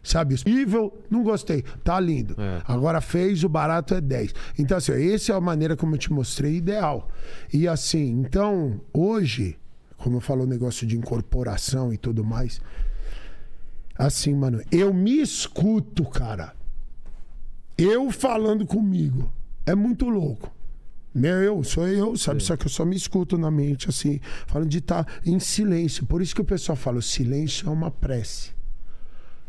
Sabe? Evil, não gostei. Tá lindo. É. Agora fez, o barato é 10. Então, assim, essa é a maneira como eu te mostrei ideal. E assim, então, hoje, como eu falo o negócio de incorporação e tudo mais. Assim, mano, eu me escuto, cara. Eu falando comigo. É muito louco. Meu, eu, sou eu, sabe? Só que eu só me escuto na mente, assim, falando de estar em silêncio. Por isso que o pessoal fala, o silêncio é uma prece.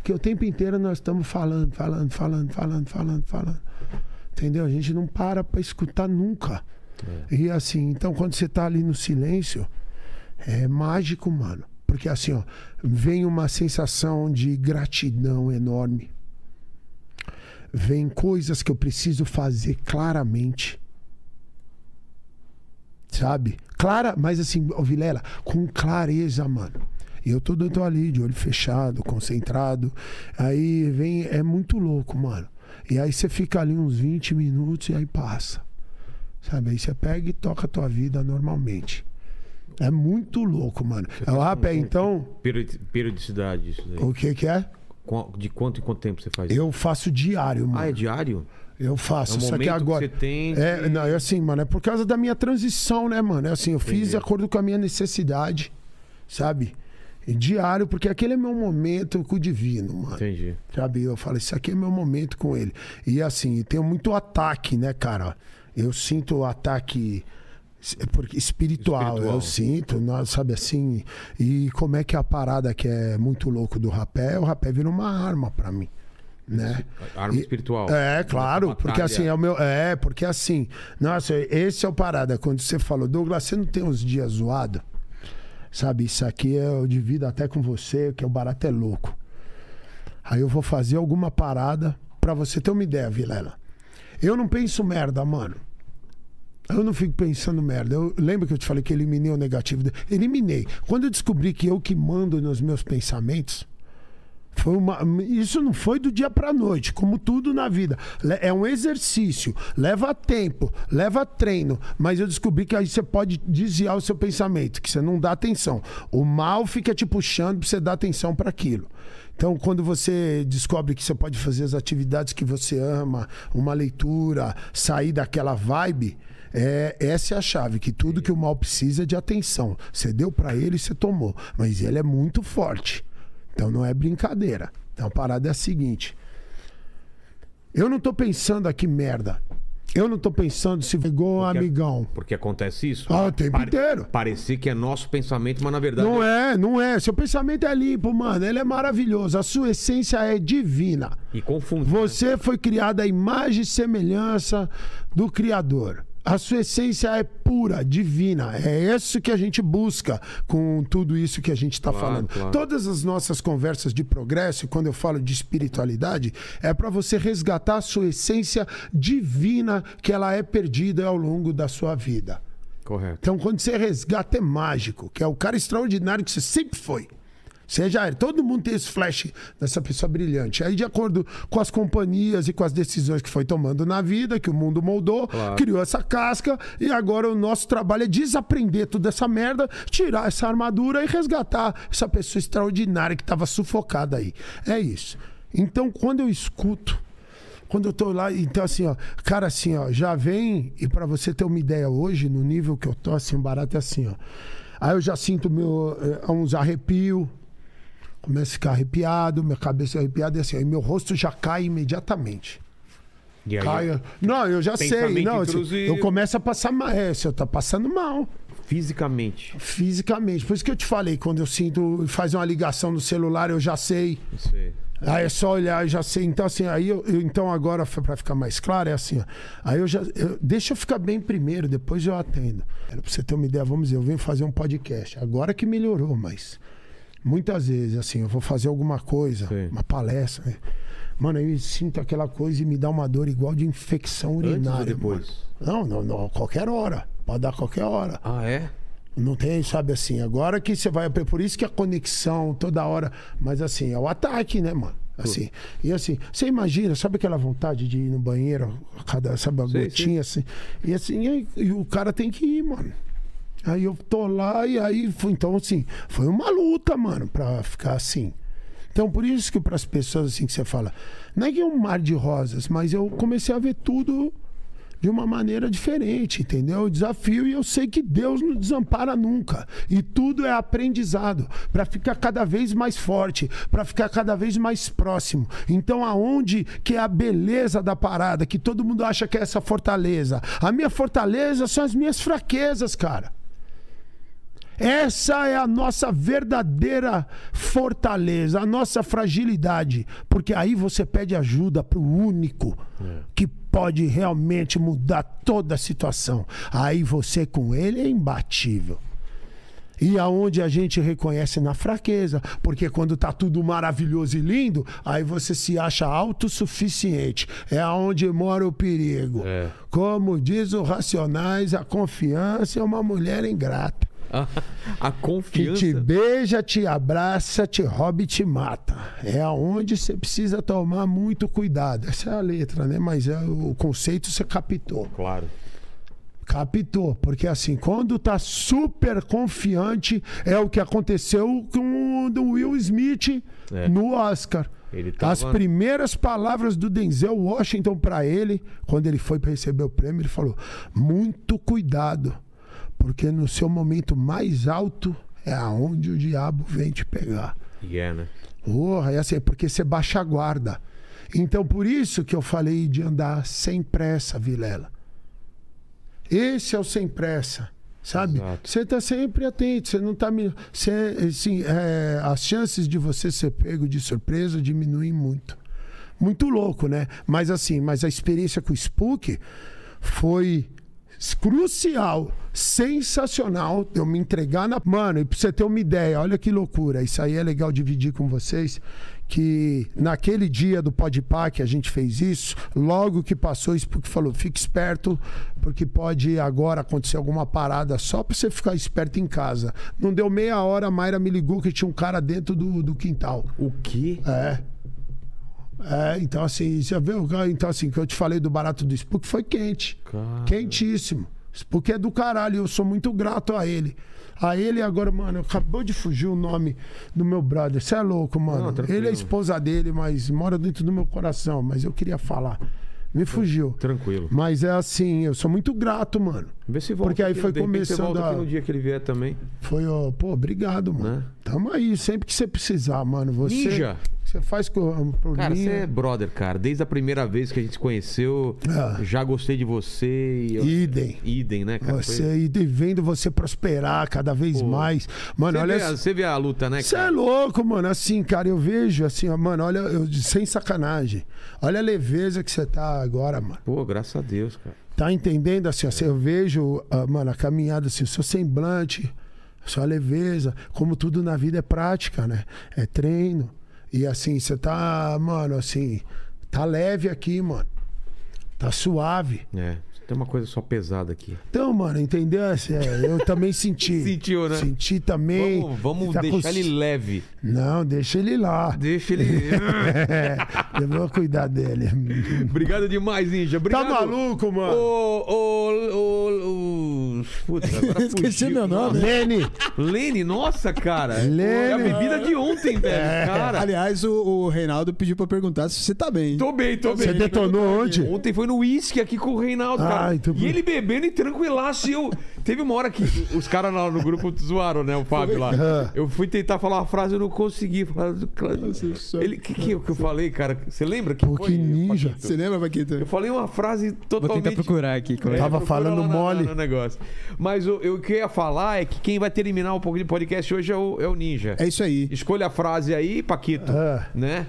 Que o tempo inteiro nós estamos falando, falando, falando, falando, falando, falando. Entendeu? A gente não para pra escutar nunca. E assim, então quando você tá ali no silêncio, é mágico, mano. Porque assim, ó, vem uma sensação de gratidão enorme. Vem coisas que eu preciso fazer claramente. Sabe? Clara, mas assim, ô Vilela, com clareza, mano. E eu tô, eu tô ali, de olho fechado, concentrado. Aí vem, é muito louco, mano. E aí você fica ali uns 20 minutos e aí passa. Sabe? Aí você pega e toca a tua vida normalmente. É muito louco, mano. É o rapé, então. Periodi- Periodicidade, isso daí. O que que é? De quanto em quanto tempo você faz? Eu faço diário, mano. Ah, é diário? Eu faço, É só que momento que agora. você tem É, de- não, é assim, mano, é por causa da minha transição, né, mano? É assim, eu fiz de acordo com a minha necessidade, sabe? E diário, porque aquele é meu momento com o divino, mano. Entendi. Sabe? Eu falo, isso aqui é meu momento com ele. E assim, tem muito ataque, né, cara? Eu sinto o ataque es- porque espiritual, Espiritual. eu sinto, sabe assim? E como é que é a parada que é muito louco do rapé? O rapé vira uma arma pra mim, né? Arma espiritual. É, claro, porque assim é o meu. É, porque assim. Nossa, esse é o parada. Quando você falou, Douglas, você não tem uns dias zoado? Sabe, isso aqui eu divido até com você, que o barato é louco. Aí eu vou fazer alguma parada pra você ter uma ideia, Vilela. Eu não penso merda, mano. Eu não fico pensando merda. Eu lembro que eu te falei que eliminei o negativo. Eliminei. Quando eu descobri que eu que mando nos meus pensamentos, foi uma, isso não foi do dia pra noite, como tudo na vida. É um exercício, leva tempo, leva treino, mas eu descobri que aí você pode desviar o seu pensamento, que você não dá atenção. O mal fica te puxando pra você dar atenção para aquilo. Então, quando você descobre que você pode fazer as atividades que você ama, uma leitura, sair daquela vibe, é, essa é a chave, que tudo que o mal precisa é de atenção. Você deu pra ele, você tomou, mas ele é muito forte. Então não é brincadeira. Então a parada é a seguinte. Eu não tô pensando aqui merda. Eu não tô pensando se um Porque- amigão. Porque acontece isso. Ah, o tempo inteiro. Parecer que é nosso pensamento, mas na verdade. Não é, não é. Seu pensamento é limpo, mano. Ele é maravilhoso. A sua essência é divina. E confunde. Você foi criado à imagem e semelhança do Criador. A sua essência é pura, divina. É isso que a gente busca com tudo isso que a gente está Claro, falando. claro. Todas as nossas conversas de progresso, quando eu falo de espiritualidade, é para você resgatar a sua essência divina que ela é perdida ao longo da sua vida. Correto. Então, quando você resgata, é mágico, que é o cara extraordinário que você sempre foi. Você já era. Todo mundo tem esse flash dessa pessoa brilhante. Aí, de acordo com as companhias e com as decisões que foi tomando na vida, que o mundo moldou, Claro. criou essa casca. E agora o nosso trabalho é desaprender toda essa merda, tirar essa armadura e resgatar essa pessoa extraordinária que estava sufocada aí. É isso. Então, quando eu escuto quando eu tô lá, então assim, ó, cara, assim, ó, já vem, e pra você ter uma ideia hoje, no nível que eu tô, assim, o barato é assim, ó. Aí eu já sinto meu, eh, uns arrepios, começo a ficar arrepiado, minha cabeça é arrepiada, e assim, aí meu rosto já cai imediatamente. E aí, Cai, não, eu já sei, não, assim, intrusivo. eu começo a passar mal, é, se eu tô passando mal fisicamente. fisicamente. Por isso que eu te falei, quando eu sinto, faz uma ligação no celular, eu já sei. Isso aí. Aí é só olhar e já sei. Então, assim, aí eu, eu- então agora, para ficar mais claro, é assim, ó. Aí eu já. eu- deixa eu ficar bem primeiro, depois eu atendo. Pra você ter uma ideia, vamos dizer, eu venho fazer um podcast. Agora que melhorou, mas muitas vezes, assim, eu vou fazer alguma coisa, Sim. uma palestra. né? Mano, eu sinto aquela coisa e me dá uma dor igual de infecção Antes urinária. depois? mano. Não, não, não, qualquer hora. Pode dar qualquer hora. Ah, é? Não tem, sabe assim, agora que você vai. Por isso que a conexão toda hora. Mas assim, é o ataque, né, mano? Assim. E assim, você imagina, sabe aquela vontade de ir no banheiro, cada, sabe, a Sei, gotinha assim? E assim, e, e o cara tem que ir, mano. Aí eu tô lá e aí, foi, então assim, foi uma luta, mano, pra ficar assim. Então, por isso que para as pessoas assim que você fala, não é que é um mar de rosas, mas eu comecei a ver tudo de uma maneira diferente, entendeu? O desafio e eu sei que Deus não desampara nunca. E tudo é aprendizado para ficar cada vez mais forte, para ficar cada vez mais próximo. Então, aonde que é a beleza da parada, que todo mundo acha que é essa fortaleza? A minha fortaleza são as minhas fraquezas, cara. Essa é a nossa verdadeira fortaleza, a nossa fragilidade. Porque aí você pede ajuda para o único que pode realmente mudar toda a situação. Aí você com ele é imbatível. E aonde a gente reconhece na fraqueza, porque quando tá tudo maravilhoso e lindo, aí você se acha autossuficiente. É aonde mora o perigo. É. Como diz o Racionais, a confiança é uma mulher ingrata. A Que confiança. te beija, te abraça, te rouba e te mata. É aonde você precisa tomar muito cuidado. Essa é a letra, né? Mas é o conceito você captou. Claro. Captou, porque assim, quando tá super confiante, é o que aconteceu com o Will Smith É. no Oscar. Tava- As primeiras palavras do Denzel Washington para ele, quando ele foi para receber o prêmio, ele falou: muito cuidado, porque no seu momento mais alto é aonde o diabo vem te pegar. E é, né? Porra, é assim, porque você baixa a guarda. Então, por isso que eu falei de andar sem pressa, Vilela. Esse é o sem pressa, sabe? Exato. Você tá sempre atento, você não tá... Você, assim, é, as chances de você ser pego de surpresa diminuem muito. Muito louco, né? Mas assim, mas a experiência com o Spook foi crucial, sensacional de eu me entregar na. Mano, e pra você ter uma ideia, olha que loucura. Isso aí é legal dividir com vocês. Que naquele dia do Podpah que a gente fez isso, logo que passou, isso porque falou: fique esperto, porque pode agora acontecer alguma parada só pra você ficar esperto em casa. Não deu meia hora, a Mayra me ligou que tinha um cara dentro do, do quintal. O quê? É. É, então assim, você viu? Então assim, que eu te falei do barato do Spook foi quente. Cara. Quentíssimo. Spook é do caralho, eu sou muito grato a ele. A ele agora, mano, acabou de fugir o nome do meu brother. Você é louco, mano. Não, ele é a esposa dele, mas mora dentro do meu coração. Mas eu queria falar. Me fugiu. Tranquilo. Mas é assim, eu sou muito grato, mano. Vê se volta Porque aí foi começando a- no dia que ele vier também. Foi, ó, pô, obrigado, mano. Né? Tamo aí, sempre que você precisar, mano. Você, Ninja. Você faz com, pro Cara, você é brother, cara. Desde a primeira vez que a gente se conheceu, Ah. já gostei de você. Eu- Idem. Idem, né, cara? Foi- Você e vendo você prosperar cada vez Pô. mais. Mano, Você, olha. vê, a- você vê a luta, né, Você é cara? louco, mano. Assim, cara, eu vejo, assim, ó, mano, olha, eu, sem sacanagem. Olha a leveza que você tá agora, mano. Pô, graças a Deus, cara. Tá entendendo assim? assim, eu vejo, ah, mano, a caminhada, assim, o seu semblante, a sua leveza, como tudo na vida é prática, né? É treino. E assim, você tá, mano, assim, tá leve aqui, mano. Tá suave. É, tem uma coisa só pesada aqui. Então, mano, entendeu? Assim, é, eu também senti. Sentiu, né? Senti também. Vamos, vamos Tá com- deixar ele leve. Não, deixa ele lá. Deixa ele. É, eu vou cuidar dele. Obrigado demais, Ninja. Tá Obrigado. maluco, mano? Ô, ô, ô, agora Esqueci fugiu. meu nome. Lene, Lene, nossa, cara. Lene. É a bebida de ontem, velho. É. Cara. Aliás, o, o Reinaldo pediu pra perguntar se você tá bem. Tô bem, tô bem. você detonou onde? Ontem foi no uísque aqui com o Reinaldo, Ah, cara. Então- E ele bebendo e tranquilaço. E eu. Teve uma hora que os caras lá no grupo zoaram, né? O Fábio lá. Ah. Eu fui tentar falar uma frase e eu não consegui. Falar- Ele, que, que, eu- que eu falei, cara? Você lembra que Pô, foi? que ninja. Você lembra, Paquito? Eu falei uma frase Vou totalmente. tentar procurar aqui. como é. Tava falando na- mole. na- no negócio. Mas o, eu- o que eu ia falar é que quem vai terminar um pouco de podcast hoje é o, é o Ninja. É isso aí. Escolha a frase aí, Paquito. Ah, Né?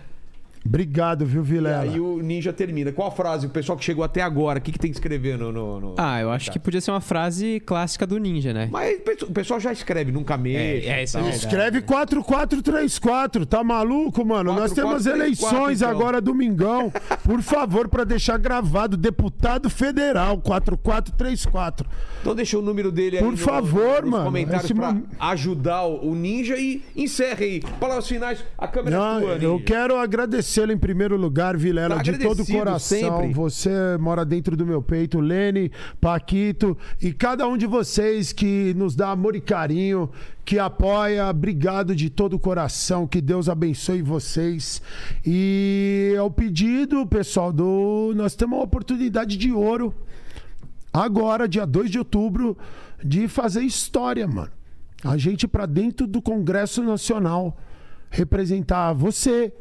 Obrigado, viu, E Vilela? aí o Ninja termina. Qual a frase? O pessoal que chegou até agora, o que, que tem que escrever no. no- no- Ah, eu acho que podia ser uma frase clássica do Ninja, né? Mas o pessoal já escreve, nunca mexe. É, é, isso é e. Escreve 4434, tá maluco, mano? Nós temos 4434, eleições então. agora domingão. Por favor, pra deixar gravado, deputado federal 4434. Então deixa o número dele aí Por no- favor, nos mano. comentários pra mom- ajudar o Ninja e encerre aí. Palavras finais, a câmera é Não, tua, eu Ninja. quero agradecê-lo em primeiro lugar, Vilela, Tá de todo o coração. sempre. Você mora dentro do meu peito, Lene, Paquito e cada um de vocês que nos dá amor e carinho, que apoia. Obrigado de todo o coração. Que Deus abençoe vocês. E ao pedido, pessoal, do nós temos uma oportunidade de ouro agora, dia 2 de outubro, de fazer história, mano. A gente pra dentro do Congresso Nacional representar você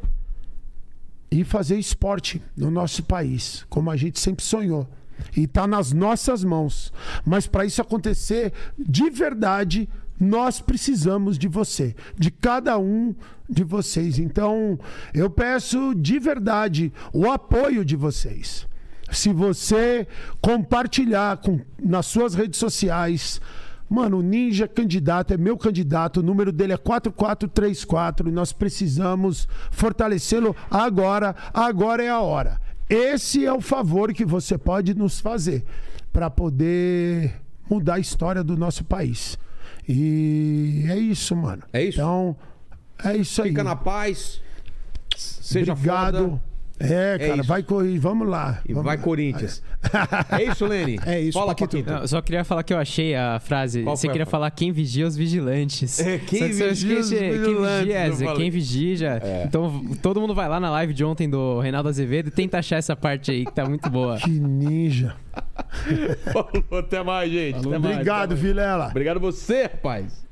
e fazer esporte no nosso país, como a gente sempre sonhou. E tá nas nossas mãos. Mas para isso acontecer de verdade, nós precisamos de você, de cada um de vocês. Então, eu peço de verdade o apoio de vocês. Se você compartilhar com, nas suas redes sociais, Mano, o Ninja candidato, é meu candidato, o número dele é 4434 e nós precisamos fortalecê-lo agora. Agora é a hora. Esse é o favor que você pode nos fazer para poder mudar a história do nosso país. E é isso, mano. É isso? Então, é isso aí. Fica na paz. Seja Obrigado. foda. É, cara, isso. vai correr, vamos lá. E vamos vai lá. Corinthians. É isso, Lene? É isso, Fala, Paquito. Paquito. Não, só queria falar que eu achei a frase. Qual Você queria falar quem vigia os vigilantes. É, quem vigia os Quem vigilantes, vigia, é, falei. quem vigia. Então todo mundo vai lá na live de ontem do Reinaldo Azevedo e tenta achar essa parte aí que tá muito boa. Que ninja. Falou, até mais, gente. Até mais, Obrigado, até mais. Vilela. Obrigado você, rapaz.